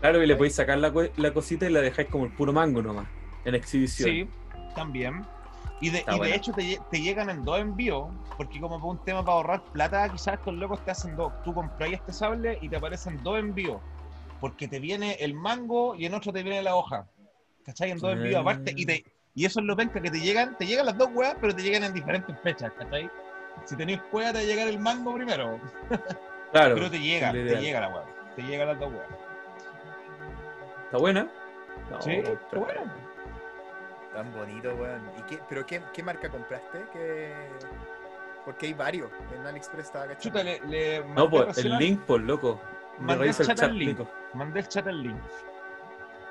Claro, y le podéis sacar la, co- la cosita y la dejáis como el puro mango nomás. En exhibición. Sí, también. Y de, Está y de buena. hecho te, lle- te llegan en dos envíos, porque como por un tema para ahorrar plata, quizás estos locos te hacen dos. Tú compras este sable y te aparecen dos envíos, porque te viene el mango y en otro te viene la hoja. ¿Cachai? En dos envíos aparte. Y, te, y eso es lo penca, que te llegan, te llegan las dos weas, pero te llegan en diferentes fechas, ¿cachai? Si tenéis cueva te va a llegar el mango primero, Claro. pero te llega, te ideal. llega la wea. Te llegan las dos weas. ¿Está buena? No, Sí, está bueno. Tan bonito, weón. ¿Y qué, pero qué, qué marca compraste? ¿Qué... Porque hay varios. En AliExpress estaba cachando. Chuta, le, le No, pues el al- link, por loco. Me Mandé el el chat al link. Mandé el chat al link.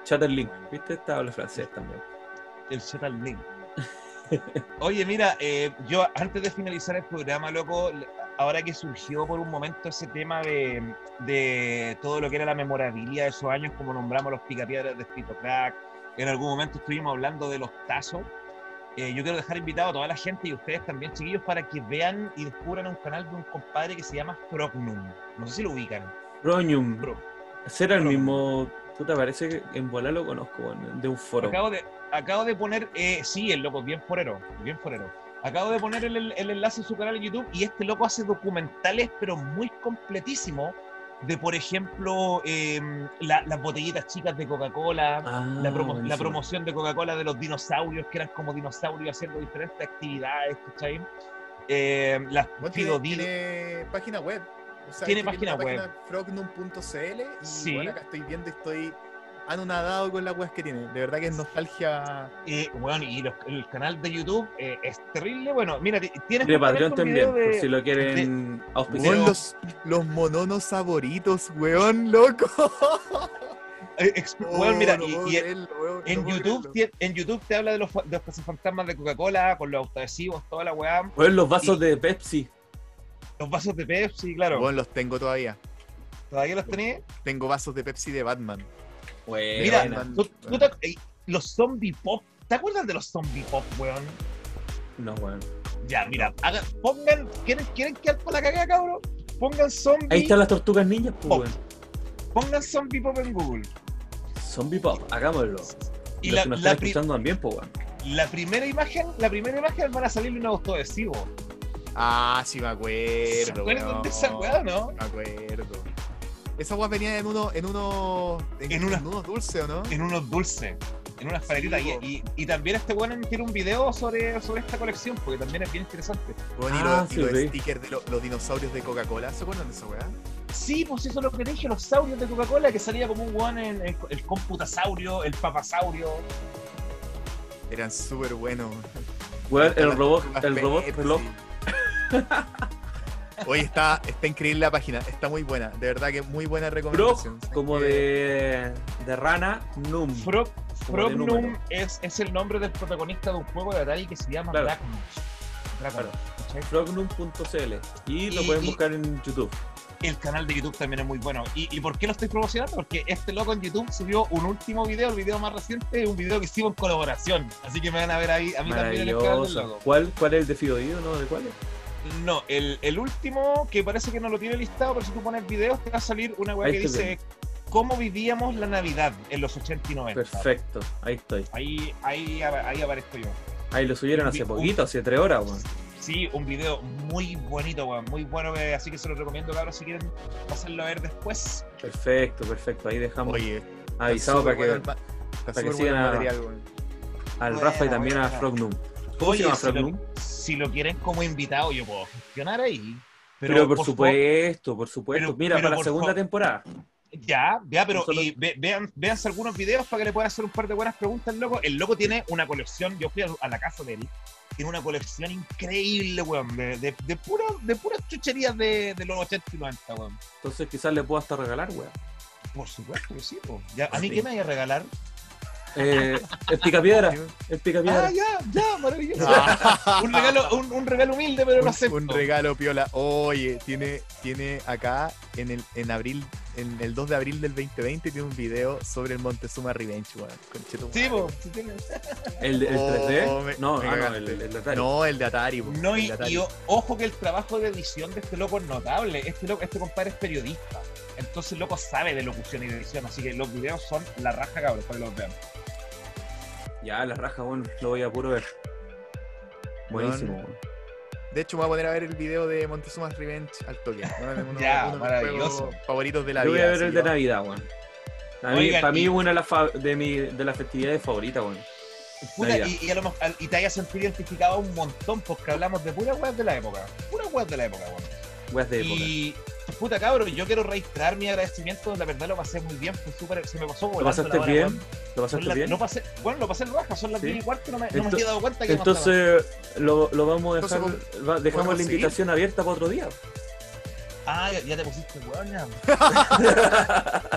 Chat el link. ¿Viste? Está habla francés también. El chat al link. Oye, mira, eh, yo antes de finalizar el programa, loco, ahora que surgió por un momento ese tema de, de todo lo que era la memorabilidad de esos años, como nombramos los picapiedras de Spito Crack, en algún momento estuvimos hablando de los tazos. Eh, yo quiero dejar invitado a toda la gente y ustedes también, chiquillos, para que vean y descubran un canal de un compadre que se llama Frognum. No sé si lo ubican. Ronium. Pro- Ese era el mismo. Puta, parece que en bola lo conozco, de un foro. Acabo de, acabo de poner, eh, sí, el loco, bien forero, bien forero. Acabo de poner el, el enlace en su canal de YouTube y este loco hace documentales, pero muy completísimos, de por ejemplo, eh, la- las botellitas chicas de Coca-Cola, Ah, la, promo- la promoción de Coca-Cola de los dinosaurios, que eran como dinosaurios haciendo diferentes actividades, ¿cachai? Eh, las tiene, tiene página web. O sea, Tiene página página Frognum.cl y Sí. bueno, acá estoy viendo y estoy anonadado con las weas que tiene. De verdad que es nostalgia. eh, bueno, y los- el canal de YouTube eh, es terrible. Bueno, mira, ti- tienes De Patreon también, de- si lo quieren auspiciar. Weón, los, los mononos favoritos, weón, loco. eh, expl- weón, mira, y- y, en en YouTube, tie- en YouTube te habla de los, de los fantasmas de Coca-Cola, con los autoadhesivos, toda la weá, Weón, los vasos Y- de Pepsi. Los vasos de Pepsi, claro. Bueno, los tengo todavía. ¿Todavía los tenés? Tengo vasos de Pepsi de Batman. Mira, Batman. tú- tú te- eh, los zombie pop, ¿te acuerdas de los zombie pop, weón? No, weón. Ya, mira, pongan, ¿quieren, ¿quieren quedar con la cagada, cabrón? Pongan zombie, Ahí están las tortugas ninjas, pues, weón. pongan zombie pop en Google. Zombie Pop, hagámoslo. Y la, que nos la están escuchando también, pues, weón. la primera imagen, la primera imagen van a salir un autoadhesivo. Ah, sí me acuerdo. ¿Se acuerdan de esa weá, no? Me acuerdo. Esa weá venía en uno, en uno, en, En una- en unos dulces, ¿o no? En unos dulces, en unas paletitas. Sí, y, y- y también este weón tiene un video sobre, sobre esta colección, porque también es bien interesante. Bueno, y Ah, los, y sí, los sí. stickers de lo- los dinosaurios de Coca-Cola, ¿se acuerdan de esa weá? Sí, pues eso es lo que te dije, los saurios de Coca-Cola, que salía como un weón en el, el computasaurio, el papasaurio. Eran súper buenos. Weón, el robot, el robot Pepsi. Oye, está, está increíble la página, está muy buena, de verdad que muy buena Frog, recomendación. como de, de rana, Num. Frog, número. es, es el nombre del protagonista de un juego de Atari que se llama Claro. ¿cachai? Frognum.cl. Y lo pueden y- buscar en YouTube. El canal de YouTube también es muy bueno. ¿Y, y por qué lo estoy promocionando? Porque este loco en YouTube subió un último video, el video más reciente, un video que hicimos en colaboración. Así que me van a ver ahí, a mí también en el canal del Maravilloso. loco. ¿Cuál, ¿Cuál es el de Fido no? ¿De cuál es? No, el, el último, que parece que no lo tiene listado, pero si tú pones videos, te va a salir una weá que dice cómo vivíamos la Navidad en los 80 y 90. Perfecto, ahí estoy. Ahí, ahí, ahí aparezco yo. Ahí lo subieron hace poquito, hace tres horas, weón. Sí, un video muy bonito, weón, muy bueno, eh, así que se lo recomiendo, cabros, si quieren pasarlo a ver después. Perfecto, perfecto. Ahí dejamos Oye, avisado para que bueno para bueno sigan el a- material, weón. al Rafa y también a buena. ¿Cómo Oye, si lo-? Si lo quieren como invitado, yo puedo gestionar ahí. Pero, Pero, por, supuesto, por supuesto. pero- Mira, pero para la segunda favor. temporada. Ya, ya, pero Solo- y ve- vean, véanse algunos videos para que le pueda hacer un par de buenas preguntas al loco. El loco tiene una colección, yo fui a, a la casa de él, tiene una colección increíble, weón, de, de, de, puro- de puras chucherías de, de los 80 y 90, weón. Entonces quizás le puedo hasta regalar, weón. Por supuesto que sí. Ya, ¿A mí Sí. qué me vaya a regalar? Eh, el picapiedra, el picapiedra. Ah, ya, ya, maravilloso. Ah, un, regalo, un, un regalo humilde, pero lo un, acepto. un regalo piola. Oye, tiene, tiene acá en el en abril, en el 2 de abril del 2020 tiene un video sobre el Montezuma Revenge, weón. Sí, sí. El, el Oh, 3D. me- no, me ah, no, el, el de Atari. No, el de Atari, No, y, de Atari. y o- ojo que el trabajo de edición de este loco es notable. Este loco, este compadre es periodista. Entonces el loco sabe de locución y de edición. Así que los videos son la raja, cabros, para que los vean. Ya, la raja, bueno, lo voy a puro ver. Buenísimo, weón. De hecho, me voy a poner a ver el video de Montezuma's Revenge al toque. Uno de, uno- Ya, uno maravilloso. favoritos de la Yo voy vida. a ver el de Navidad, weón. Oigan, para mí y- una de las fa- de, mi, de las festividades favoritas, weón. Puta, Navidad. y, y a lo y te hayas sentido identificado un montón porque hablamos de puras weas de la época. Puras weas de la época, weón. Weas de época. Puta cabrón, yo quiero reiterar mi agradecimiento. La verdad lo pasé muy bien. Fue súper. Se me pasó ¿Lo volando pasaste la hora, bien? ¿Lo pasaste bien? Lo pasé, bueno, lo pasé en raja, son las Sí. 10 y cuarto, no me, no me había dado cuenta que. Entonces, lo, lo vamos a dejar. Entonces, va- dejamos ¿podemos la invitación abierta para otro día. Ah, ya, ya te pusiste weón, ya.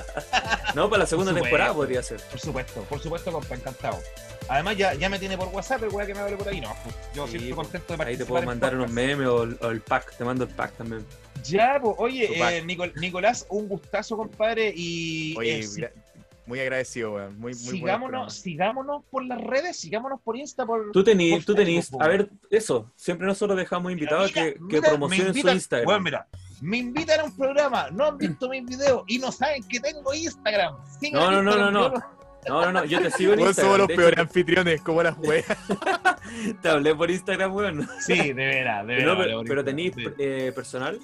No, para la segunda Por temporada podría ser. Por supuesto, por supuesto, compa, encantado. Además, ya, ya me tiene por WhatsApp el weá que me hable por ahí, no. Yo Sí, siento pues, contento de participar. Ahí te puedo mandar unos memes o el pack. Te mando el pack también. Ya, pues, oye, eh, Nicol- Nicolás, un gustazo, compadre. Y Oye, eh, muy agradecido, weón. Muy, muy sigámonos, sigámonos por las redes, sigámonos por Insta, por. Tú tenís, por tú tenís, Facebook, a ver, eso. Siempre nosotros dejamos invitados Mira, que, mira, promocionen su Instagram. weón, mira, me invitan a un programa, no han visto mis videos y no saben que tengo Instagram. No, no, no, Instagram, no, no. No, no, no, yo te sigo en Instagram. somos los peores anfitriones, como las weas. Te hablé por Instagram, weón. Sí, de veras, de veras. No, pero, pero sí. eh, personal.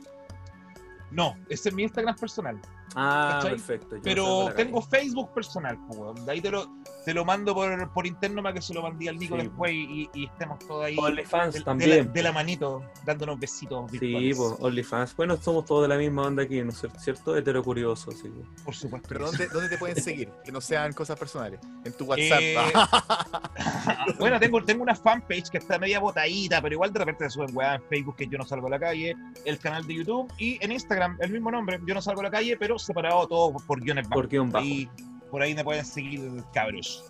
No, ese es mi Instagram personal. Ah, ¿Cachai? perfecto. yo Pero tengo. Facebook personal, pues. De ahí te lo, te lo mando por, por interno para que se lo mandé al Nico Sí. después y, y estemos todos ahí OnlyFans de, de también. la, de la manito, dándonos besitos Sí, pues, OnlyFans. Bueno, somos todos de la misma onda aquí, ¿no es cier- cierto? Heterocurioso, así que. Por supuesto. Pero sí. ¿dónde, ¿dónde te pueden seguir? Que no sean cosas personales. En tu WhatsApp. Eh, bueno, tengo, tengo una fanpage que está media botadita, pero igual de repente se suben weá en Facebook que yo no salgo a la calle, el canal de YouTube y en Instagram el mismo nombre, yo no salgo a la calle, pero separado todo por guiones bajos. Por guion bajo. Ahí, por ahí me pueden seguir, cabros.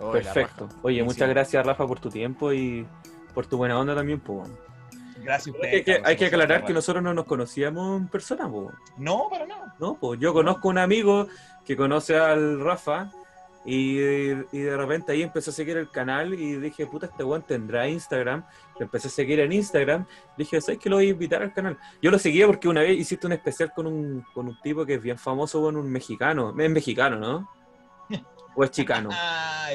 Oh, Perfecto. Oye, Buenísimo. muchas gracias, Rafa, por tu tiempo y por tu buena onda también, pues. Gracias a ustedes. Hay que, cabros, hay que aclarar que nosotros no nos conocíamos en persona, pues. weá. No, para nada. No, pues yo conozco un amigo que conoce al Rafa y, y de repente ahí empecé a seguir el canal y dije, puta, este weón tendrá Instagram. Lo empecé a seguir en Instagram. Dije, ¿sabes que lo voy a invitar al canal? Yo lo seguía porque una vez hiciste un especial con un, con un tipo que es bien famoso, con un mexicano. Es mexicano, ¿no? ¿O es chicano? Ah,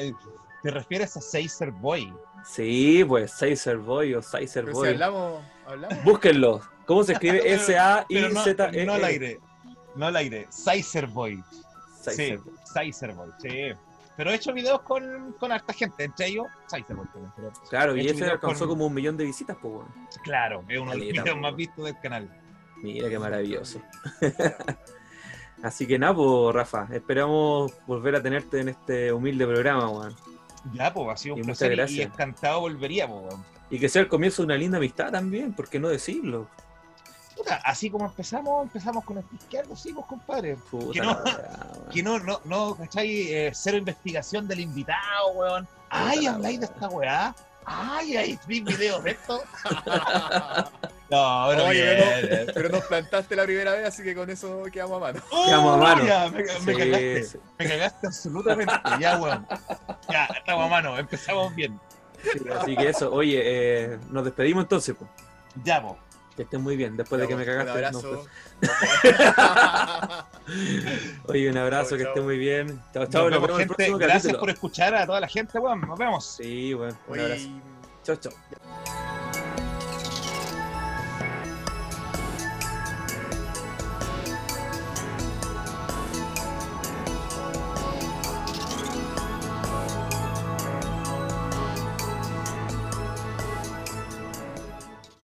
¿te refieres a Caesar Boy? Sí, pues Sizer Boy o Sizer Pero si Boy. hablamos, hablamos. Búsquenlo. ¿Cómo se escribe? Pero- S-A-I-Z-E. Pero no, no al aire. No al aire. Caesar Boy. Sizer Sí, Boy. Boy, sí. Pero he hecho videos con, con harta gente, entre ellos Caesar Boy pero- Claro, He y ese alcanzó con- como un millón de visitas, pues, weón. Claro, es uno de los videos po. más vistos del canal. Mira qué maravilloso. Así que nada, pues, Rafa, esperamos volver a tenerte en este humilde programa, weón. Ya, pues, ha sido un Y muchas placer y- encantado volvería, pues, weón. Y que sea el comienzo de una linda amistad también, ¿por qué no decirlo? Puta, así como empezamos, empezamos con el izquierdo, sí, pues, compadre. Puta Que no. Que no, no, no, ¿cachai? Eh, cero investigación del invitado, weón. Ay, habláis de esta weá. Ay, hay videos de esto. No, pero Oye, bien. Pero nos plantaste la primera vez, así que con eso quedamos a mano. Quedamos a mano. Ya, me, me Sí, cagaste, sí, me cagaste absolutamente. Ya, weón. Ya, estamos a mano, empezamos bien. sí, así que eso, oye, eh, nos despedimos entonces, pues. Ya, po. Que estén muy bien, después de que me Un cagaste. abrazo. no, oye, un abrazo, que estén muy bien. Chao, chao, nos vemos, gente. Gracias capítulo. por escuchar a toda la gente, weón. Nos vemos. Sí, bueno, un Oye, abrazo. Chao, chao.